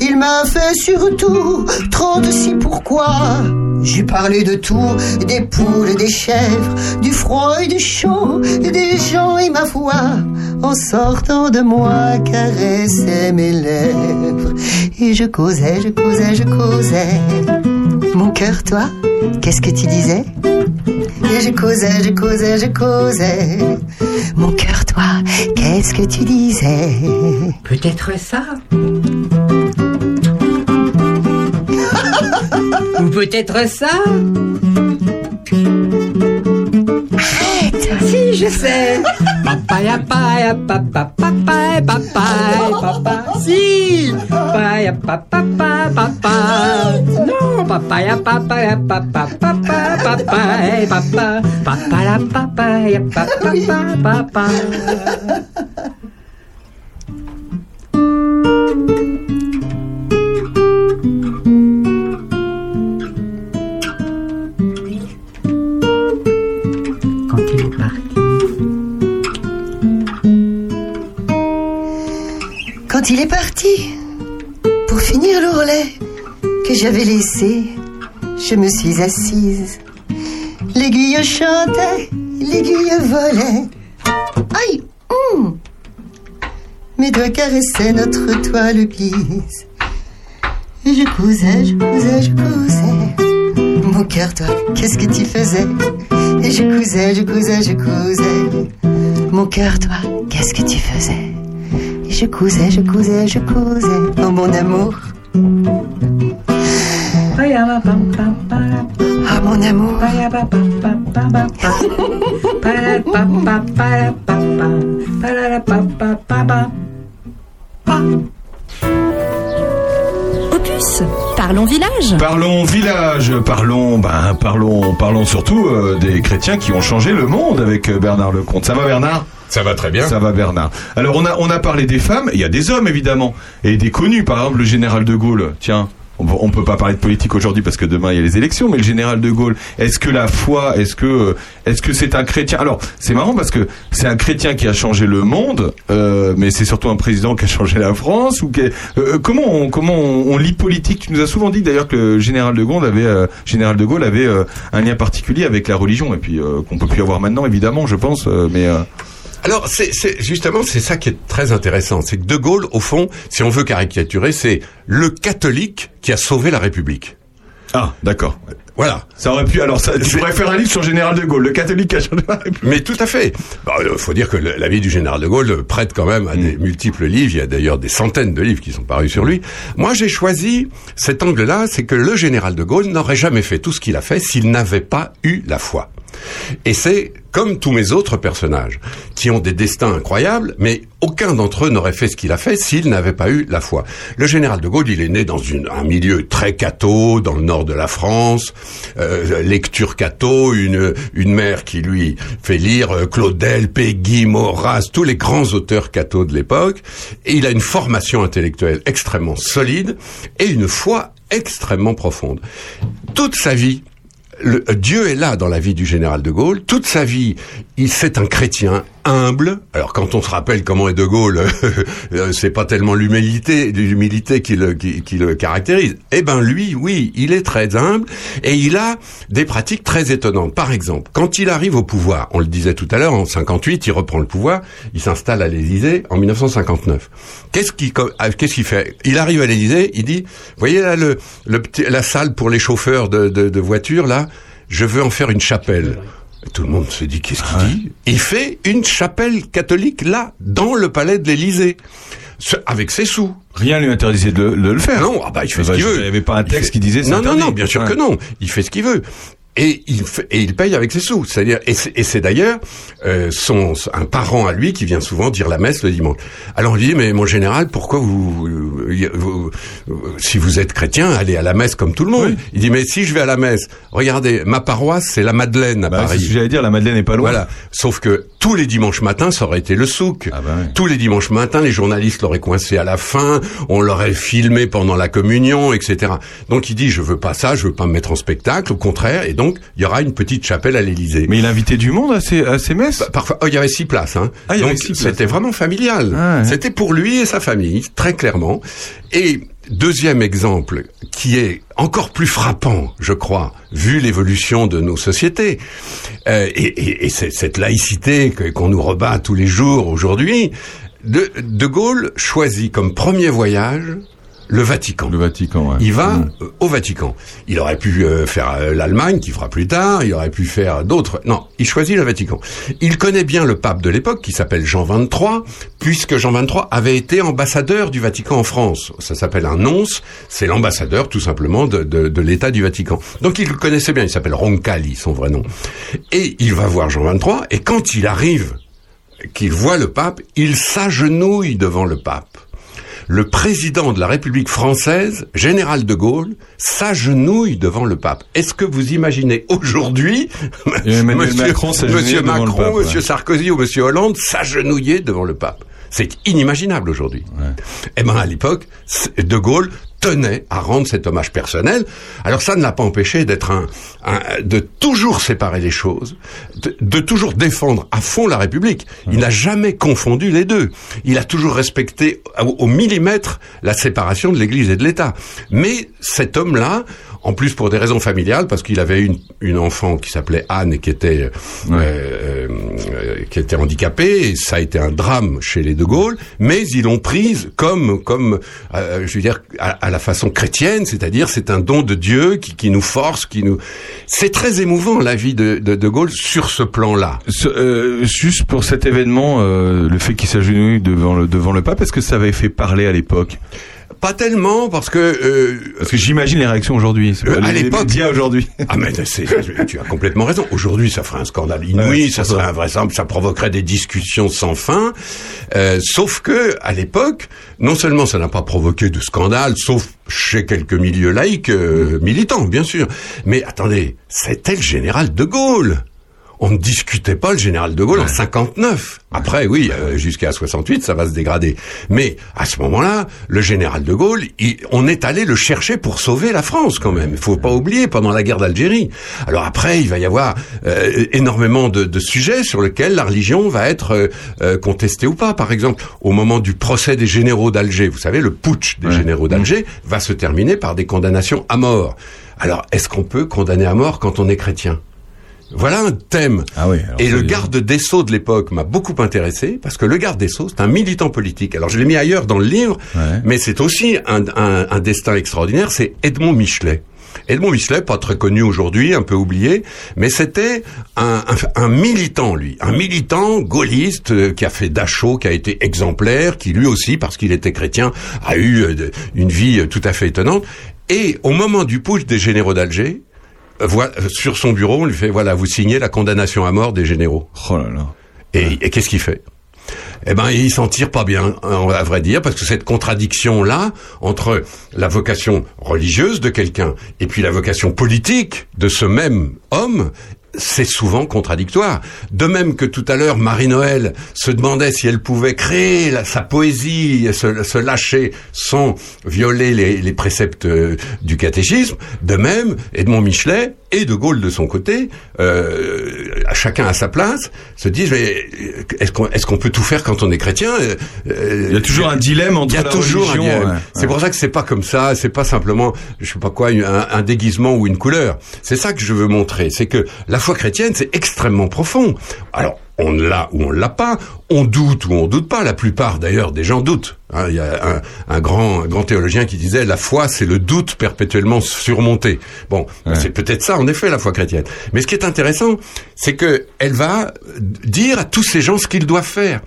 Il m'a fait surtout trente-six pourquoi J'ai parlé de tout, des poules, des chèvres, du froid et du chaud, des gens et ma voix, en sortant de moi, caressait mes lèvres. Et je causais, je causais, je causais. Mon cœur, toi, qu'est-ce que tu disais? Et je causais, je causais, je causais. Mon cœur, toi, qu'est-ce que tu disais? Peut-être ça. Peut-être ça. Arrête Si, je sais. [laughs] Papaya, paya, papa, papa, papa, papa. Si. Papaya, papa, papa, papa. Non, papaya, papaya, papa, papa, papa, papa. Papa, la papaya, papa, Il est parti, pour finir l'ourlet que j'avais laissé, je me suis assise. L'aiguille chantait, l'aiguille volait. Aïe hum. Mes doigts caressaient notre toile grise. Et je cousais, je cousais, je cousais. Mon cœur, toi, qu'est-ce que tu faisais? Et je cousais, je cousais, je cousais. Mon cœur, toi, qu'est-ce que tu faisais? Je cousais, je cousais, je cousais. Oh mon amour. Ah mon amour. Opus, parlons village. Parlons village, parlons, ben, parlons, parlons surtout euh, des chrétiens qui ont changé le monde avec Bernard Lecomte. Ça va Bernard Ça va très bien. Ça va Bernard. Alors on a on a parlé des femmes, il y a des hommes évidemment et des connus. Par exemple le général de Gaulle. Tiens. On, on peut pas parler de politique aujourd'hui parce que demain il y a les élections, mais le général de Gaulle, est-ce que la foi, est-ce que euh, est-ce que c'est un chrétien? Alors c'est marrant parce que c'est un chrétien qui a changé le monde, euh, mais c'est surtout un président qui a changé la France ou qui- euh, comment on, comment on, lit politique? Tu nous as souvent dit d'ailleurs que le général de Gaulle avait euh, général de Gaulle avait euh, un lien particulier avec la religion et puis euh, qu'on peut plus avoir maintenant évidemment, je pense, euh, mais euh, Alors, c'est c'est- justement, c'est ça qui est très intéressant. C'est que De Gaulle, au fond, si on veut caricaturer, c'est le catholique qui a sauvé la République. Ah, d'accord. Voilà. Ça aurait pu. Alors, ça, tu pourrais faire un livre sur le général de Gaulle, le catholique qui a changé la République. Mais tout à fait. Il faut dire que le- la vie du général de Gaulle prête quand même à Mm. des multiples livres. Il y a d'ailleurs des centaines de livres qui sont parus sur lui. Moi, j'ai choisi cet angle-là, c'est que le général de Gaulle n'aurait jamais fait tout ce qu'il a fait s'il n'avait pas eu la foi. Et c'est comme tous mes autres personnages, qui ont des destins incroyables, mais aucun d'entre eux n'aurait fait ce qu'il a fait s'il n'avait pas eu la foi. Le général de Gaulle, il est né dans une- un milieu très catho, dans le nord de la France, euh, lecture catho, une, une mère qui lui fait lire euh, Claudel, Peggy, Maurras, tous les grands auteurs catho de l'époque, et il a une formation intellectuelle extrêmement solide et une foi extrêmement profonde. Toute sa vie, Dieu est là dans la vie du général de Gaulle. Toute sa vie, il c'est un chrétien humble. Alors quand on se rappelle comment est de Gaulle, euh, [laughs] c'est pas tellement l'humilité, l'humilité qui le, qui, le caractérise. Eh ben lui, oui, il est très humble et il a des pratiques très étonnantes. Par exemple, quand il arrive au pouvoir, on le disait tout à l'heure, en 58, il reprend le pouvoir, il s'installe à l'Élysée en 1959. Qu'est-ce qu'il ah, qu'est-ce qu'il fait? Il arrive à l'Élysée, il dit, voyez là le, le la salle pour les chauffeurs de, de, de voitures là, je veux en faire une chapelle. Tout le monde se dit qu'est-ce qu'il dit? Il fait une chapelle catholique là, dans le palais de l'Élysée, avec ses sous. Rien lui interdisait de, le- de le faire. Non, ah bah il fait ce qu'il veut. il y avait pas un texte fait- qui disait c'est non, non, non, bien sûr Ouais. que non. Il fait ce qu'il veut. Et il, et il paye avec ses sous. C'est-à-dire, et c'est, c'est d'ailleurs euh, son un parent à lui qui vient souvent dire la messe le dimanche. Alors on lui dit mais mon général, pourquoi vous, vous- vous- si vous êtes chrétien, allez à la messe comme tout le monde. Il dit mais si je vais à la messe, regardez, ma paroisse c'est la Madeleine à Bah, c'est Paris. ce que j'allais dire, la Madeleine n'est pas loin. Voilà. Sauf que tous les dimanches matins, ça aurait été le souk. Ah bah Tous les dimanches matins, les journalistes l'auraient coincé à la fin, on l'aurait filmé pendant la communion, etc. Donc il dit, je veux pas ça, je veux pas me mettre en spectacle, au contraire, et donc il y aura une petite chapelle à l'Élysée. Mais il invitait du monde à ses, à ses messes? Parfois, oh, il y avait six places. Hein. Ah, Donc c'était vraiment familial. Ah, ouais. C'était pour lui et sa famille, très clairement. Et deuxième exemple qui est encore plus frappant, je crois, vu l'évolution de nos sociétés euh, et, et- et cette laïcité qu'on nous rebat tous les jours aujourd'hui, de Gaulle choisit comme premier voyage le Vatican. Le Vatican, ouais. Il va Mm. euh, au Vatican. Il aurait pu euh, faire euh, l'Allemagne, qu'il fera plus tard. Il aurait pu faire d'autres. Non, il choisit le Vatican. Il connaît bien le pape de l'époque, qui s'appelle Jean XXIII, puisque Jean XXIII avait été ambassadeur du Vatican en France. Ça s'appelle un nonce. C'est l'ambassadeur, tout simplement, de, de, de l'État du Vatican. Donc il le connaissait bien. Il s'appelle Roncalli, son vrai nom. Et il va voir Jean XXIII. Et quand il arrive, qu'il voit le pape, il s'agenouille devant le pape le président de la République française, général de Gaulle, s'agenouille devant le pape. Est-ce que vous imaginez aujourd'hui [laughs] Macron Monsieur Macron, pape, ouais. Monsieur Sarkozy ou Monsieur Hollande s'agenouiller devant le pape? C'est inimaginable aujourd'hui. Eh ben à l'époque, de Gaulle tenait à rendre cet hommage personnel. Alors ça ne l'a pas empêché d'être un, un- de toujours séparer les choses, de, toujours défendre à fond la République. Il n'a jamais confondu les deux. Il a toujours respecté au millimètre la séparation de l'Église et de l'État. Mais cet homme-là, en plus pour des raisons familiales, parce qu'il avait une, une enfant qui s'appelait Anne et qui était euh, euh, euh, qui était handicapée, et ça a été un drame chez les De Gaulle, mais ils l'ont prise comme comme euh, je veux dire à, à la façon chrétienne, c'est-à-dire c'est un don de Dieu qui, qui nous force, qui nous c'est très émouvant la vie de de, de Gaulle sur ce plan-là. Euh, juste pour cet événement, euh, le fait qu'il s'agenouille devant le, devant le pape, est-ce que ça avait fait parler à l'époque? Pas tellement parce que euh, parce que j'imagine les réactions aujourd'hui. Euh, à l'époque- aujourd'hui. Ah mais c'est, tu as complètement raison. Aujourd'hui, ça ferait un scandale inouï, Ouais, ça serait invraisemblable, ça provoquerait des discussions sans fin. Euh, sauf que à l'époque, non seulement ça n'a pas provoqué de scandale, sauf chez quelques milieux laïcs euh, militants, bien sûr. Mais attendez, c'était le général de Gaulle. On ne discutait pas le général de Gaulle en 59. Après, oui, euh, jusqu'à 68, ça va se dégrader. Mais à ce moment-là, le général de Gaulle, il- on est allé le chercher pour sauver la France quand même. Il faut pas oublier pendant la guerre d'Algérie. Alors après, il va y avoir euh, énormément de, de sujets sur lesquels la religion va être euh, euh, contestée ou pas. Par exemple, au moment du procès des généraux d'Alger, vous savez, le putsch des généraux d'Alger va se terminer par des condamnations à mort. Alors, est-ce qu'on peut condamner à mort quand on est chrétien? Voilà un thème. Et le garde des Sceaux de l'époque m'a beaucoup intéressé parce que le garde des Sceaux, c'est un militant politique. Alors je l'ai mis ailleurs dans le livre, mais c'est aussi un, un- un destin extraordinaire. C'est Edmond Michelet. Edmond Michelet, pas très connu aujourd'hui, un peu oublié, mais c'était un, un- un militant, lui, un militant gaulliste euh, qui a fait Dachau, qui a été exemplaire, qui lui aussi, parce qu'il était chrétien, a eu euh, de- une vie euh, tout à fait étonnante. Et au moment du putsch des généraux d'Alger, sur son bureau, on lui fait voilà, vous signez la condamnation à mort des généraux. Oh là là. Et, et qu'est-ce qu'il fait? Eh ben, il s'en tire pas bien, hein, à vrai dire, parce que cette contradiction-là entre la vocation religieuse de quelqu'un et puis la vocation politique de ce même homme, c'est souvent contradictoire. De même que tout à l'heure, Marie-Noël se demandait si elle pouvait créer la- sa poésie, se, se lâcher sans violer les, les préceptes euh, du catéchisme. De même, Edmond Michelet et De Gaulle de son côté, euh, chacun à sa place, se disent mais, euh, est-ce qu'on peut tout faire quand on est chrétien Euh, Il y a toujours un dilemme entre il y a la toujours religion, ouais. C'est pour ça que c'est pas comme ça, c'est pas simplement, je sais pas quoi, un, un déguisement ou une couleur. C'est ça que je veux montrer, c'est que la foi chrétienne, c'est extrêmement profond. Alors, on l'a ou on l'a pas, on doute ou on doute pas. La plupart, d'ailleurs, des gens doutent. hein. Il y a un, un grand, un grand théologien qui disait la foi, c'est le doute perpétuellement surmonté. Bon, c'est peut-être ça, en effet, la foi chrétienne. Mais ce qui est intéressant, c'est que elle va dire à tous ces gens ce qu'ils doivent faire.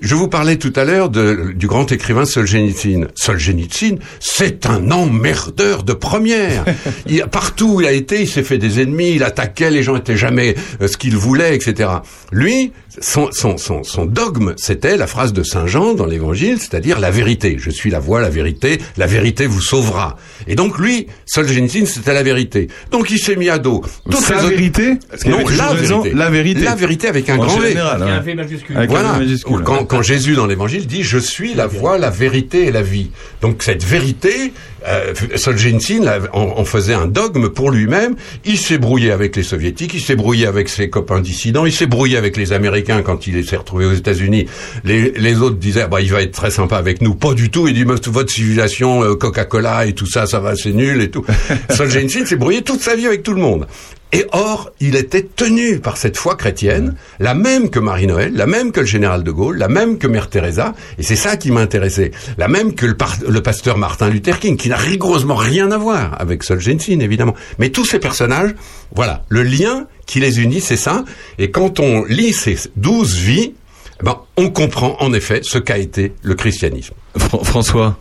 Je vous parlais tout à l'heure de- du grand écrivain Solzhenitsyn. Solzhenitsyn, c'est un emmerdeur de première. [laughs] Il, partout où il a été, il s'est fait des ennemis, il attaquait, les gens étaient jamais euh, ce qu'il voulait, etc. Lui, son, son, son, son dogme, c'était la phrase de Saint Jean dans l'Évangile, c'est-à-dire la vérité. Je suis la voie, la vérité, la vérité vous sauvera. Et donc lui, Solzhenitsyn, c'était la vérité. Donc il s'est mis à dos. toutes Sa les autres- vérité Non, la raison, vérité. la vérité. La vérité avec un En grand V. Avec un V majuscule. Avec Voilà. V majuscule, Ou quand, quand Jésus dans l'Évangile dit je suis la voie, la vérité et la vie. Donc cette vérité, euh, Solzhenitsyn en, en faisait un dogme pour lui-même. Il s'est brouillé avec les soviétiques, il s'est brouillé avec ses copains dissidents, il s'est brouillé avec les Américains quand il s'est retrouvé aux États-Unis. Les, les autres disaient bah il va être très sympa avec nous, pas du tout. Il dit Mais votre civilisation, euh, Coca-Cola et tout ça, ça va, c'est nul et tout. [laughs] Solzhenitsyn s'est brouillé toute sa vie avec tout le monde. Et or, il était tenu par cette foi chrétienne, la même que Marie-Noël, la même que le général de Gaulle, la même que Mère Teresa, et c'est ça qui m'intéressait, la même que le, le pasteur Martin Luther King, qui n'a rigoureusement rien à voir avec Solzhenitsyn, évidemment. Mais tous ces personnages, voilà, le lien qui les unit, c'est ça. Et quand on lit ces douze vies, eh ben, on comprend en effet ce qu'a été le christianisme. François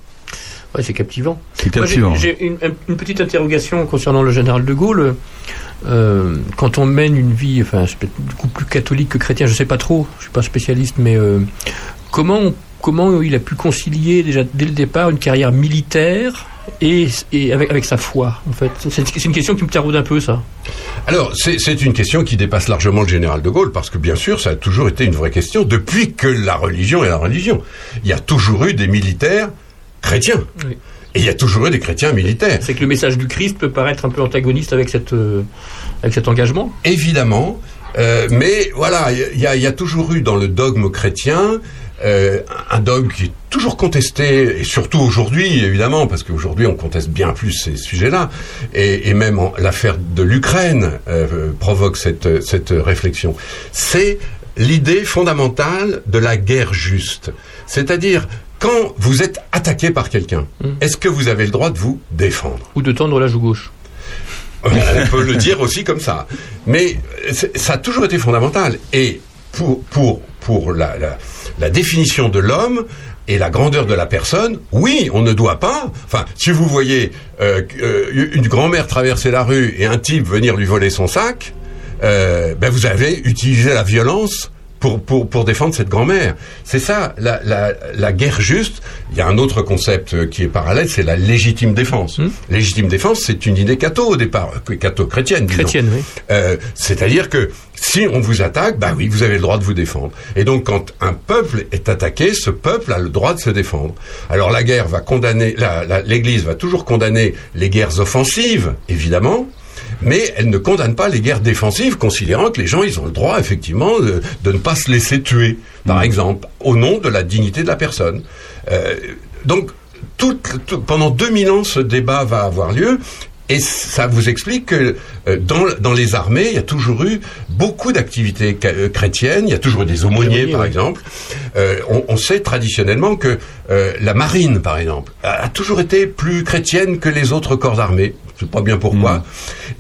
Ouais, c'est captivant. C'est captivant. J'ai une, une petite interrogation concernant le général de Gaulle. Euh, quand on mène une vie, enfin, du coup plus catholique que chrétien, je sais pas trop, je suis pas spécialiste, mais euh, comment comment il a pu concilier déjà dès le départ une carrière militaire et, et avec, avec sa foi en fait c'est une question qui me taraude un peu ça. Alors, c'est une question qui dépasse largement le général de Gaulle, parce que bien sûr, ça a toujours été une vraie question, depuis que la religion est la religion. Il y a toujours eu des militaires chrétiens. Oui. Et il y a toujours eu des chrétiens militaires. C'est que le message du Christ peut paraître un peu antagoniste avec cette euh, avec cet engagement. Évidemment, euh, mais voilà, il y, y a toujours eu dans le dogme chrétien euh, un dogme qui est toujours contesté, et surtout aujourd'hui, évidemment, parce qu'aujourd'hui on conteste bien plus ces sujets-là, et, et même l'affaire de l'Ukraine euh, provoque cette, cette réflexion. C'est l'idée fondamentale de la guerre juste, c'est-à-dire quand vous êtes attaqué par quelqu'un, est-ce que vous avez le droit de vous défendre? Ou de tendre la joue gauche. on peut le dire aussi comme ça. Mais euh, ça a toujours été fondamental. Et pour, pour, pour la, la, la définition de l'homme et la grandeur de la personne, oui, on ne doit pas. Enfin, si vous voyez euh, euh, une grand-mère traverser la rue et un type venir lui voler son sac, euh, ben vous avez utilisé la violence pour, pour, pour défendre cette grand-mère. C'est ça, la, la, la guerre juste. Il y a un autre concept qui est parallèle, c'est la légitime défense. Légitime défense, c'est une idée catho au départ, euh, catho chrétienne. oui. Euh, C'est-à-dire que si on vous attaque, bah oui, vous avez le droit de vous défendre. Et donc, quand un peuple est attaqué, ce peuple a le droit de se défendre. Alors, la guerre va condamner, l'Église va toujours condamner les guerres offensives, évidemment. Mais elle ne condamne pas les guerres défensives, considérant que les gens, ils ont le droit, effectivement, de, de ne pas se laisser tuer, par exemple, au nom de la dignité de la personne. Euh, donc, tout, tout- pendant 2000 ans, ce débat va avoir lieu. Et ça vous explique que euh, dans, dans les armées, il y a toujours eu beaucoup d'activités euh, chrétiennes. Il y a toujours eu des aumôniers, par oui. exemple. Euh, on, on sait traditionnellement que euh, la marine, par exemple, a, a toujours été plus chrétienne que les autres corps armés. Je sais pas bien pourquoi.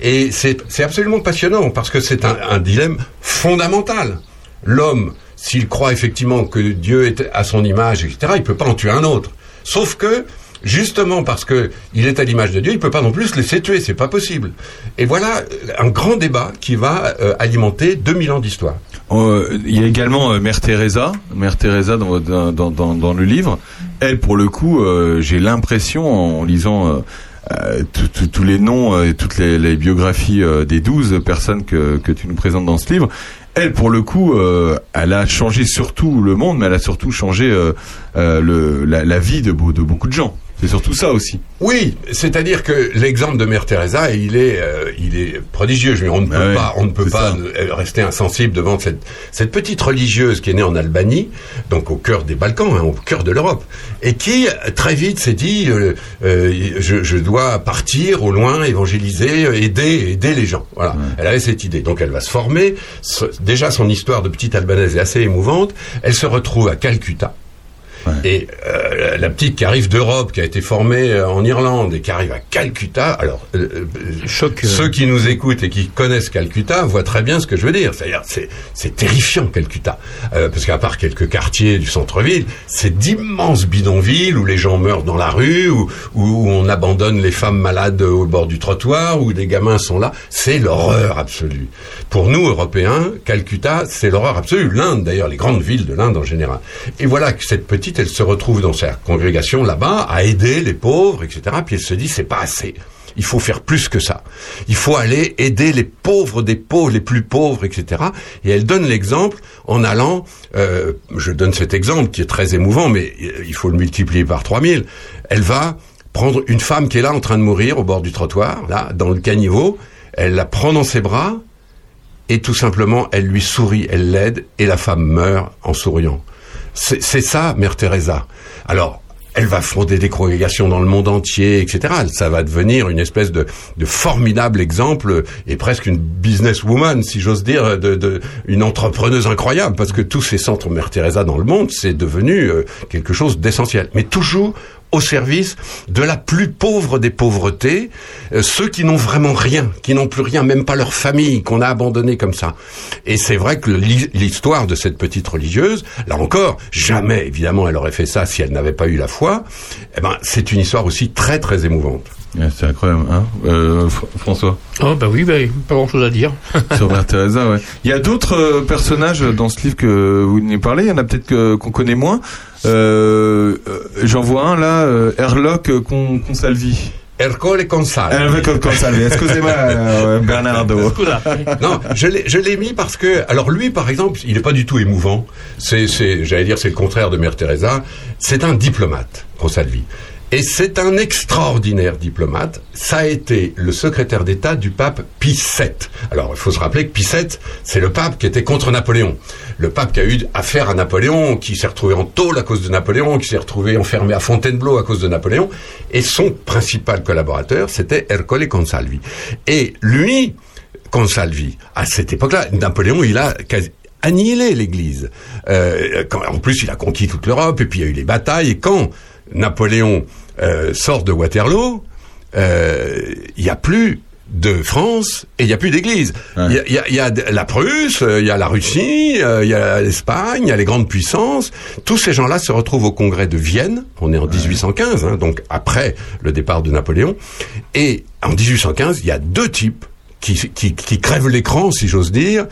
Et c'est c'est absolument passionnant parce que c'est un, un dilemme fondamental. L'homme, s'il croit effectivement que Dieu est à son image, etc., il peut pas en tuer un autre. Sauf que justement parce que il est à l'image de Dieu, il peut pas non plus se laisser tuer, c'est pas possible. Et voilà euh, un grand débat qui va euh, alimenter 2000 ans d'histoire. Euh, Il y a également Mère Teresa, Mère Teresa dans, le livre. Elle, pour le coup, j'ai l'impression en lisant tous les noms et toutes les, biographies des douze personnes que, tu nous présentes dans ce livre, elle, pour le coup, a changé surtout le monde, mais elle a surtout changé la, vie de beaucoup de gens. C'est surtout ça aussi. Oui, c'est-à-dire que l'exemple de Mère Teresa, il est, euh, il est prodigieux. Je veux dire, on ne peut pas, on ne peut pas ça. euh, rester insensible devant cette, cette petite religieuse qui est née en Albanie, donc au cœur des Balkans, hein, au cœur de l'Europe, et qui très vite s'est dit, euh, euh, je, je dois partir au loin, évangéliser, euh, aider, aider les gens. Voilà. Elle avait cette idée. Donc elle va se former. Déjà son histoire de petite albanaise est assez émouvante. Elle se retrouve à Calcutta. Et euh, la petite qui arrive d'Europe, qui a été formée euh, en Irlande et qui arrive à Calcutta, alors euh, euh, ceux qui nous écoutent et qui connaissent Calcutta voient très bien ce que je veux dire. C'est-à-dire, c'est, c'est terrifiant Calcutta, Euh, parce qu'à part quelques quartiers du centre-ville, c'est d'immenses bidonvilles où les gens meurent dans la rue, où, où on abandonne les femmes malades au bord du trottoir, où des gamins sont là. C'est l'horreur absolue. Pour nous Européens, Calcutta, c'est l'horreur absolue. L'Inde, d'ailleurs, les grandes villes de l'Inde en général. Et voilà que cette petite, elle se retrouve dans sa congrégation là-bas à aider les pauvres, etc. Puis elle se dit, c'est pas assez. il faut faire plus que ça. Il faut aller aider les pauvres des pauvres, les plus pauvres, etc. Et elle donne l'exemple en allant, euh, je donne cet exemple qui est très émouvant, mais euh, il faut le multiplier par 3000. Elle va prendre une femme qui est là en train de mourir au bord du trottoir, là, dans le caniveau, elle la prend dans ses bras, et tout simplement, elle lui sourit, elle l'aide, et la femme meurt en souriant. C'est ça, Mère Teresa. Alors, elle va fonder des congrégations dans le monde entier, etc. Ça va devenir une espèce de, de formidable exemple et presque une businesswoman, si j'ose dire, de, de- une entrepreneuse incroyable, parce que tous ces centres Mère Teresa dans le monde, c'est devenu euh, quelque chose d'essentiel. Mais toujours au service de la plus pauvre des pauvretés, euh, ceux qui n'ont vraiment rien, qui n'ont plus rien, même pas leur famille, qu'on a abandonné comme ça. Et c'est vrai que l'hi- l'histoire de cette petite religieuse, là encore, jamais évidemment elle aurait fait ça si elle n'avait pas eu la foi. Eh ben, c'est une histoire aussi très très émouvante. c'est incroyable, hein Euh, Fr- François Oh bah oui, bah, pas grand chose à dire. [laughs] Sur Mère Teresa, ouais. Il y a d'autres euh, personnages dans ce livre que vous venez parler. Il y en a peut-être que- qu'on connaît moins. Euh, euh, J'en vois un là, Herlock euh, Con- Consalvi. Ercole Consalvi. Herlock Consalvi. Excusez-moi, [laughs] euh, Bernardo. non, je l'ai, je l'ai mis parce que, alors lui, par exemple, il n'est pas du tout émouvant. C'est, c'est, j'allais dire, c'est le contraire de Mère Teresa. C'est un diplomate, Consalvi. Et c'est un extraordinaire diplomate. Ça a été le secrétaire d'État du pape Pie VII. Alors, il faut se rappeler que Pie VII, c'est le pape qui était contre Napoléon. Le pape qui a eu affaire à Napoléon, qui s'est retrouvé en tôle à cause de Napoléon, qui s'est retrouvé enfermé à Fontainebleau à cause de Napoléon. Et son principal collaborateur, c'était Ercole Consalvi. Et lui, Consalvi, à cette époque-là, Napoléon, il a quasi annihilé l'Église. Euh, en plus, il a conquis toute l'Europe, et puis il y a eu les batailles. Et quand Napoléon euh, sort de Waterloo, euh, il n'y a plus de France et il n'y a plus d'église. Il y a- y, a, y a la Prusse, euh, il y a la Russie, euh, il y a l'Espagne, il y a les grandes puissances. Tous ces gens-là se retrouvent au congrès de Vienne. On est en 1815, hein, donc après le départ de Napoléon. Et en 1815, il y a deux types qui, qui, qui crèvent l'écran, si j'ose dire.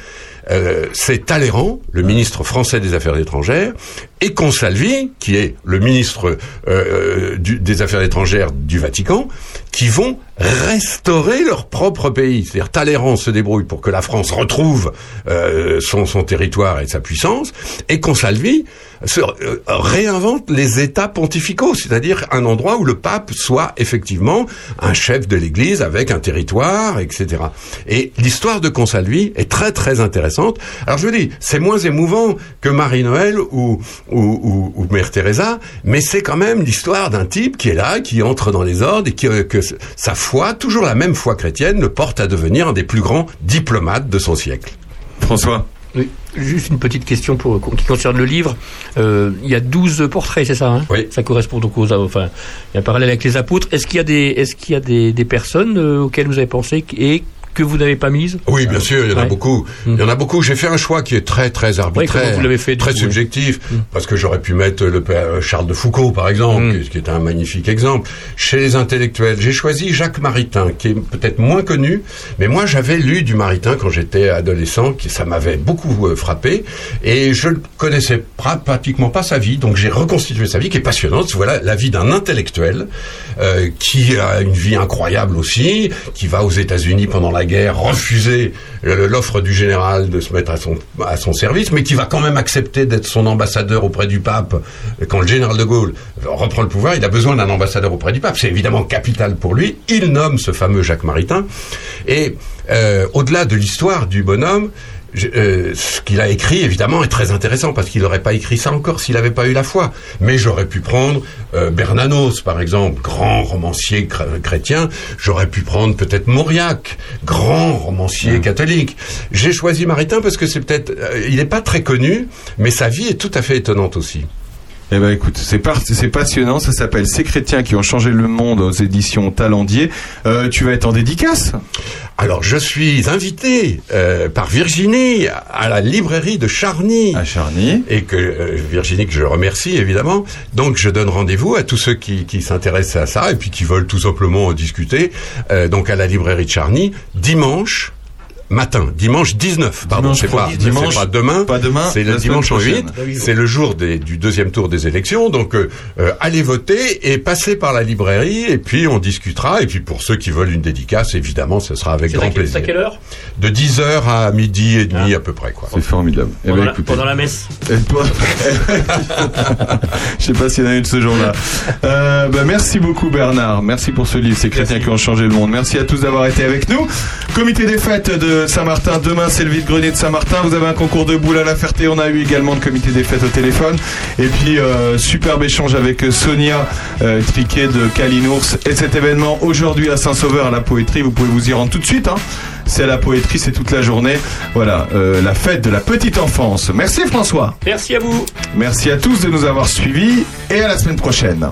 Euh, c'est Talleyrand, le ministre français des Affaires étrangères, et Consalvi, qui est le ministre euh, du- des Affaires étrangères du Vatican, qui vont restaurer leur propre pays. C'est-à-dire Talleyrand se débrouille pour que la France retrouve euh, son, son territoire et sa puissance, et Consalvi se, euh, réinvente les États pontificaux, c'est-à-dire un endroit où le pape soit effectivement un chef de l'Église avec un territoire, etc. Et l'histoire de Consalvi est très très intéressante. Alors je vous dis, c'est moins émouvant que Marie-Noël ou, ou, ou, ou Mère Teresa, mais c'est quand même l'histoire d'un type qui est là, qui entre dans les ordres et qui, euh, que sa foi, toujours la même foi chrétienne, le porte à devenir un des plus grands diplomates de son siècle. François Oui, juste une petite question pour, qui concerne le livre. Euh, il y a 12 portraits, c'est ça hein? Oui. Ça correspond donc aux... Enfin, il y a un parallèle avec les apôtres. Est-ce qu'il y a des, est-ce qu'il y a des, des personnes euh, auxquelles vous avez pensé et que vous n'avez pas mises Oui, bien sûr, il y en a Ouais. beaucoup. Il y en a beaucoup. J'ai fait un choix qui est très, très arbitraire, comment vous l'avez fait, très coup, subjectif, parce que j'aurais pu mettre le père Charles de Foucault, par exemple, qui, qui est un magnifique exemple. Chez les intellectuels, j'ai choisi Jacques Maritain, qui est peut-être moins connu, mais moi j'avais lu du Maritain quand j'étais adolescent, qui ça m'avait beaucoup euh, frappé, et je ne connaissais pra- pratiquement pas sa vie, donc j'ai reconstitué sa vie, qui est passionnante. Voilà la vie d'un intellectuel euh, qui a une vie incroyable aussi, qui va aux États-Unis pendant la guerre refuser euh, l'offre du général de se mettre à son service, mais qui va quand même accepter d'être son ambassadeur auprès du pape quand le général de Gaulle reprend le pouvoir. Il a besoin d'un ambassadeur auprès du pape. C'est évidemment capital pour lui. Il nomme ce fameux Jacques Maritain. Et euh, au-delà de l'histoire du bonhomme. Je- euh, ce qu'il a écrit, évidemment, est très intéressant parce qu'il n'aurait pas écrit ça encore s'il n'avait pas eu la foi. Mais j'aurais pu prendre euh, Bernanos, par exemple, grand romancier chr- chrétien. J'aurais pu prendre peut-être Mauriac, grand romancier catholique. J'ai choisi Maritain parce que c'est peut-être, euh, il n'est pas très connu, mais sa vie est tout à fait étonnante aussi. Eh ben écoute, c'est par- c'est passionnant. Ça s'appelle Ces chrétiens qui ont changé le monde aux éditions Talendier. Euh, tu vas être en dédicace Alors, je suis invité euh, par Virginie à la librairie de Charny. À Charny. Et que euh, Virginie, que je remercie évidemment. Donc, je donne rendez-vous à tous ceux qui, qui s'intéressent à ça et puis qui veulent tout simplement en discuter. Euh, donc, à la librairie de Charny, dimanche matin, dimanche 19, pardon, Dimanche c'est pas, dimanche, c'est pas demain, pas demain, c'est le dimanche en semaine 8, c'est le jour des- du deuxième tour des élections, donc euh, euh, allez voter et passez par la librairie et puis on discutera, et puis pour ceux qui veulent une dédicace, évidemment, ce sera avec C'est grand plaisir. c'est à quelle heure? De 10h à midi et demi à peu près, quoi. C'est formidable. Eh Pendant ben, la- écoutez. pendant la messe. [laughs] Je sais pas s'il y en a une ce jour-là. Euh, bah, merci beaucoup Bernard. Merci pour ce livre, ces chrétiens qui ont changé le monde. Merci à tous d'avoir été avec nous. Comité des fêtes de Saint-Martin. Demain, c'est le vide-grenier de Saint-Martin. Vous avez un concours de boules à la Ferté. On a eu également le comité des fêtes au téléphone. Et puis, euh, superbe échange avec Sonia euh, Triquet de Kalinours. Et cet événement aujourd'hui à Saint-Sauveur à la poétrie. Vous pouvez vous y rendre tout de suite. Hein. C'est à la poétrie, c'est toute la journée. Voilà, euh, la fête de la petite enfance. Merci François. Merci à vous. Merci à tous de nous avoir suivis et à la semaine prochaine.